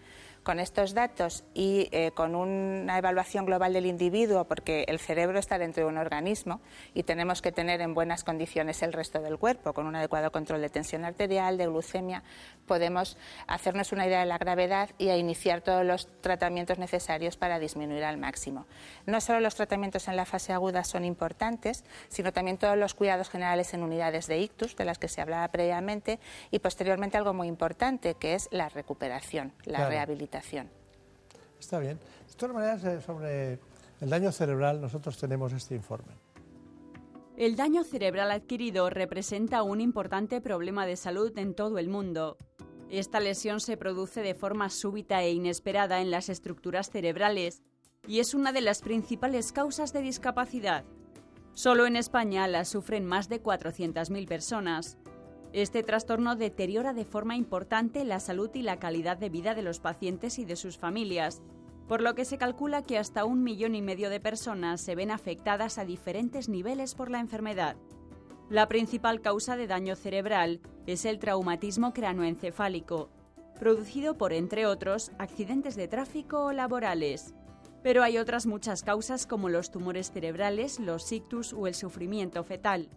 Con estos datos y eh, con una evaluación global del individuo, porque el cerebro está dentro de un organismo y tenemos que tener en buenas condiciones el resto del cuerpo, con un adecuado control de tensión arterial, de glucemia, podemos hacernos una idea de la gravedad y a iniciar todos los tratamientos necesarios para disminuir al máximo. No solo los tratamientos en la fase aguda son importantes, sino también todos los cuidados generales en unidades de ictus, de las que se hablaba previamente, y posteriormente algo muy importante, que es la recuperación, la Claro. rehabilitación. Está bien. De todas maneras, eh, sobre el daño cerebral, nosotros tenemos este informe. El daño cerebral adquirido representa un importante problema de salud en todo el mundo. Esta lesión se produce de forma súbita e inesperada en las estructuras cerebrales y es una de las principales causas de discapacidad. Solo en España la sufren más de 400.000 personas. Este trastorno deteriora de forma importante la salud y la calidad de vida de los pacientes y de sus familias, por lo que se calcula que hasta un millón y medio de personas se ven afectadas a diferentes niveles por la enfermedad. La principal causa de daño cerebral es el traumatismo cranoencefálico, producido por, entre otros, accidentes de tráfico o laborales. Pero hay otras muchas causas como los tumores cerebrales, los ictus o el sufrimiento fetal.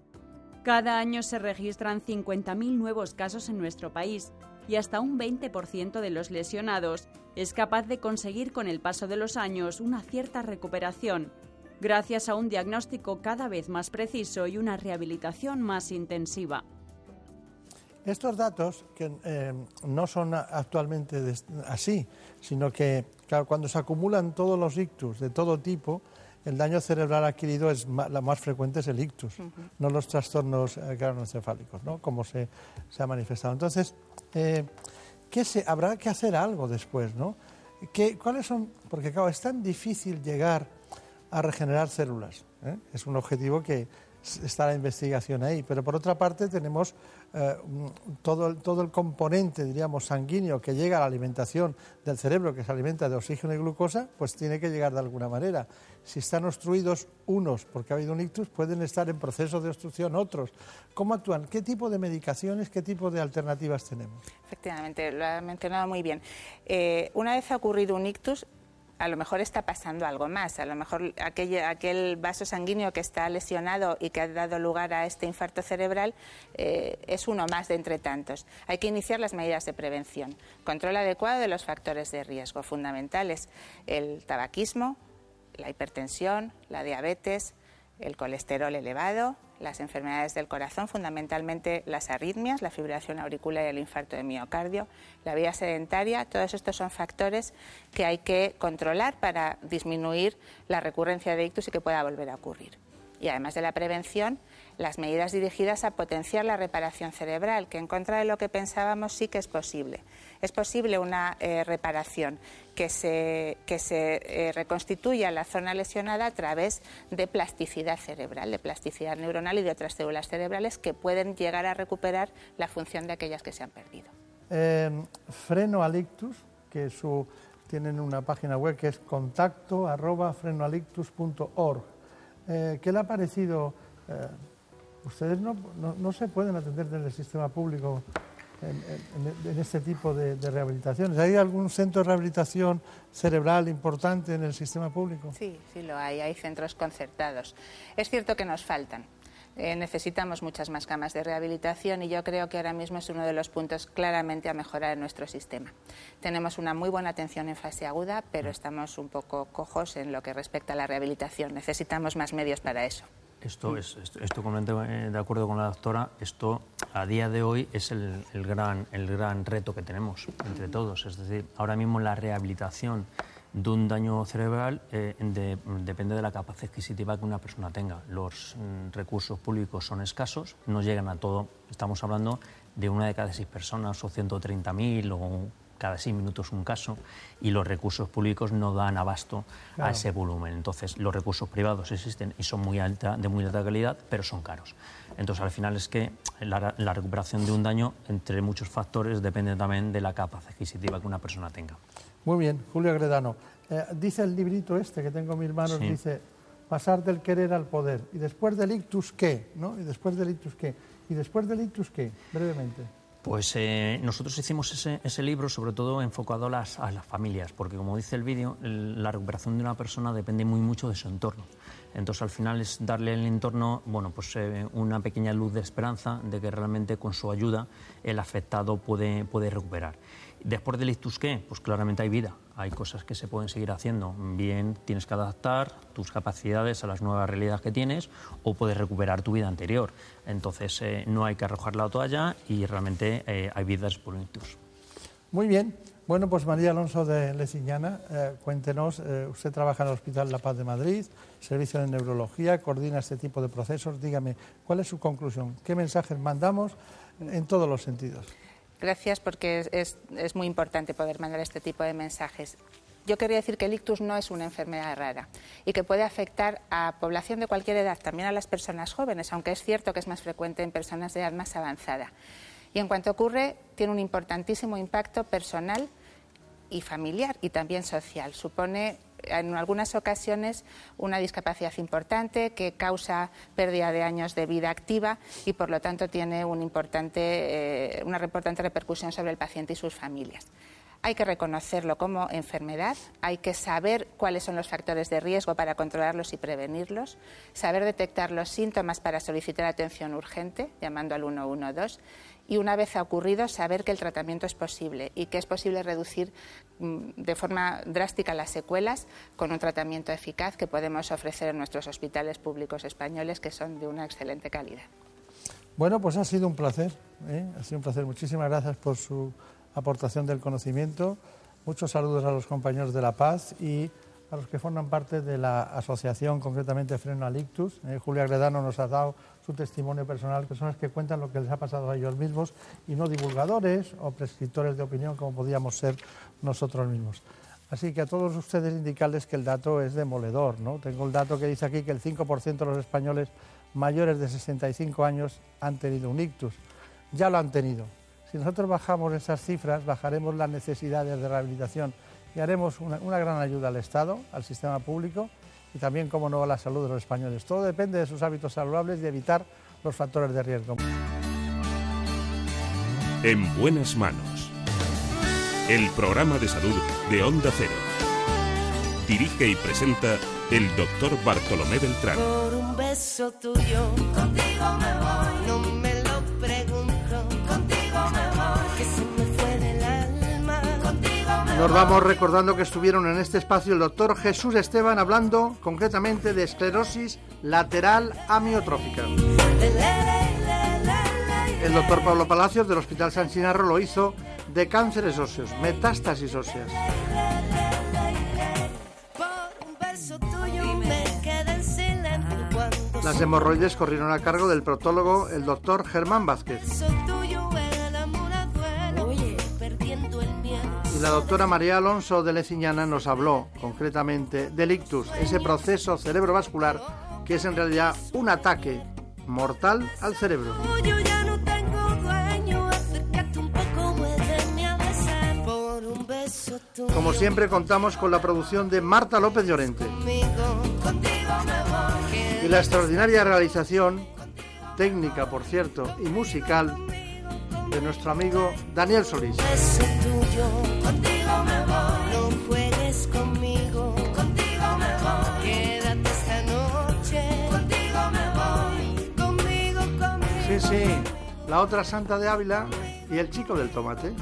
Cada año se registran 50.000 nuevos casos en nuestro país y hasta un 20% de los lesionados es capaz de conseguir con el paso de los años una cierta recuperación, gracias a un diagnóstico cada vez más preciso y una rehabilitación más intensiva. Estos datos, que eh, no son actualmente así, sino que cuando se acumulan todos los ictus de todo tipo, el daño cerebral adquirido es la más frecuente es el ictus, no los trastornos eh, craneoencefálicos, ¿no? como se, se, ha manifestado. Entonces, eh, ¿qué se, habrá que hacer algo después, ¿no? ¿Qué, ¿Cuáles son? Porque claro, es tan difícil llegar a regenerar células. Es un objetivo que está la investigación ahí. Pero por otra parte tenemos eh, todo, todo el componente, diríamos, sanguíneo que llega a la alimentación del cerebro, que se alimenta de oxígeno y glucosa, pues tiene que llegar de alguna manera. Si están obstruidos unos porque ha habido un ictus, pueden estar en proceso de obstrucción otros. ¿Cómo actúan? ¿Qué tipo de medicaciones, qué tipo de alternativas tenemos? Efectivamente, lo ha mencionado muy bien. Eh, una vez ha ocurrido un ictus, a lo mejor está pasando algo más, a lo mejor aquel, aquel, vaso sanguíneo que está lesionado y que ha dado lugar a este infarto cerebral eh, es uno más de entre tantos. Hay que iniciar las medidas de prevención. Control adecuado de los factores de riesgo fundamentales, el tabaquismo, la hipertensión, la diabetes, el colesterol elevado, las enfermedades del corazón, fundamentalmente las arritmias, la fibrilación auricular y el infarto de miocardio, la vida sedentaria, todos estos son factores que hay que controlar para disminuir la recurrencia de ictus y que pueda volver a ocurrir. Y además de la prevención, las medidas dirigidas a potenciar la reparación cerebral, que en contra de lo que pensábamos sí que es posible. Es posible una eh, reparación que se, que se eh, reconstituya la zona lesionada a través de plasticidad cerebral, de plasticidad neuronal y de otras células cerebrales que pueden llegar a recuperar la función de aquellas que se han perdido. Eh, que su, tienen una página web que es contacto arroba frenoalictus.org. ¿Qué le ha parecido? ustedes no, no, se pueden atender en el sistema público en, este tipo de, rehabilitaciones. ¿Hay algún centro de rehabilitación cerebral importante en el sistema público? Sí, sí lo hay, hay centros concertados. Es cierto que nos faltan. Eh, necesitamos muchas más camas de rehabilitación y yo creo que ahora mismo es uno de los puntos claramente a mejorar en nuestro sistema. Tenemos una muy buena atención en fase aguda, pero estamos un poco cojos en lo que respecta a la rehabilitación. Necesitamos más medios para eso. Esto es, esto, completamente eh, de acuerdo con la doctora. Esto a día de hoy es el, gran, el gran reto que tenemos entre todos. Es decir, ahora mismo la rehabilitación de un daño cerebral eh, depende de la capacidad adquisitiva que una persona tenga. Los mm, recursos públicos son escasos, no llegan a todo. Estamos hablando de una de cada seis personas o 130.000 o cada seis minutos un caso y los recursos públicos no dan abasto a ese volumen. Entonces, los recursos privados existen y son muy alta, de muy alta calidad, pero son caros. Entonces, al final es que la, recuperación de un daño, entre muchos factores, depende también de la capacidad adquisitiva que una persona tenga. Muy bien, Julio Agredano. Eh, dice el librito este que tengo en mis manos, dice, pasar del querer al poder. ¿Y después del ictus qué? ¿no? ¿Y después del ictus qué? ¿Y después del ictus qué? Brevemente. Pues eh, nosotros hicimos ese, libro sobre todo enfocado a las, familias, porque como dice el vídeo, la recuperación de una persona depende muy mucho de su entorno. Entonces al final es darle al entorno bueno, pues, eh, una pequeña luz de esperanza de que realmente con su ayuda el afectado puede, puede recuperar. Después del ictus, ¿qué? Pues claramente hay vida, hay cosas que se pueden seguir haciendo. Bien, tienes que adaptar tus capacidades a las nuevas realidades que tienes o puedes recuperar tu vida anterior. Entonces, eh, no hay que arrojar la toalla y realmente eh, hay vidas por un ictus. Muy bien. Bueno, pues María Alonso de Leciñana, eh, cuéntenos, usted trabaja en el Hospital La Paz de Madrid, servicio de neurología, coordina este tipo de procesos. Dígame, ¿cuál es su conclusión? ¿Qué mensajes mandamos en todos los sentidos? Gracias porque es, muy importante poder mandar este tipo de mensajes. Yo quería decir que el ictus no es una enfermedad rara y que puede afectar a población de cualquier edad, también a las personas jóvenes, aunque es cierto que es más frecuente en personas de edad más avanzada. Y en cuanto ocurre, tiene un importantísimo impacto personal y familiar y también social. Supone en algunas ocasiones una discapacidad importante que causa pérdida de años de vida activa y por lo tanto tiene un importante, eh, una importante repercusión sobre el paciente y sus familias. Hay que reconocerlo como enfermedad, hay que saber cuáles son los factores de riesgo para controlarlos y prevenirlos, saber detectar los síntomas para solicitar atención urgente, llamando al 112, y una vez ha ocurrido, saber que el tratamiento es posible y que es posible reducir mm, de forma drástica las secuelas con un tratamiento eficaz que podemos ofrecer en nuestros hospitales públicos españoles, que son de una excelente calidad. Bueno, pues ha sido un placer, ¿eh? ha sido un placer. Muchísimas gracias por su aportación del conocimiento. Muchos saludos a los compañeros de La Paz y a los que forman parte de la asociación, concretamente Freno Alictus. Eh, Julia Gredano nos ha dado su testimonio personal, personas que cuentan lo que les ha pasado a ellos mismos y no divulgadores o prescriptores de opinión como podíamos ser nosotros mismos. Así que a todos ustedes indicarles que el dato es demoledor. ¿no? Tengo el dato que dice aquí que el 5% de los españoles mayores de 65 años han tenido un ictus. Ya lo han tenido. Si nosotros bajamos esas cifras, bajaremos las necesidades de rehabilitación y haremos una, gran ayuda al Estado, al sistema público y también, como no, a la salud de los españoles. Todo depende de sus hábitos saludables y evitar los factores de riesgo. En buenas manos. El programa de salud de Onda Cero. Dirige y presenta el doctor Bartolomé Beltrán. Por un beso tuyo, contigo me voy. No me Nos vamos recordando que estuvieron en este espacio el doctor Jesús Esteban hablando concretamente de esclerosis lateral amiotrófica. El doctor Pablo Palacios del Hospital San Chinarro lo hizo de cánceres óseos, metástasis óseas. Las hemorroides corrieron a cargo del protólogo el doctor Germán Vázquez. La doctora María Alonso de Leciñana nos habló concretamente del ictus, ese proceso cerebrovascular que es en realidad un ataque mortal al cerebro. Como siempre contamos con la producción de Marta López Llorente. Y la extraordinaria realización técnica, por cierto, y musical de nuestro amigo Daniel Solís. Sí, sí, la otra santa de Ávila y el chico del tomate.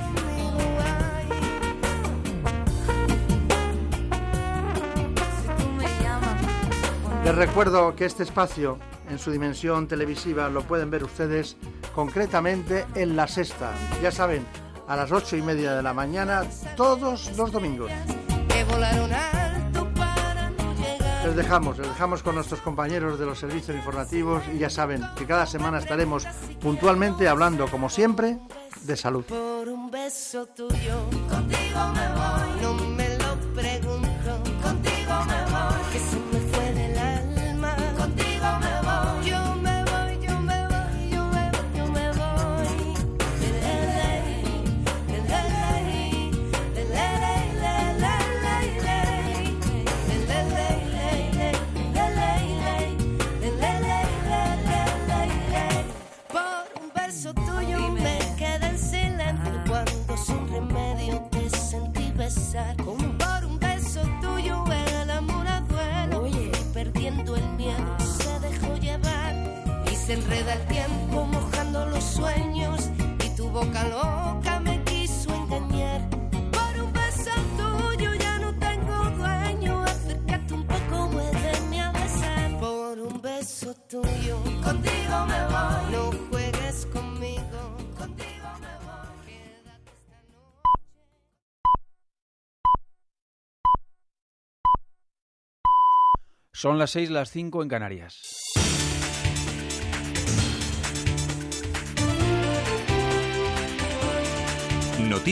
Les recuerdo que este espacio, en su dimensión televisiva, lo pueden ver ustedes concretamente en la sexta. Ya saben, a las ocho y media de la mañana, todos los domingos. Les dejamos, les dejamos con nuestros compañeros de los servicios informativos y ya saben que cada semana estaremos puntualmente hablando, como siempre, de salud. Por un beso tuyo, contigo me voy, se enreda el tiempo mojando los sueños y tu boca loca me quiso engañar. Por un beso tuyo ya no tengo dueño, acércate un poco, muéveme a besar. Por un beso tuyo, contigo me voy, no juegues conmigo, contigo me voy. quédate esta noche. Son las seis, las cinco en Canarias. Noticias.